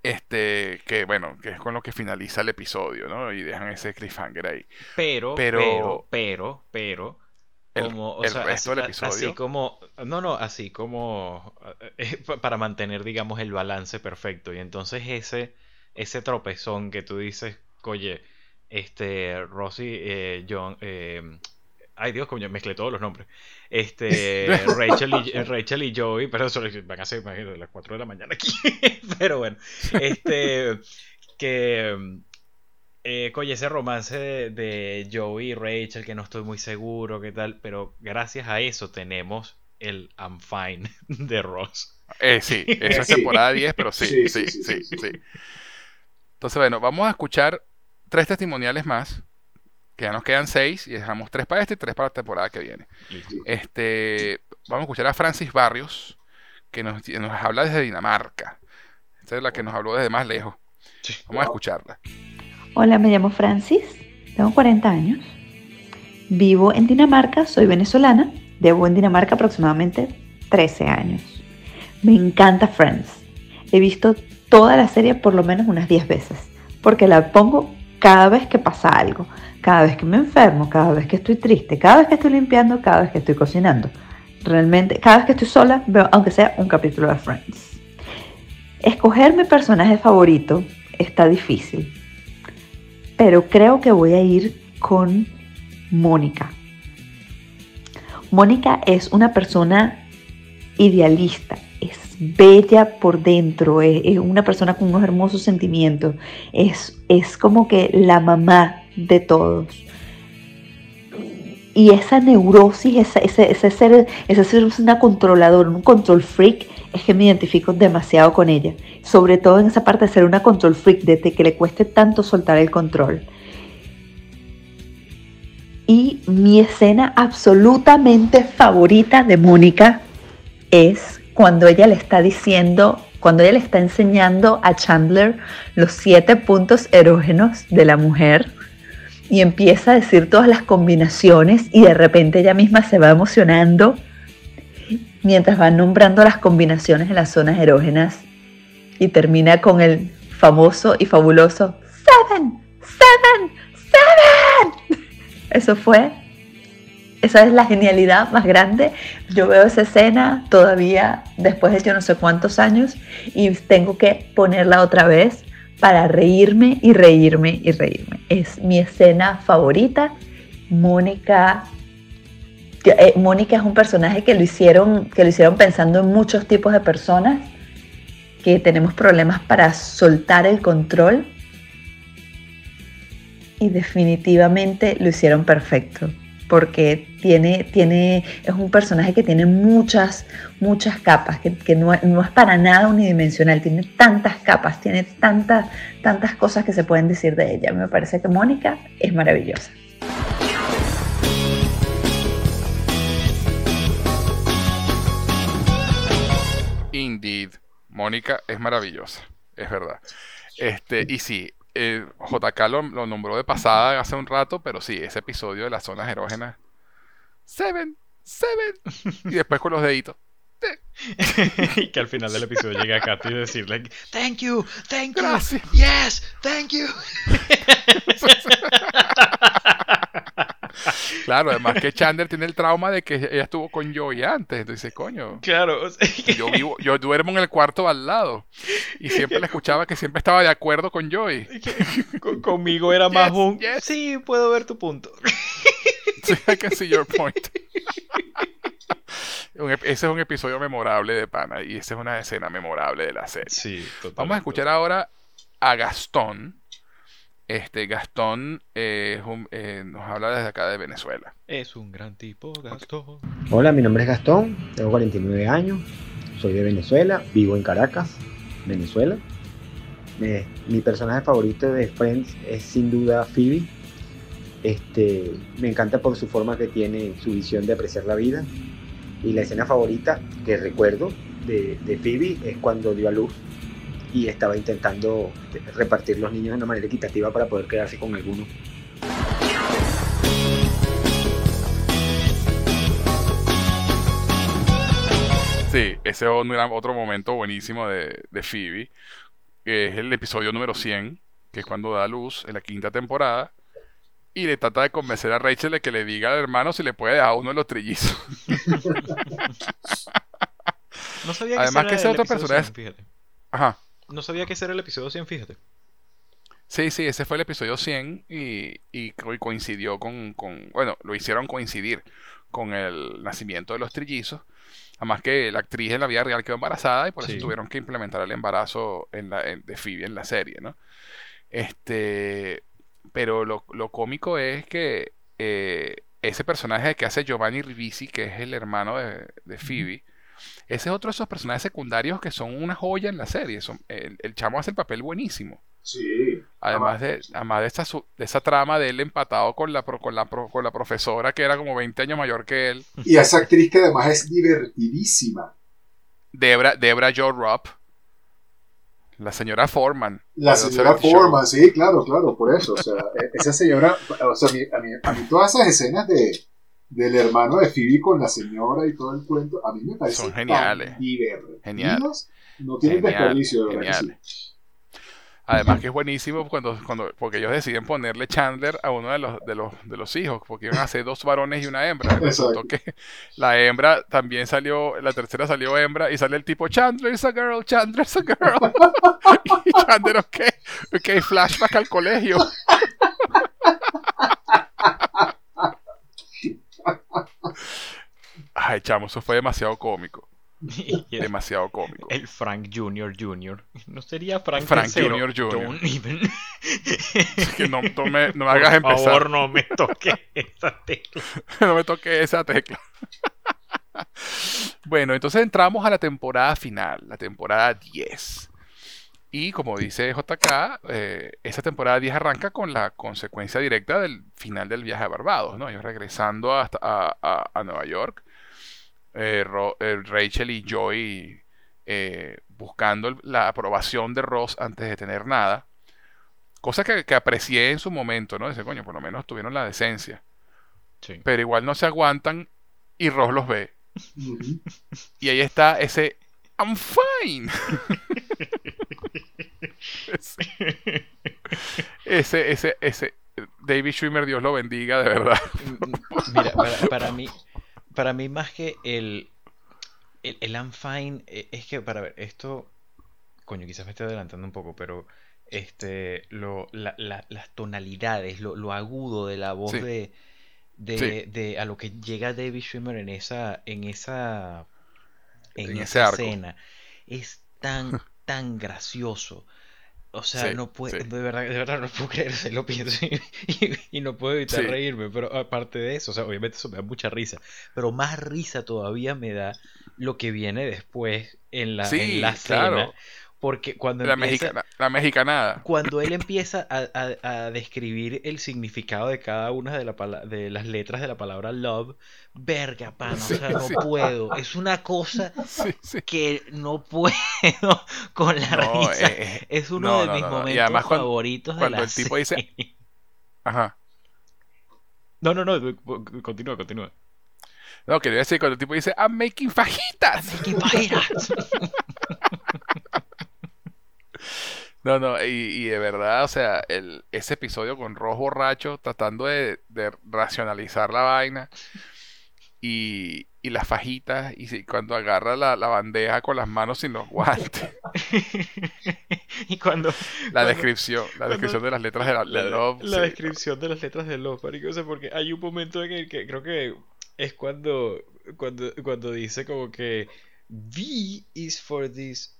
Este, que bueno, que es con lo que finaliza el episodio, ¿no? Y dejan ese cliffhanger ahí. Pero, Pero- pero, pero, pero, El- como, o el sea, resto así, del episodio. así como, no, no, así como eh, pa- para mantener, digamos, el balance perfecto. Y entonces ese, ese tropezón que tú dices, oye, este, Rosy, eh, John, eh, ay Dios, coño, mezclé todos los nombres. Este, Rachel y, eh, Rachel y Joey, pero eso van a ser imagínate, las 4 de la mañana aquí. pero bueno, este, que eh, coño, ese romance de, de Joey y Rachel, que no estoy muy seguro, qué tal, pero gracias a eso tenemos el I'm fine de Ross. Eh, sí, eso es temporada 10, pero sí, sí, Sí, sí, sí, sí, sí, sí. Entonces, bueno, vamos a escuchar tres testimoniales más, que ya nos quedan seis, y dejamos tres para este y tres para la temporada que viene. Este, vamos a escuchar a Francis Barrios, que nos, nos habla desde Dinamarca. Esta es la que nos habló desde más lejos. Vamos a escucharla. Hola, me llamo Francis, tengo 40 años, vivo en Dinamarca, soy venezolana, llevo en Dinamarca aproximadamente 13 años. Me encanta Friends, he visto toda la serie por lo menos unas 10 veces, porque la pongo cada vez que pasa algo, cada vez que me enfermo, cada vez que estoy triste, cada vez que estoy limpiando, cada vez que estoy cocinando. Realmente, cada vez que estoy sola, veo aunque sea un capítulo de Friends. Escoger mi personaje favorito está difícil, pero creo que voy a ir con Mónica. Mónica es una persona idealista, es bella por dentro, es, una persona con unos hermosos sentimientos, es, es como que la mamá de todos. Y esa neurosis, ese, ese ser, ese ser una controladora, un control freak, es que me identifico demasiado con ella. Sobre todo en esa parte de ser una control freak, de que le cueste tanto soltar el control. Y mi escena absolutamente favorita de Mónica es cuando ella le está diciendo, cuando ella le está enseñando a Chandler los siete puntos erógenos de la mujer y empieza a decir todas las combinaciones y de repente ella misma se va emocionando mientras va nombrando las combinaciones en las zonas erógenas y termina con el famoso y fabuloso Seven, Seven, Seven. Eso fue esa es la genialidad más grande. Yo veo esa escena todavía después de yo no sé cuántos años y tengo que ponerla otra vez para reírme y reírme y reírme. Es mi escena favorita. Mónica eh, Mónica es un personaje que lo hicieron que lo hicieron pensando en muchos tipos de personas que tenemos problemas para soltar el control y definitivamente lo hicieron perfecto porque tiene, tiene, es un personaje que tiene muchas, muchas capas, que, no, es para nada unidimensional, tiene tantas capas, tiene tantas, tantas cosas que se pueden decir de ella. Me parece que Mónica es maravillosa. Indeed. Mónica es maravillosa, es verdad. Este, y sí, eh, JK lo, nombró de pasada hace un rato, pero sí, ese episodio de las zonas erógenas. Seven, Seven. Y después con los deditos. y que al final del episodio llegue a Katy y decirle Thank you, thank you, yes, thank you. Claro, además que Chandler tiene el trauma de que ella estuvo con Joey antes. Entonces, coño. Claro. yo, vivo, yo duermo en el cuarto al lado. Y siempre le escuchaba que siempre estaba de acuerdo con Joey. conmigo era más un. Sí, puedo ver tu punto. sí, I can see your point. ese es un episodio memorable de Pana y esa es una escena memorable de la serie. Sí, Vamos a escuchar ahora a Gastón este Gastón eh, eh, nos habla desde acá de Venezuela. Es un gran tipo, Gastón. Hola, mi nombre es Gastón, tengo 49 años, soy de Venezuela, vivo en Caracas, Venezuela. mi personaje favorito de Friends es sin duda Phoebe. Este, me encanta por su forma que tiene, su visión de apreciar la vida. Y la escena favorita que recuerdo de, de Phoebe es cuando dio a luz y estaba intentando repartir los niños de una manera equitativa para poder quedarse con alguno. Sí, ese es otro momento buenísimo de, de Phoebe, que es el episodio número 100, que es cuando da luz en la quinta temporada, y le trata de convencer a Rachel de que le diga al hermano si le puede dejar uno de los trillizos. no sabía que Además que ese otro personaje... Ajá. No sabía que ese era el episodio 100, fíjate. Sí, sí, ese fue el episodio 100 y, y coincidió con, Bueno, lo hicieron coincidir con el nacimiento de los trillizos. Además que la actriz en la vida real quedó embarazada y por eso tuvieron que implementar el embarazo en la, de Phoebe en la serie, ¿no? Este, pero lo, cómico es que eh, ese personaje que hace Giovanni Ribisi, que es el hermano de, de Phoebe, ese es otro de esos personajes secundarios que son una joya en la serie. el, chamo hace el papel buenísimo. Sí. Además de, además de, esa, de esa trama de él empatado con la, con, la, con la profesora que era como 20 años mayor que él. Y esa actriz que además es divertidísima. Debra, Debra Joe Rupp. La señora Foreman. La señora Foreman, sí, claro, claro, por eso. O sea, e, esa señora, o sea, a mí, a mí todas esas escenas de, del hermano de Phoebe con la señora y todo el cuento, a mí me parece Son geniales. Geniales. No tienen desperdicio, de verdad. Además que es buenísimo cuando, cuando, porque ellos deciden ponerle Chandler a uno de los, de los, de los hijos, porque iban a ser dos varones y una hembra. Resultó que la hembra también salió, la tercera salió hembra y sale el tipo Chandler is a girl, Chandler is a girl. y Chandler, ok, ok, flashback al colegio. Ay, chamo, eso fue demasiado cómico. demasiado cómico. El Frank Jr. Jr. No sería Frank, Frank Jr. Jr. que no, me, no me hagas empezar. Por favor, no me toques esa tecla. no me toques esa tecla. bueno, entonces entramos a la temporada final, la temporada 10. Y como dice JK, eh, esa temporada 10 arranca con la consecuencia directa del final del viaje a Barbados, ¿no? Ellos regresando hasta, a, Nueva York, eh, eh, Rachel y Joy buscando la aprobación de Ross antes de tener nada. Cosa que, que, aprecié en su momento, ¿no? Dice, coño, por lo menos tuvieron la decencia. Pero igual no se aguantan y Ross los ve. y ahí está ese I'm fine. ese, ese, ese, David Schwimmer, Dios lo bendiga, de verdad. Mira, para, para mí, para mí más que el, el, el I'm fine, eh, es que, para ver, esto, coño, quizás me estoy adelantando un poco, pero este, lo, la- la- las tonalidades, lo, lo agudo de la voz Sí. de, de, Sí. de a lo que llega David Schwimmer en esa, en esa, en, En esa escena, es tan, tan gracioso. O sea, Sí, no puedo, sí. de verdad, de verdad no puedo creer, se lo pienso y, y- y no puedo evitar Sí. reírme, pero aparte de eso, o sea, obviamente eso me da mucha risa, pero más risa todavía me da lo que viene después en la, en la cena. Porque cuando La, empieza, mexicana, la mexicanada. cuando él empieza a, a- a describir el significado de cada una de, la pala- de las letras de la palabra love, verga, pan, o sea, no sí. puedo. Es una cosa Sí, sí. que no puedo con la No, risa. eh, es uno no, de no, mis no, no. Y momentos además cuando- favoritos de cuando la el tipo dice-. Ajá. No, no, no, continúa, continúa. No, quería decir cuando el tipo dice, I'm making fajitas. Making fajitas. No, no, y, y de verdad, o sea, el, ese episodio con Ross borracho tratando de, de racionalizar la vaina y, y las fajitas y si- cuando agarra la, la bandeja con las manos sin los guantes. y cuando La cuando- descripción, la cuando- descripción de las letras de, la, de Love. la sí. descripción de las letras de Love, marico, o sea, porque hay un momento en el que creo que es cuando, cuando, cuando dice como que V is for this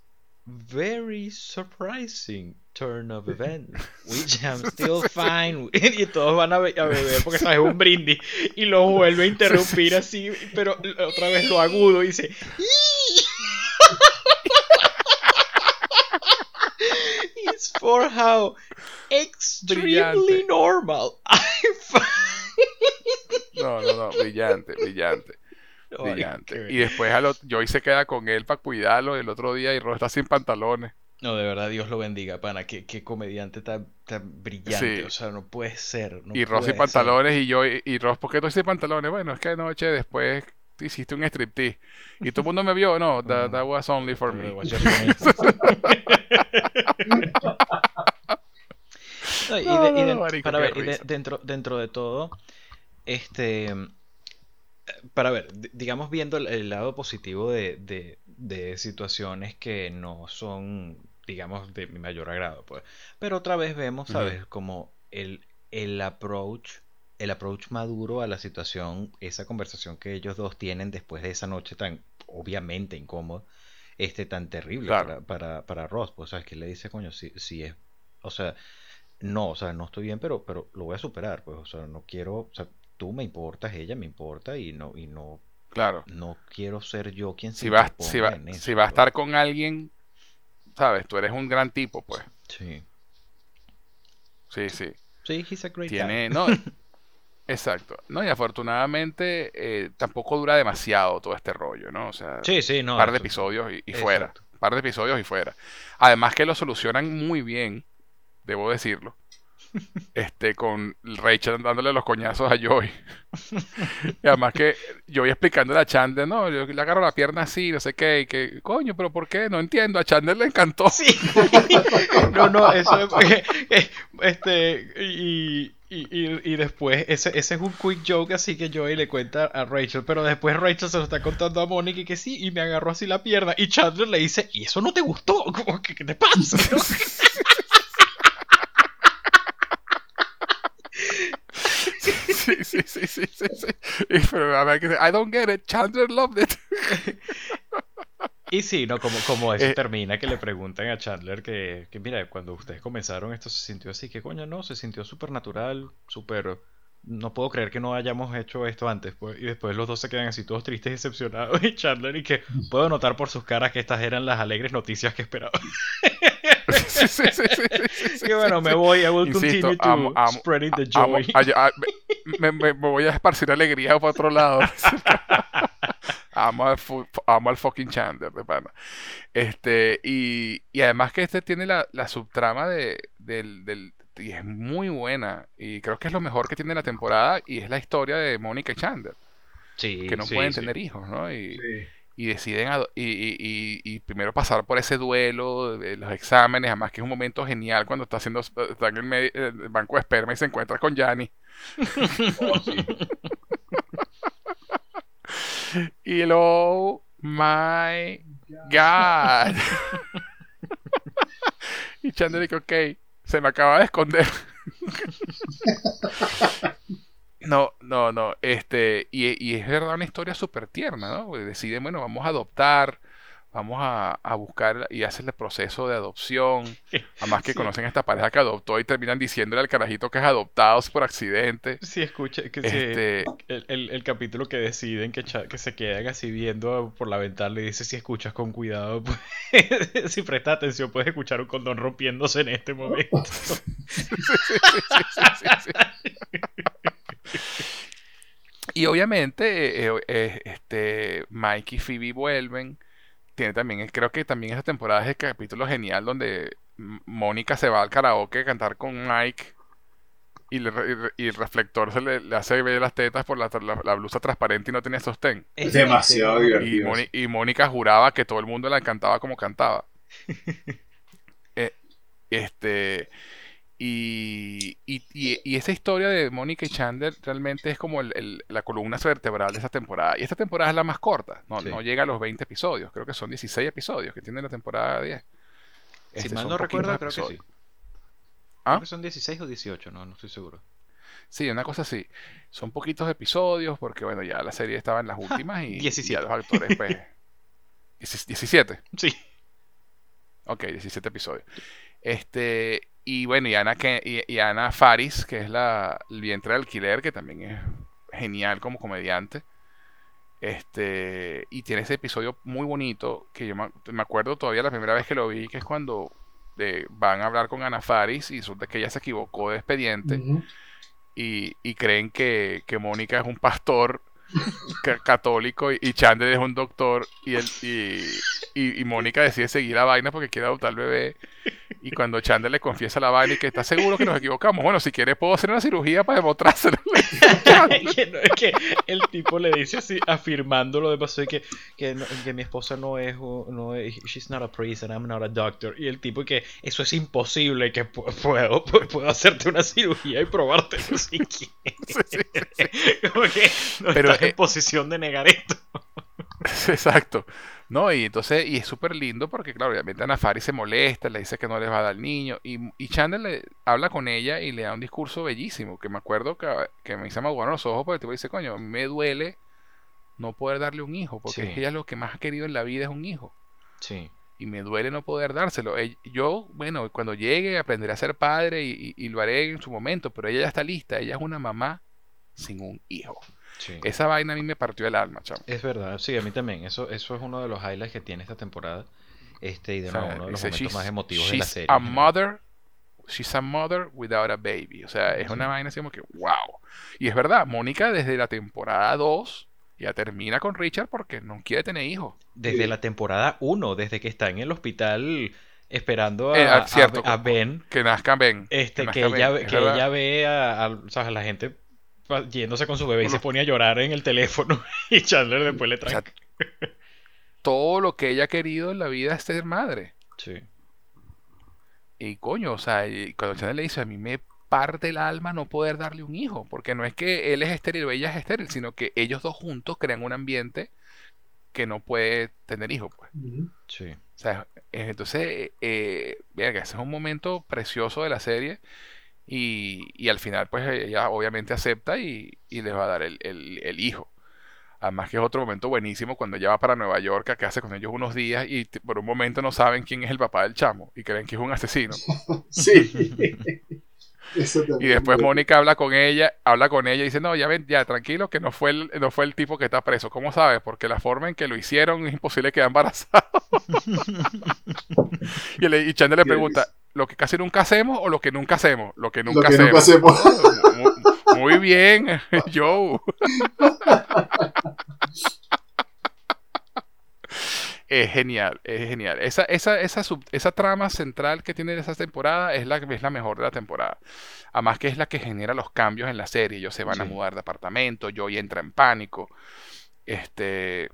very surprising turn of events, which I'm still fine with. Y todos van a, be- a beber porque sabes, es un brindis. Y lo vuelve a interrumpir así, pero otra vez lo agudo y dice. It's for how extremely normal I find. No, no, no, brillante, brillante. Brillante. Y después al ot- Joy se queda con él para cuidarlo el otro día y Ross está sin pantalones. No, de verdad, Dios lo bendiga, pana. Qué, qué comediante tan, tan brillante. Sí. O sea, no puede ser. No y Ross sin pantalones y yo, y, y Ross, ¿por qué no sin pantalones? Bueno, es que anoche después hiciste un striptease. Y todo el mundo me vio, no, that, that was only for me. No, y de- y de- No, marico, para qué ver, y de- risa. dentro, dentro de todo, este, para ver, di- digamos viendo el, el lado positivo de, de- de situaciones que no son, digamos, de mi mayor agrado, pues. Pero otra vez vemos. ¿sabes? Como el, el approach, el approach maduro a la situación, esa conversación que ellos dos tienen después de esa noche tan obviamente incómoda, este tan terrible Claro. para, para, para Ross, pues, ¿sabes? Que le dice, coño, si, si es, o sea, no, o sea, no estoy bien, pero, pero lo voy a superar, pues, o sea, no quiero, o sea, tú me importas, ella me importa y no, y no, Claro. no quiero ser yo quien se Si si interponga va, en eso, si vas a pues. estar con alguien, sabes, tú eres un gran tipo, pues. Sí. Sí, sí. Sí, he's a great guy. Tiene, no, exacto. No, y afortunadamente eh, tampoco dura demasiado todo este rollo, ¿no? O sea, Sí, sí, no, par de episodios y, y fuera. Par de episodios y fuera. Además que lo solucionan muy bien, debo decirlo. Este, con Rachel dándole los coñazos a Joy. Y además que Joy explicándole a Chandler, no, yo le agarro la pierna así, no sé qué, y que, coño, pero ¿por qué? No entiendo, a Chandler le encantó. Sí. No, no, eso es porque, eh, este, y, y, y, y después, ese, ese es un quick joke así que Joey le cuenta a Rachel, pero después Rachel se lo está contando a Mónica y que sí, y me agarró así la pierna, y Chandler le dice, ¿y eso no te gustó? Como que, ¿qué te pasa? ¿no? Sí, sí, sí, sí, sí, sí. Y, pero a ver, que I don't get it, Chandler loved it. Y sí, no, como, como eso Eh, termina que le preguntan a Chandler que, que, mira, cuando ustedes comenzaron esto se sintió así, que coño, no, se sintió súper natural, súper... No puedo creer que no hayamos hecho esto antes, pues. Y después los dos se quedan así todos tristes y decepcionados. Y Chandler y que puedo notar por sus caras que estas eran las alegres noticias que esperaba. Sí, sí, sí, sí, sí, sí, Y bueno, me voy, I will Insisto, continue to amo- amo- spreading the amo- joy. ay- ay- me, me- me voy a esparcir alegría para otro lado. amo, al amo al fucking Chandler, de pana. Este, y, y además que este tiene la, la subtrama de, del, del- y es muy buena. Y creo que es lo mejor que tiene la temporada. Y es la historia de Mónica y Chandler. Sí, que no sí, pueden sí. tener hijos, ¿no? Y, Sí. Y deciden y, y- primero pasar por ese duelo de los exámenes, además que es un momento genial cuando está haciendo está en el, banco de esperma y se encuentra con Yanni. Oh, sí. y el oh my god. y Chandler dice, ok, se me acaba de esconder. No, no, no. Este, y, y es verdad una historia súper tierna, ¿no? Deciden, bueno, vamos a adoptar, vamos a, a buscar y hacen el proceso de adopción. Además que Sí. conocen a esta pareja que adoptó y terminan diciéndole al carajito que es adoptado por accidente. Sí, escucha, que sí, Este- el, el- el capítulo que deciden que, se quedan así viendo por la ventana le dice si escuchas con cuidado, pues, si prestas atención puedes escuchar un condón rompiéndose en este momento. Y obviamente, eh, eh, este, Mike y Phoebe vuelven. Tiene también, eh, creo que también esa temporada es el capítulo genial donde Mónica se va al karaoke a cantar con Mike y, le el reflector se le, le hace ver las tetas por la, la- la blusa transparente y no tenía sostén. Es demasiado Y, divertido. Móni- y Mónica juraba que todo el mundo la cantaba como cantaba. Eh, este y, y, y- y esa historia de Mónica y Chandler realmente es como el- el- la columna vertebral de esta temporada. Y esta temporada es la más corta, no, Sí. no llega a los 20 episodios, creo que son 16 episodios que tiene la temporada 10. Si Este, mal no recuerdo, creo que sí. episodios. Creo ¿Ah? que son 16 o 18, no, no estoy seguro. Sí, una cosa así. Son poquitos episodios porque, bueno, ya la serie estaba en las últimas y 17. ya los actores, pues... 17. Sí. Ok, 17 episodios. Este, y bueno, y Ana, que, y, y Ana Faris, que es la el vientre de alquiler, que también es genial como comediante. Este, y tiene ese episodio muy bonito que yo me, me acuerdo todavía la primera vez que lo vi, que es cuando eh, van a hablar con Ana Faris y resulta que ella se equivocó de expediente y, y creen que, que Mónica es un pastor católico y, y Chandler es un doctor y, él, y, y, y Mónica decide seguir la vaina porque quiere adoptar al bebé y cuando Chandler le confiesa la vaina y que está seguro que nos equivocamos, bueno, si quieres puedo hacer una cirugía para demostrárselo. que, no, es que el tipo le dice así, afirmando lo de paso de que, que, no- que mi esposa no es, no es, she's not a priest and I'm not a doctor. Y el tipo que eso es imposible, que pu- puedo, pu- puedo hacerte una cirugía y probártelo si quieres. Como que no Pero, en eh, posición de negar esto. Exacto. No, y entonces, y es súper lindo porque, claro, obviamente Ana Faris se molesta, le dice que no les va a dar al niño, y, y Chandler le habla con ella y le da un discurso bellísimo, que me acuerdo que, que me hizo aguar los ojos porque el tipo dice, coño, me duele no poder darle un hijo, porque Sí. es que ella lo que más ha querido en la vida es un hijo, Sí. y me duele no poder dárselo. Yo, bueno, cuando llegue aprenderé a ser padre y, y- y lo haré en su momento, pero ella ya está lista, ella es una mamá sin un hijo. Sí. Esa vaina a mí me partió el alma, chamo. Es verdad, sí, a mí también. Eso, eso es uno de los highlights que tiene esta temporada. Este, y de O sea, nuevo, uno de los dice, momentos "She's- más emotivos de la serie. A en general". mother, she's a mother without a baby. O sea, es una vaina así como que, wow. Y es verdad, Mónica desde la temporada 2 ya termina con Richard porque no quiere tener hijos. Desde la temporada 1, desde que está en el hospital esperando a, Eh, a- cierto, a Ben. Que nazca Ben. Este, nazca que ella, Ben, ve- es que verdad. ella ve a, a- a la gente yéndose con su bebé y se pone a llorar en el teléfono y Chandler después le trae. Todo lo que ella ha querido en la vida es ser madre. Sí. Y coño, o sea, y cuando Chandler le dice, a mí me parte el alma no poder darle un hijo, porque no es que él es estéril o ella es estéril, sino que ellos dos juntos crean un ambiente que no puede tener hijos, pues. Sí. O sea, eh, entonces, eh, verga, ese es un momento precioso de la serie. Y, y al final, pues ella obviamente acepta y, y les va a dar el, el- el hijo. Además que es otro momento buenísimo cuando ella va para Nueva York a quedarse con ellos unos días y por un momento no saben quién es el papá del chamo y creen que es un asesino. Sí. Eso Y después Mónica habla con ella, habla con ella y dice, no, ya ven, ya tranquilo, que no fue el, no fue el tipo que está preso. ¿Cómo sabes? Porque la forma en que lo hicieron es imposible que embarazado. y, le, y Chandler le pregunta, ¿lo que casi nunca hacemos o lo que nunca hacemos? Lo que Lo nunca hacemos. hacemos. Mu- Muy bien, Joe. Es genial, es genial. Esa, esa, esa, sub- esa trama central que tiene esa temporada es la, es la mejor de la temporada. Además que es la que genera los cambios en la serie. Ellos se van a mudar de apartamento, Joey entra en pánico. Este,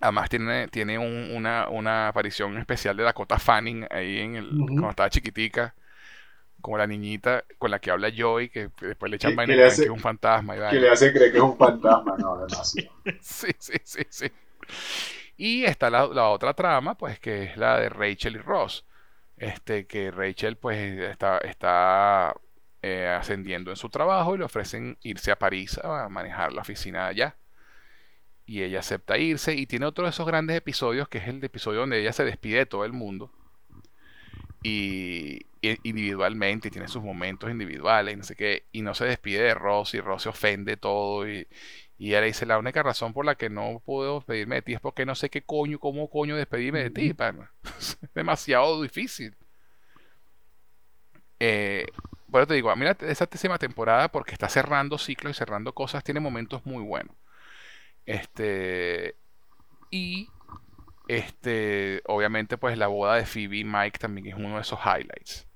además tiene, tiene un- una, una aparición especial de Dakota Fanning ahí en el, cuando estaba chiquitica. como la niñita con la que habla Joy, que después le echan vaina que y le creen hace- que es un fantasma. y Que le hace creer que es un fantasma, no, demasiado. Sí, sí, sí, sí. Y está la, la otra trama, pues, que es la de Rachel y Ross. Este, que Rachel, pues, está, está eh, ascendiendo en su trabajo y le ofrecen irse a París a manejar la oficina allá. Y ella acepta irse y tiene otro de esos grandes episodios, que es el episodio donde ella se despide de todo el mundo. Y, y individualmente, y tiene sus momentos individuales, y no sé qué, y no se despide de Ross, y Ross se ofende todo, y, y ella le dice, la única razón por la que no puedo despedirme de ti es porque no sé qué coño, cómo coño despedirme de ti, pana. Es demasiado difícil. Eh, bueno, te digo, mira esa décima temporada porque está cerrando ciclos y cerrando cosas, tiene momentos muy buenos. Este, y este, obviamente, pues la boda de Phoebe y Mike también es uno de esos highlights.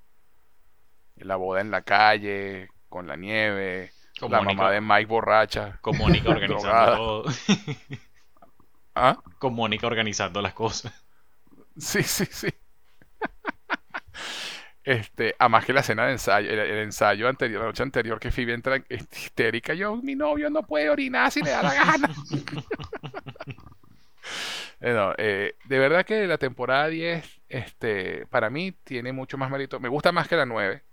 La boda en la calle, con la nieve, la mamá de Mike borracha. Con Mónica organizando todo. ¿Ah? Con Mónica organizando las cosas. Sí, sí, sí. Este, además que la escena de ensayo, el, ensayo anterior, la noche anterior que Phoebe entra histérica, yo, mi novio no puede orinar si le da la gana. Eh, no, eh, de verdad que la temporada 10, este, para mí tiene mucho más mérito. Me gusta más que la 9.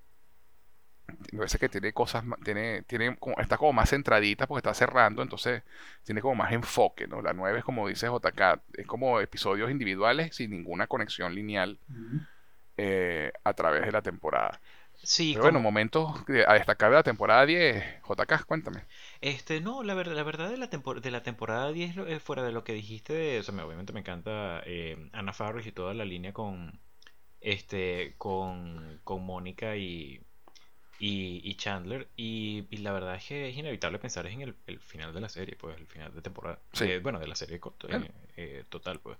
Me parece que tiene cosas, tiene, tiene como, está como más centradita porque está cerrando, entonces tiene como más enfoque, ¿no? La 9 es como dice JK, es como episodios individuales sin ninguna conexión lineal eh, a través de la temporada. Sí, Pero bueno, momentos a destacar de la temporada 10, JK, cuéntame. Este, no, la verdad, la verdad de la, de la temporada 10, lo- eh, fuera de lo que dijiste, de, o sea, me- obviamente me encanta eh, Anna Faris y toda la línea con, este, con, con Mónica y, y, y Chandler, y, y la verdad es que es inevitable pensar en el, el final de la serie, pues, el final de temporada, Sí. Eh, bueno, de la serie eh, eh, total, pues.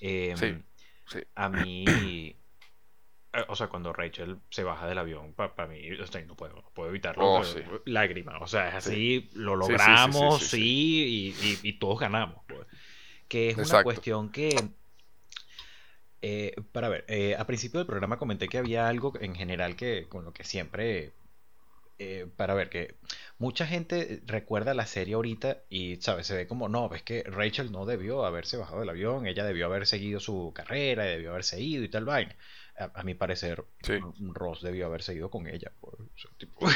Em, Sí, sí. A mí, o sea, cuando Rachel se baja del avión, para mí, o sea, no puedo, puedo evitarlo, Oh, sí. lágrima, o sea, es así, lo Sí, sí, logramos, sí. Y, y- y todos ganamos, pues. Que es una cuestión que, eh, para ver, eh, a principio del programa comenté que había algo en general que, con lo que siempre, eh, para ver, que mucha gente recuerda la serie ahorita y, ¿sabes? Se ve como, no, ves que Rachel no debió haberse bajado del avión, ella debió haber seguido su carrera, debió haberse ido y tal vaina. A, a mi parecer, Ross debió haber seguido con ella. o sea, tipo-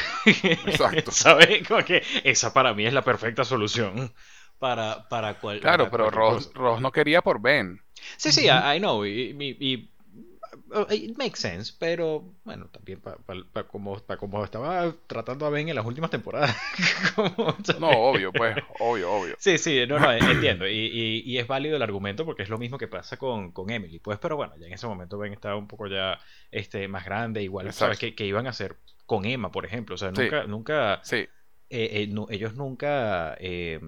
Exacto. ¿Sabes? Como que esa para mí es la perfecta solución para, para cual- Claro, para pero Ross. Ross no quería por Ben. Sí, sí, I, I know. Y, y- y- it makes sense, pero bueno, también para como, pa como estaba tratando a Ben en las últimas temporadas. No, obvio, pues, obvio, obvio. Sí, sí, no, no, entiendo. Y, y- y es válido el argumento porque es lo mismo que pasa con, con Emily. Pues, pero bueno, ya en ese momento Ben estaba un poco ya este, más grande, igual, ¿sabes? Que, que iban a hacer con Emma, por ejemplo. O sea, Sí. nunca, nunca, Sí. eh, eh, nu- ellos nunca, eh,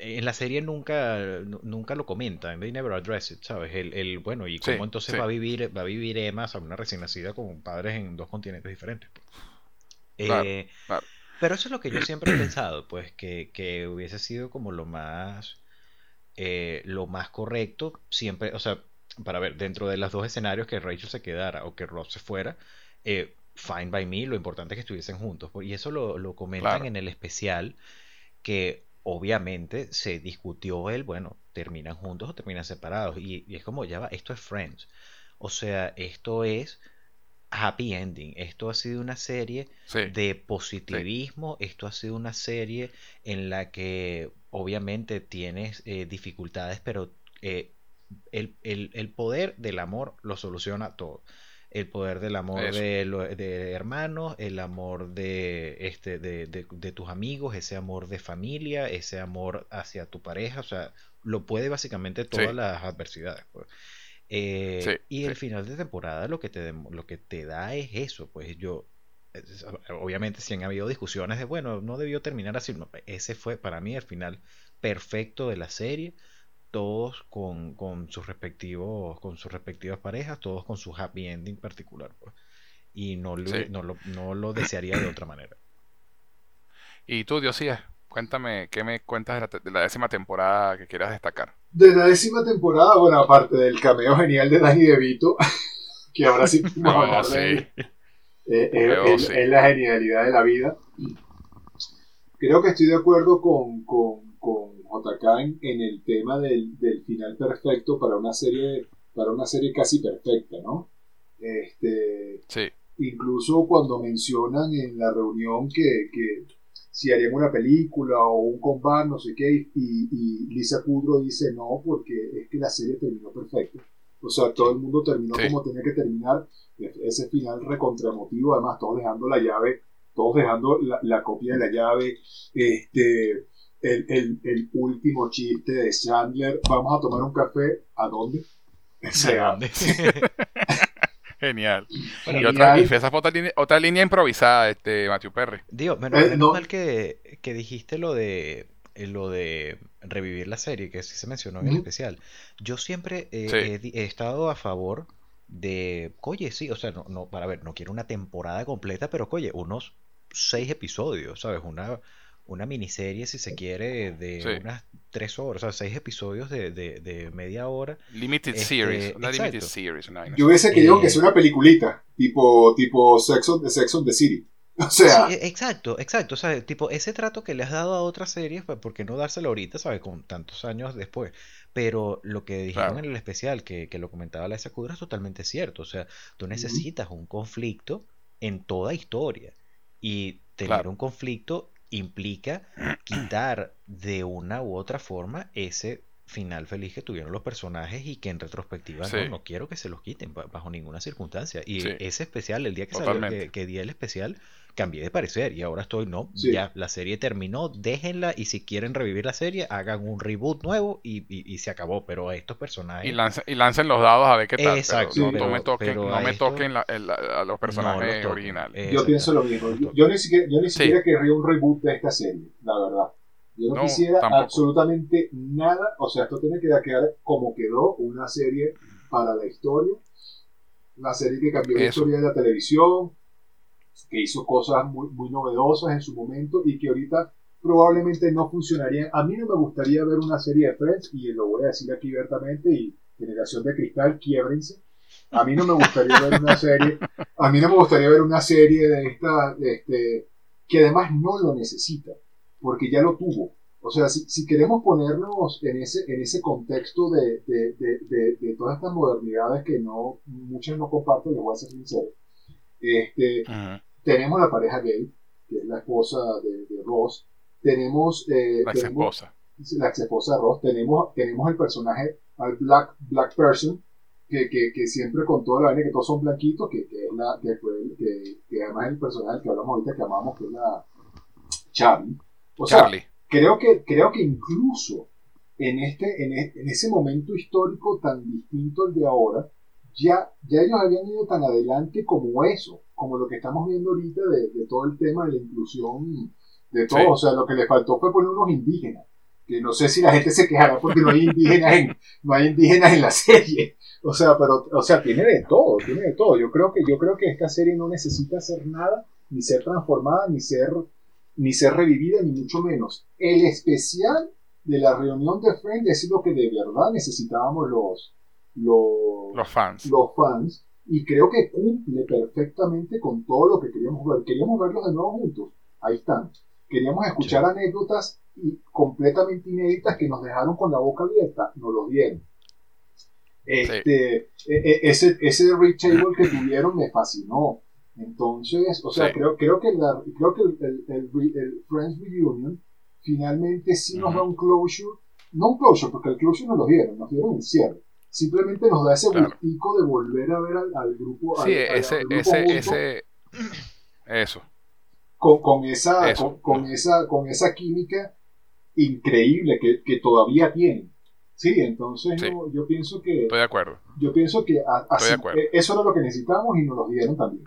en la serie nunca, nu- nunca lo comentan, they never address it, ¿sabes? El, el bueno, y Sí, cómo entonces sí. va a vivir, va a vivir Emma, o sea, una recién nacida con padres en dos continentes diferentes. Claro, Eh, claro. pero eso es lo que yo siempre he pensado, pues, que, que hubiese sido como lo más, eh, lo más correcto, siempre, o sea, para ver, dentro de los dos escenarios que Rachel se quedara o que Ross se fuera, eh, fine by me, lo importante es que estuviesen juntos. pues, Y eso lo, lo comentan Claro. en el especial, que obviamente se discutió el, bueno, terminan juntos o terminan separados. Y, y es como, ya va, esto es Friends. O sea, esto es happy ending. Esto ha sido una serie Sí. de positivismo. Esto ha sido una serie en la que obviamente tienes eh, dificultades, pero eh, el, el- el poder del amor lo soluciona todo. El poder del amor de, de hermanos, el amor de, este, de, de- de tus amigos, ese amor de familia, ese amor hacia tu pareja, o sea, lo puede básicamente todas Sí. las adversidades. pues. Eh, Sí, y el sí. final de temporada lo que te, lo que te da es eso, pues yo, obviamente si han habido discusiones de, bueno, no debió terminar así, no, ese fue para mí el final perfecto de la serie, todos con, con sus respectivos, con sus respectivas parejas, todos con su happy ending particular, pues. Y no, lo- Sí. no, lo, no lo desearía de otra manera. Y tú, Diosías, cuéntame, ¿qué me cuentas de la, te- de la décima temporada que quieras destacar? De la décima temporada, bueno, aparte del cameo genial de Danny DeVito, que ahora sí No, hablar de sí. él. Eh, es, oh, es- sí. es la genialidad de la vida. Creo que estoy de acuerdo con, con, con JK en, en el tema del, del final perfecto para una serie para una serie casi perfecta, ¿no? Este, Sí. incluso cuando mencionan en la reunión que, que si harían una película o un combat, no sé qué, y, y Lisa Kudrow dice no, porque es que la serie terminó perfecta. O sea, todo el mundo terminó Sí. como tenía que terminar. Ese final recontramotivo, además, todos dejando la llave, todos dejando la, la copia de la llave. Este, el, el, el último chiste de Chandler, vamos a tomar un café, ¿a dónde? O sea, Genial. Bueno, y otra, y esa fue otra línea, otra línea improvisada, este Matthew Perry. Digo, menos, Eh, menos no. mal que, que dijiste lo de eh, lo de revivir la serie, que sí se mencionó en el especial. Yo siempre eh, Sí. he, di- he estado a favor de, oye, sí, o sea, no, no, para ver, no quiero una temporada completa, pero oye, unos seis episodios, ¿sabes? Una, una miniserie, si se quiere, de Sí. unas tres horas, o sea, seis episodios de, de, de media hora. Limited Este, series, una limited exacto. series. una vaina yo hubiese querido Eh, que sea una peliculita, tipo, tipo Sex on, the Sex on the City. O sea, Sí, e- exacto, exacto. O sea, tipo, ese trato que le has dado a otras series, pues, ¿por qué no dárselo ahorita, ¿sabes? Con tantos años después. Pero lo que dijeron Claro. en el especial, que, que lo comentaba la Sakura, es totalmente cierto. O sea, tú necesitas un conflicto en toda historia. Y tener Claro. un conflicto implica quitar de una u otra forma ese final feliz que tuvieron los personajes y que en retrospectiva Sí. no, no quiero que se los quiten ba- bajo ninguna circunstancia. Y Sí. ese especial, el día que salió, que, que di el especial, cambié de parecer y ahora estoy, no, Sí. ya, la serie terminó, déjenla y si quieren revivir la serie, hagan un reboot nuevo y, y- y se acabó, pero a estos personajes Y, lancen, y lancen los dados a ver qué tal. Exacto, pero no, pero- no me toquen, pero no a me esto toquen la- el- a los personajes no originales. yo pienso lo mismo. Yo, yo ni siquiera, yo ni Sí. siquiera querría un reboot de esta serie, la verdad. Yo no, No, quisiera tampoco. absolutamente nada. O sea, esto tiene que quedar como quedó, una serie para la historia. Una serie que cambió la Eso. historia de la televisión, que hizo cosas muy, muy novedosas en su momento y que ahorita probablemente no funcionarían. A mí no me gustaría ver una serie de Friends, y lo voy a decir aquí abiertamente, y Generación de Cristal, quiebrense. A mí no me gustaría ver una serie, a mí no me gustaría ver una serie de esta, este, que además no lo necesita, porque ya lo tuvo. O sea, si, si queremos ponernos en ese, en ese contexto de, de, de, de, de todas estas modernidades que no, muchas no comparten, les voy a ser sincero. Este, tenemos la pareja gay, que es la esposa de, de Ross. Tenemos, eh, La ex tenemos esposa. la ex esposa de Ross. Tenemos, tenemos el personaje, al black, black person, que, que, que siempre con toda la vaina que todos son blanquitos, que, que, es la, que, fue, que, además es el personaje del que hablamos ahorita que amamos, que es la Charlie. O sea, Charlie. creo que, creo que incluso en, este, en, e- en ese momento histórico tan distinto al de ahora, ya, ya ellos habían ido tan adelante como eso, como lo que estamos viendo ahorita de, de todo el tema de la inclusión, de todo. Sí. O sea, lo que le faltó fue poner unos indígenas, que no sé si la gente se quejará porque no hay indígenas en, no hay indígenas en la serie. O sea, pero, o sea, tiene de todo, tiene de todo. Yo creo que, yo creo que esta serie no necesita hacer nada, ni ser transformada, ni ser ni ser revivida, ni mucho menos. El especial de la reunión de Friends es lo que de verdad necesitábamos los, los, Los fans. los fans, y creo que cumple perfectamente con todo lo que queríamos ver. Queríamos verlos de nuevo juntos. Ahí están. Queríamos escuchar anécdotas y completamente inéditas que nos dejaron con la boca abierta. Nos los dieron. Este, e- e- ese, ese Table que tuvieron me fascinó. Entonces, o sea, Sí. creo, creo que, la, creo que el, el, el Friends Reunion finalmente sí nos da un closure. No un closure, porque el closure nos lo dieron, nos dieron el cierre. Simplemente nos da ese Claro. gustico de volver a ver al, al grupo. Sí, al- ese, al grupo ese, junto ese. Eso. con, con esa, Eso. con, con esa, con esa química increíble que, que todavía tienen. Sí, entonces Sí. no, yo pienso que Estoy de acuerdo. yo pienso que a- así- de acuerdo. eh, eso era lo que necesitábamos y nos lo dieron también.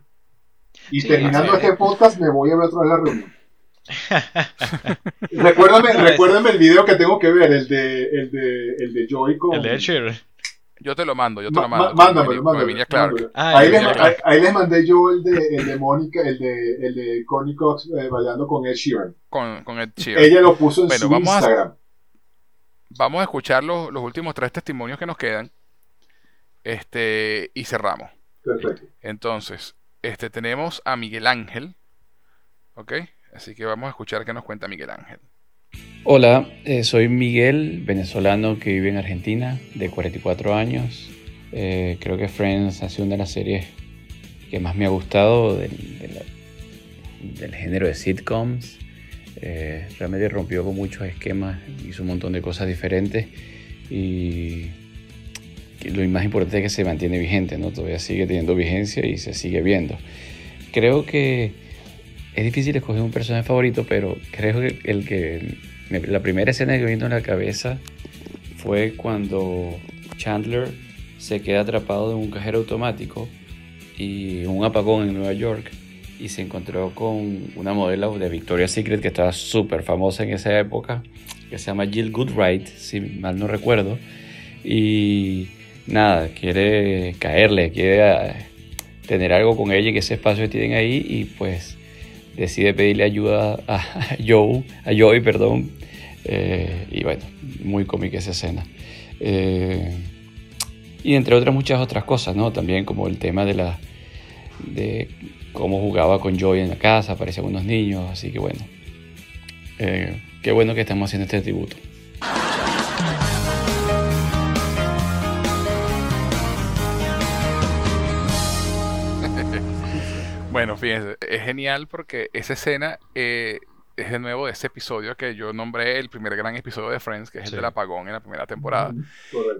Y Sí, terminando este podcast me voy a ver otra vez la reunión. recuérdame, recuérdame el video que tengo que ver, el de, el de, el de Joy con... El de Ed Sheeran. Yo te lo mando, yo te lo mando. ma- mándamelo, Con mándamelo. Ah, ahí, ahí- les mandé yo el de, el de Mónica, el de, el de Courtney Cox eh, bailando con Ed Sheeran. Con, con Ed Sheeran. Ella lo puso en Bueno, su vamos a- Instagram. Vamos a escuchar los, los últimos tres testimonios que nos quedan. Este, y cerramos. Perfecto. Entonces, este, tenemos a Miguel Ángel. ¿Ok? Así que vamos a escuchar qué nos cuenta Miguel Ángel. Hola, eh, soy Miguel, venezolano que vive en Argentina, de 44 años. Eh, creo que Friends ha sido una de las series que más me ha gustado del, del género de sitcoms. Eh, realmente rompió con muchos esquemas, hizo un montón de cosas diferentes y lo más importante es que se mantiene vigente, ¿no? todavía sigue teniendo vigencia y se sigue viendo. Creo que es difícil escoger un personaje favorito, pero creo que el que la primera escena que me vino en la cabeza fue cuando Chandler se queda atrapado en un cajero automático y un apagón en Nueva York y se encontró con una modelo de Victoria's Secret que estaba súper famosa en esa época, que se llama Jill Goodright, si mal no recuerdo, y nada, quiere caerle, quiere eh, tener algo con ella en ese espacio que tienen ahí y pues decide pedirle ayuda a, Joe, a Joey, perdón, eh, y bueno, muy cómica esa escena. Eh, y entre otras muchas otras cosas, ¿no? También como el tema de la de cómo jugaba con Joey en la casa, aparecían unos niños, así que bueno, eh, qué bueno que estamos haciendo este tributo. Bueno, fíjense, es genial porque esa escena eh, es de nuevo ese episodio que yo nombré el primer gran episodio de Friends, que es el del apagón en la primera temporada.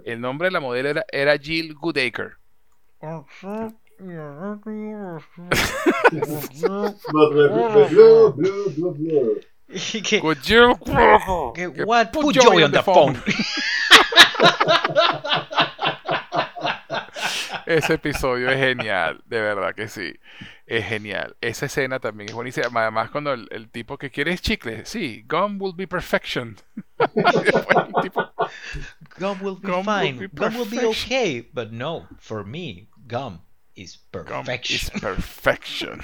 El nombre de la modelo era, era Jill Goodacre. Could you what put Joey on the phone? Ese episodio es genial, de verdad que sí. Es genial. Esa escena también es buenísima. Además, cuando el, el tipo que quiere es chicle, sí, gum will be perfection. tipo, gum will be gum fine. Will be gum will be okay, but no, for me, gum is perfection. Gum is perfection.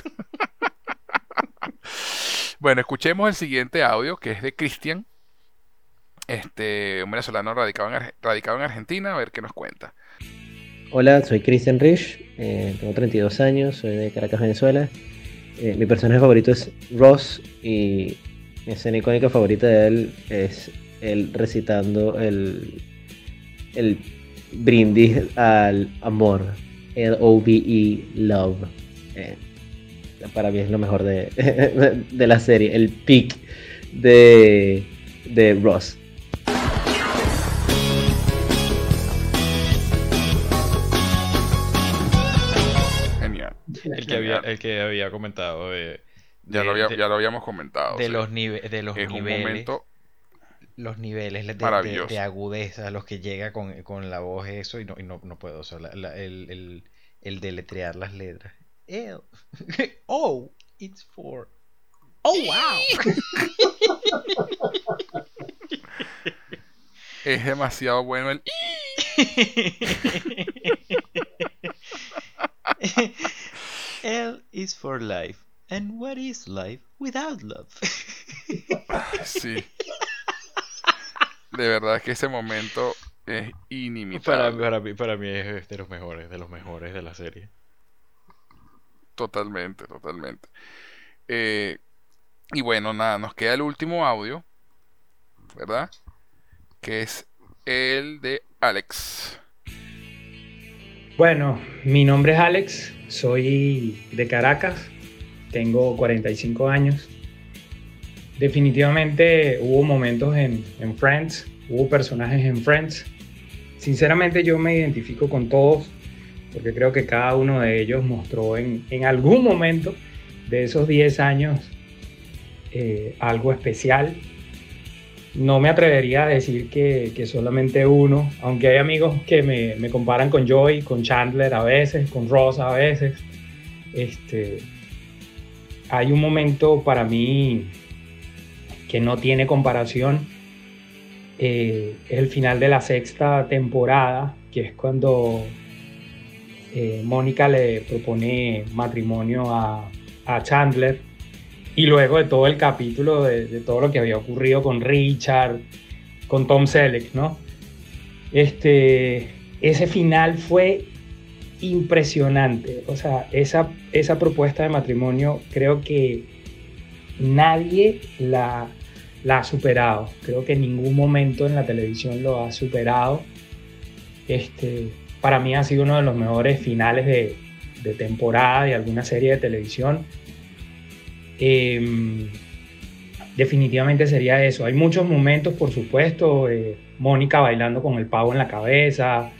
bueno, escuchemos el siguiente audio que es de Cristian, este, un venezolano radicado en, radicado en Argentina, a ver qué nos cuenta. Hola, soy Christian Rich, eh, tengo 32 años, soy de Caracas, Venezuela. Eh, mi personaje favorito es Ross y mi escena icónica favorita de él es él recitando el, el brindis al amor, el O-V-E, love. Eh, para mí es lo mejor de, de la serie, el peak de, de Ross. Había, el que había comentado de, ya, lo ya lo habíamos comentado. De los, de los niveles. los niveles de, de, agudeza, los que llega con, con, la voz eso y no, y no, no puedo. O sea, la, el, el, el, deletrear las letras. oh, it's for. Oh, wow. es demasiado bueno el. L is for life. And what is life without love? sí. De verdad que ese momento es inimitable. Para, mí, para mí es de los mejores, de los mejores de la serie. Totalmente, totalmente. Eh, y bueno, nada, nos queda el último audio, ¿verdad? Que es el de Alex. Bueno, mi nombre es Alex, soy de Caracas, tengo 45 años. Definitivamente hubo momentos en, Friends, hubo personajes en Friends. Sinceramente yo me identifico con todos, porque creo que cada uno de ellos mostró en, algún momento de esos 10 años eh, algo especial. No me atrevería a decir que, solamente uno, aunque hay amigos que me, comparan con Joey, con Chandler a veces, con Ross a veces. Este, hay un momento para mí que no tiene comparación. Eh, es el final de la sexta temporada, que es cuando eh, Mónica le propone matrimonio a, a Chandler y luego de todo el capítulo, de, todo lo que había ocurrido con Richard, con Tom Selleck, ¿no? Este, ese final fue impresionante. O sea, esa, esa propuesta de matrimonio creo que nadie la, ha superado. Creo que en ningún momento en la televisión lo ha superado. Este, para mí ha sido uno de los mejores finales de, de temporada de alguna serie de televisión. Em, definitivamente sería eso. Hay muchos momentos, por supuesto. eh, Mónica bailando con el pavo en la cabeza.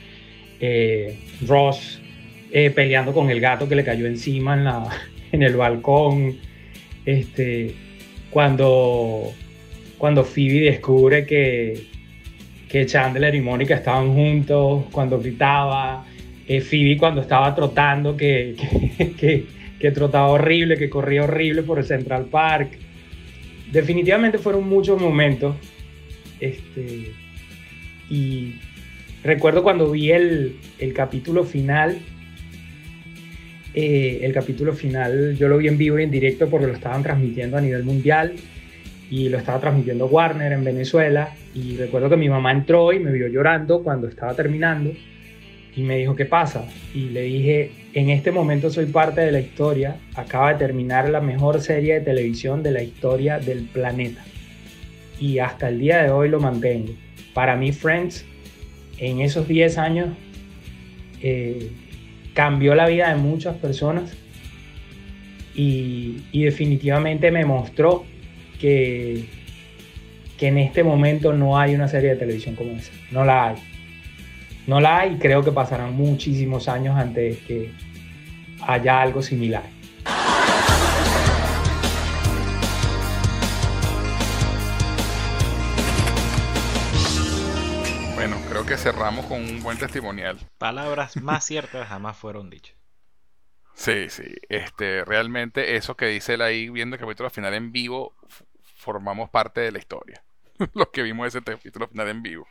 eh, Ross eh, peleando con el gato que le cayó encima en, la, en el balcón. Este, cuando, cuando Phoebe descubre que, que Chandler y Mónica estaban juntos, cuando gritaba. Phoebe cuando estaba trotando, que- que trotaba horrible, que corría horrible por el Central Park. Definitivamente fueron muchos momentos. Este, y recuerdo cuando vi el, el capítulo final. eh, el capítulo final yo lo vi en vivo y en directo porque lo estaban transmitiendo a nivel mundial y lo estaba transmitiendo Warner en Venezuela. Y recuerdo que mi mamá entró y me vio llorando cuando estaba terminando y me dijo, ¿qué pasa? Y le dije, en este momento soy parte de la historia, acaba de terminar la mejor serie de televisión de la historia del planeta. Y hasta el día de hoy lo mantengo. Para mí Friends, en esos 10 años, eh, cambió la vida de muchas personas y, y definitivamente me mostró que, que en este momento no hay una serie de televisión como esa. No la hay. No la hay y creo que pasarán muchísimos años antes de que haya algo similar. Bueno, creo que cerramos con un buen testimonial. Palabras más ciertas jamás fueron dichas. Sí, sí. Este, realmente eso que dice él ahí viendo el capítulo final en vivo, formamos parte de la historia. Los que vimos ese capítulo final en vivo.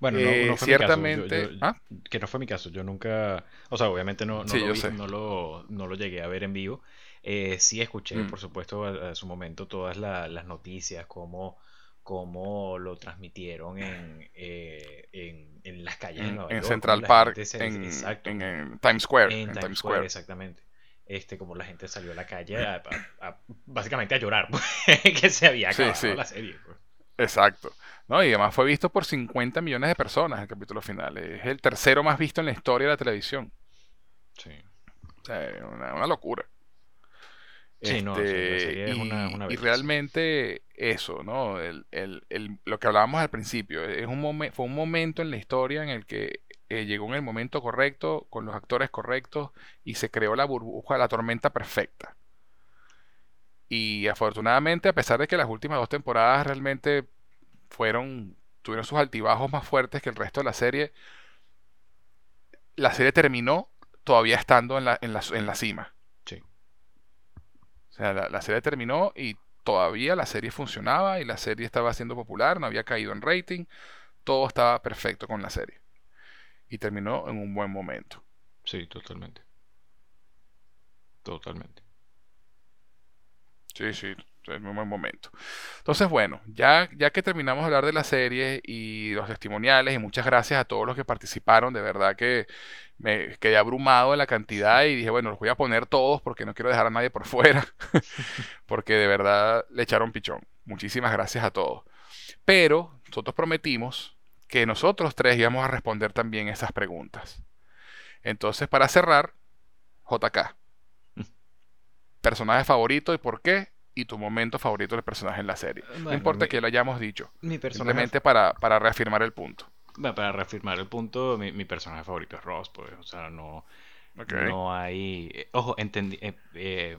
Bueno, no, Eh, no fue ciertamente. mi caso. Yo- yo- ¿Ah? Que no fue mi caso. Yo nunca. O sea, obviamente no, no, Sí, lo, vi- no, lo, no lo llegué a ver en vivo. Eh, sí escuché, Mm. por supuesto, a, a su momento todas la- las noticias, cómo, cómo lo transmitieron en, eh, en, en las calles de En, Nueva en York. Central Park, se- en, exacto, en- Times Square. en Times Times Square, Square. exactamente. Este, como la gente salió a la calle a- a- básicamente a llorar que se había Sí, acabado sí. la serie. pues. Exacto. No, y además fue visto por 50 millones de personas el capítulo final. Es el tercero más visto en la historia de la televisión. Sí. O sea, una, una locura. Sí, no, sí, la Este, serie es una- y- una y belleza. realmente eso, ¿no? El, el- el- lo que hablábamos al principio, es un momen- fue un momento en la historia en el que eh, llegó en el momento correcto, con los actores correctos, y se creó la burbuja, la tormenta perfecta. Y afortunadamente, a pesar de que las últimas dos temporadas realmente fueron, tuvieron sus altibajos más fuertes que el resto de la serie, la serie terminó todavía estando en la, en la, en la cima. Sí. O sea, la, la serie terminó y todavía la serie funcionaba y la serie estaba siendo popular, no había caído en rating, todo estaba perfecto con la serie. Y terminó en un buen momento. Sí, totalmente. Totalmente. Sí, sí, en un buen momento. Entonces, bueno, ya, ya que terminamos de hablar de la serie y los testimoniales, y muchas gracias a todos los que participaron, de verdad que me quedé abrumado de la cantidad y dije, bueno, los voy a poner todos porque no quiero dejar a nadie por fuera, porque de verdad le echaron pichón. Muchísimas gracias a todos. Pero nosotros prometimos que nosotros tres íbamos a responder también esas preguntas. Entonces, para cerrar, JK, personaje favorito y por qué, y tu momento favorito del personaje en la serie. no importa mi- que lo hayamos dicho, mi personaje- simplemente para, para reafirmar el punto. Bueno, para reafirmar el punto, mi, mi personaje favorito es Ross, pues, o sea, no, no hay... eh, Ojo, entendí, eh, eh,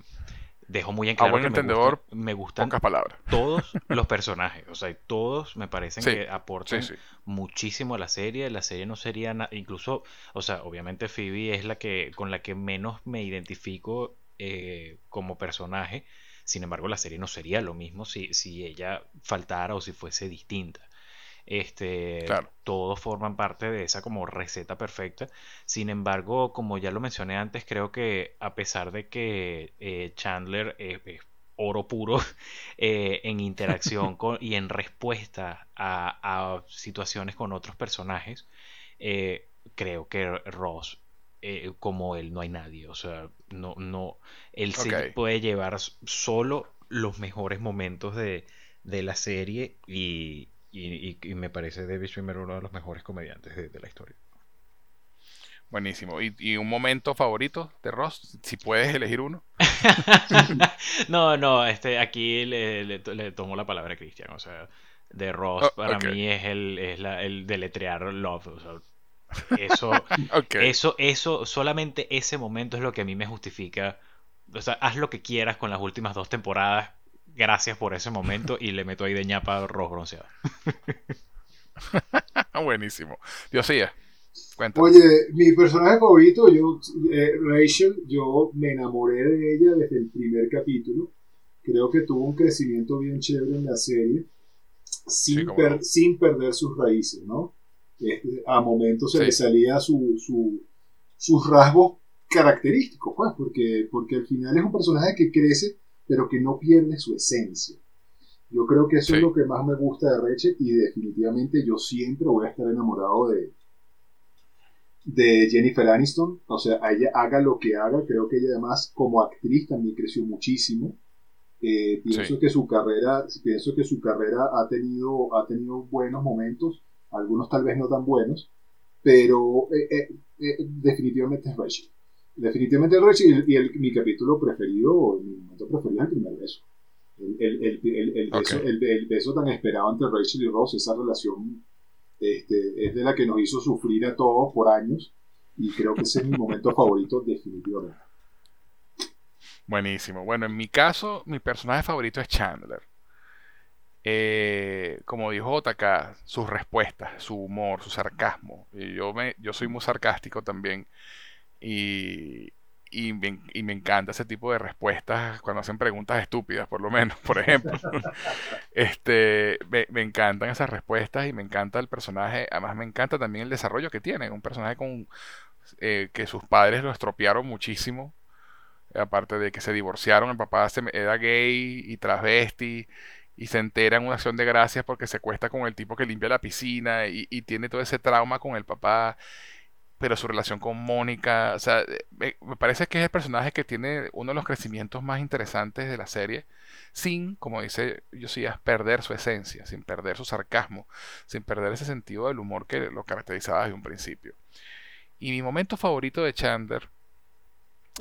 dejo muy en A claro buen que me gustan, me gustan palabras. todos los personajes, o sea, todos me parecen Sí, que aportan sí, sí. muchísimo a la serie, la serie no sería nada, incluso, o sea, obviamente Phoebe es la que, con la que menos me identifico eh, como personaje, sin embargo la serie no sería lo mismo si, si ella faltara o si fuese distinta. Este, Claro. todos forman parte de esa como receta perfecta. Sin embargo, como ya lo mencioné antes, creo que a pesar de que eh, Chandler es, es oro puro eh, en interacción con, y en respuesta a, a situaciones con otros personajes, eh, creo que Ross eh, como él no hay nadie. O sea, no, no, él se Ok. puede llevar solo los mejores momentos de, de la serie y, y- y- y me parece David Schwimmer uno de los mejores comediantes de, de la historia. Buenísimo. ¿Y, y un momento favorito de Ross? Si puedes elegir uno. No, no, este, aquí le, le, le tomo la palabra a Cristian, o sea, de Ross Oh, para ok. mí es el, es la, el deletrear love, o sea, eso, eso, eso, solamente ese momento es lo que a mí me justifica, o sea, haz lo que quieras con las últimas dos temporadas, gracias por ese momento y le meto ahí de ñapa Ross bronceado. Buenísimo. Diosía, cuéntame. Oye, mi personaje favorito, yo, eh, Rachel, yo me enamoré de ella desde el primer capítulo. Creo que tuvo un crecimiento bien chévere en la serie, sin, per- no. sin perder sus raíces, ¿no? Este, a momentos se Sí. le salía su, su, sus rasgos característicos, pues, porque, porque al final es un personaje que crece, pero que no pierde su esencia. Yo creo que eso es lo que más me gusta de Rachel y definitivamente yo siempre voy a estar enamorado de, de Jennifer Aniston. O sea, a ella haga lo que haga, creo que ella además como actriz también creció muchísimo. Eh, pienso Sí. que su carrera, pienso que su carrera ha tenido, ha tenido buenos momentos, algunos tal vez no tan buenos, pero eh, eh, eh, definitivamente es Rachel. Definitivamente es Rachel y, el, mi capítulo preferido, mi momento preferido es el primer beso. El, el, el, beso, Ok. el, el beso tan esperado entre Rachel y Ross, esa relación este, es de la que nos hizo sufrir a todos por años y creo que ese es mi momento favorito definitivamente. Buenísimo. Bueno, en mi caso, mi personaje favorito es Chandler. Eh, como dijo JK, sus respuestas, su humor, su sarcasmo. Yo, me, yo soy muy sarcástico también. Y, y, me, y me encanta ese tipo de respuestas cuando hacen preguntas estúpidas, por lo menos, por ejemplo. este, me, me encantan esas respuestas y me encanta el personaje. Además, me encanta también el desarrollo que tiene. Un personaje con, eh, que sus padres lo estropearon muchísimo aparte de que se divorciaron, el papá se- era gay y travesti y se entera en una acción de gracias porque se cuesta con el tipo que limpia la piscina y, tiene todo ese trauma con el papá, pero su relación con Mónica, o sea, eh, me, me parece que es el personaje que tiene uno de los crecimientos más interesantes de la serie, sin, como dice Josías, perder su esencia, sin perder su sarcasmo, sin perder ese sentido del humor que lo caracterizaba desde un principio. Y mi momento favorito de Chandler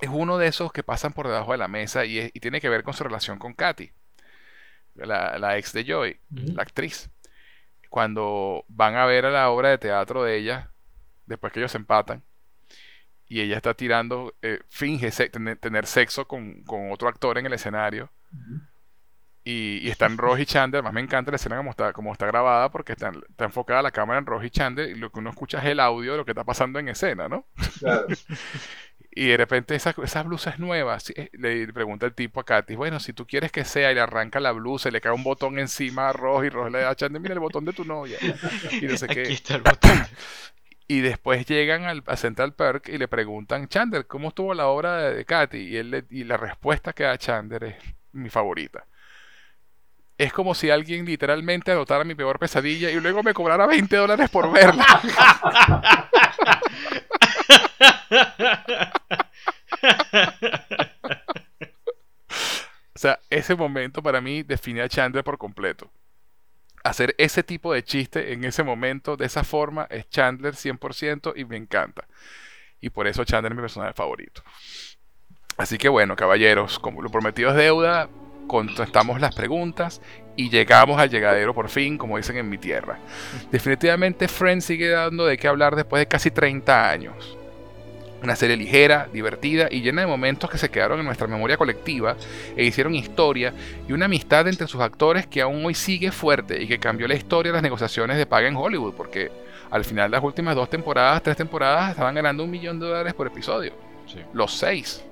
es uno de esos que pasan por debajo de la mesa y, es- y tiene que ver con su relación con Katy, la, la ex de Joy, la actriz. Cuando van a ver a la obra de teatro de ella, después que ellos se empatan, y ella está tirando, eh, finge se- tener, tener sexo con, con otro actor en el escenario. Y, y están Ross y Chandler, además me encanta la escena como está, como está grabada porque está, está enfocada la cámara en Ross y Chandler y lo que uno escucha es el audio de lo que está pasando en escena, ¿no? Claro. Y de repente esa, esa blusa es nueva. sí, eh, Le pregunta el tipo a Katy, bueno, si tú quieres que sea, y le arranca la blusa y le cae un botón encima a Ross y Ross le da a Chandler, mira el botón de tu novia. Y no sé qué. Aquí está el botón. Y después llegan al, a Central Perk y le preguntan, Chandler, ¿cómo estuvo la obra de, de Katy? Y, él le- y la respuesta que da Chandler es mi favorita. Es como si alguien literalmente anotara mi peor pesadilla y luego me cobrara 20 dólares por verla. O sea, ese momento para mí define a Chandler por completo. Hacer ese tipo de chiste en ese momento, de esa forma, es Chandler 100% y me encanta. Y por eso Chandler es mi personaje favorito. Así que bueno, caballeros, como lo prometido es deuda, contestamos las preguntas y llegamos al llegadero por fin, como dicen en mi tierra. Definitivamente Friends sigue dando de qué hablar después de casi 30 años. Una serie ligera, divertida y llena de momentos que se quedaron en nuestra memoria colectiva e hicieron historia y una amistad entre sus actores que aún hoy sigue fuerte y que cambió la historia de las negociaciones de paga en Hollywood, porque al final las últimas dos temporadas, tres temporadas, estaban ganando un millón de dólares por episodio. Los seis.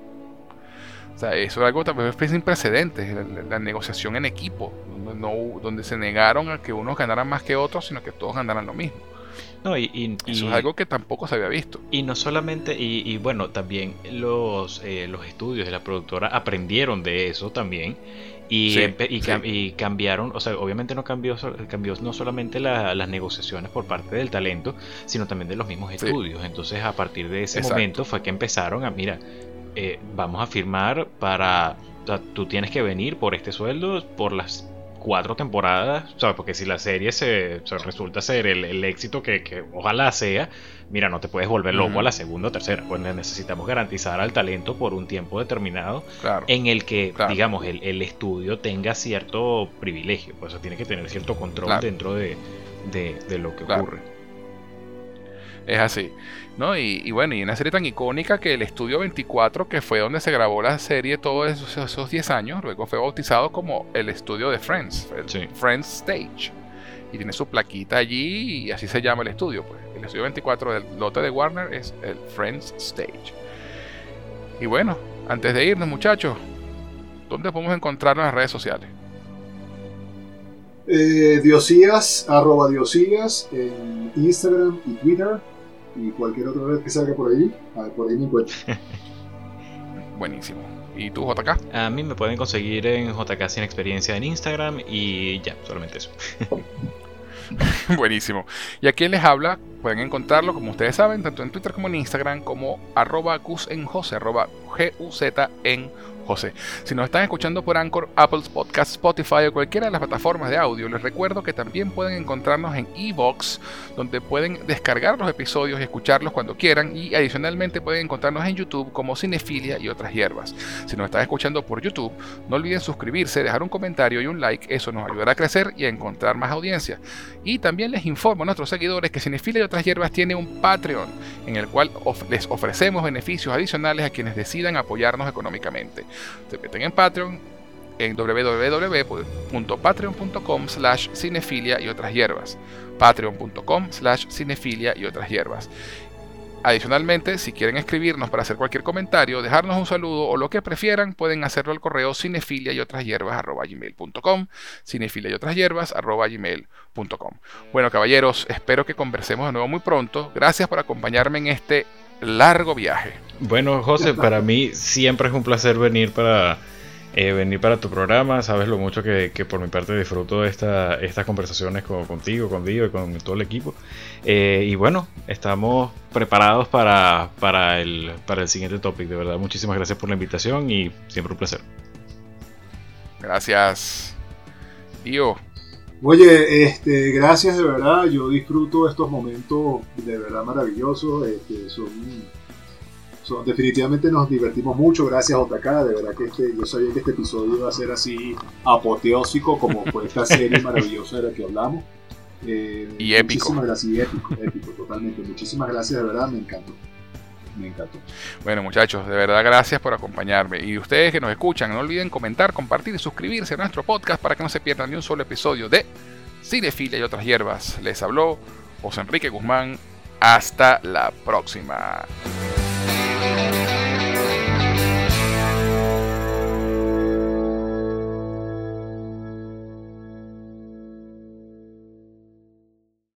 O sea, eso es algo también sin precedentes, la, la- la negociación en equipo, donde, no, donde se negaron a que unos ganaran más que otros, sino que todos ganaran lo mismo. No, y, y- Eso y- es algo que tampoco se había visto. Y no solamente, y, y bueno, también los, eh, los estudios de la productora aprendieron de eso también. Y, Sí, y, cam- sí. y cambiaron, o sea, obviamente no cambió, cambió no solamente la- las negociaciones por parte del talento, sino también de los mismos estudios. Entonces, a partir de ese Exacto. momento fue que empezaron a, mira, eh, vamos a firmar para, o sea, tú tienes que venir por este sueldo por las cuatro temporadas, ¿sabes? Porque si la serie se, se resulta ser el, el éxito que, que ojalá sea, mira, no te puedes volver loco a la segunda o tercera. Pues necesitamos garantizar al talento por un tiempo determinado Claro. en el que, Claro. digamos, el, el estudio tenga cierto privilegio. Pues tiene que tener cierto control Claro. dentro de, de- de lo que ocurre. Es así. ¿No? Y, y bueno, y una serie tan icónica que el Estudio 24, que fue donde se grabó la serie todos esos, esos 10 años, luego fue bautizado como el estudio de Friends, el Friends Stage. Y tiene su plaquita allí y así se llama el estudio. Pues. El Estudio 24 del lote de Warner es el Friends Stage. Y bueno, antes de irnos muchachos, ¿dónde podemos encontrarnos en las redes sociales? Eh, Diosías, arroba Diosías en Instagram y Twitter y cualquier otra red que salga por allí. A ver, por ahí me encuentro. Buenísimo. ¿Y tú, JK? A mí me pueden conseguir en JK Sin Experiencia en Instagram y ya, solamente eso. Buenísimo. Y a quien les habla, pueden encontrarlo, como ustedes saben, tanto en Twitter como en Instagram, como arroba Gus en José, arroba G-U-Z en José. Si nos están escuchando por Anchor, Apple Podcast, Spotify o cualquiera de las plataformas de audio, les recuerdo que también pueden encontrarnos en Evox, donde pueden descargar los episodios y escucharlos cuando quieran. Y adicionalmente pueden encontrarnos en YouTube como Cinefilia y otras hierbas. Si nos están escuchando por YouTube, no olviden suscribirse, dejar un comentario y un like, eso nos ayudará a crecer y a encontrar más audiencia. Y también les informo a nuestros seguidores que Cinefilia y otras hierbas tiene un Patreon, en el cual les ofrecemos beneficios adicionales a quienes decidan apoyarnos económicamente. Se meten en Patreon en www.patreon.com slash cinefilia y otras hierbas. Patreon.com slash cinefilia y otras hierbas. Adicionalmente, si quieren escribirnos para hacer cualquier comentario, dejarnos un saludo o lo que prefieran, pueden hacerlo al correo cinefilia y otras hierbas gmail.com, cinefilia y otras hierbas gmail.com. Bueno, caballeros, espero que conversemos de nuevo muy pronto. Gracias por acompañarme en este largo viaje. Bueno, José, para mí siempre es un placer venir para eh, venir para tu programa. Sabes lo mucho que, que por mi parte disfruto de esta, estas conversaciones con- contigo, con Dio y con todo el equipo. Eh, y bueno, estamos preparados para, para, el, para el siguiente topic. De verdad, muchísimas gracias por la invitación y siempre un placer. Gracias. Tío, Oye, este, gracias de verdad. Yo disfruto estos momentos de verdad maravillosos. Este, son, son- definitivamente nos divertimos mucho. Gracias, JK. De verdad que este, yo sabía que este episodio iba a ser así apoteósico como fue esta serie maravillosa de la que hablamos. Eh, Y épico. Muchísimas gracias. Y épico, épico, totalmente. Muchísimas gracias, de verdad. Me encantó. Bueno, muchachos, de verdad gracias por acompañarme. Y ustedes que nos escuchan, no olviden comentar, compartir y suscribirse a nuestro podcast para que no se pierdan ni un solo episodio de Cinefilia y otras hierbas. Les habló José Enrique Guzmán. Hasta la próxima.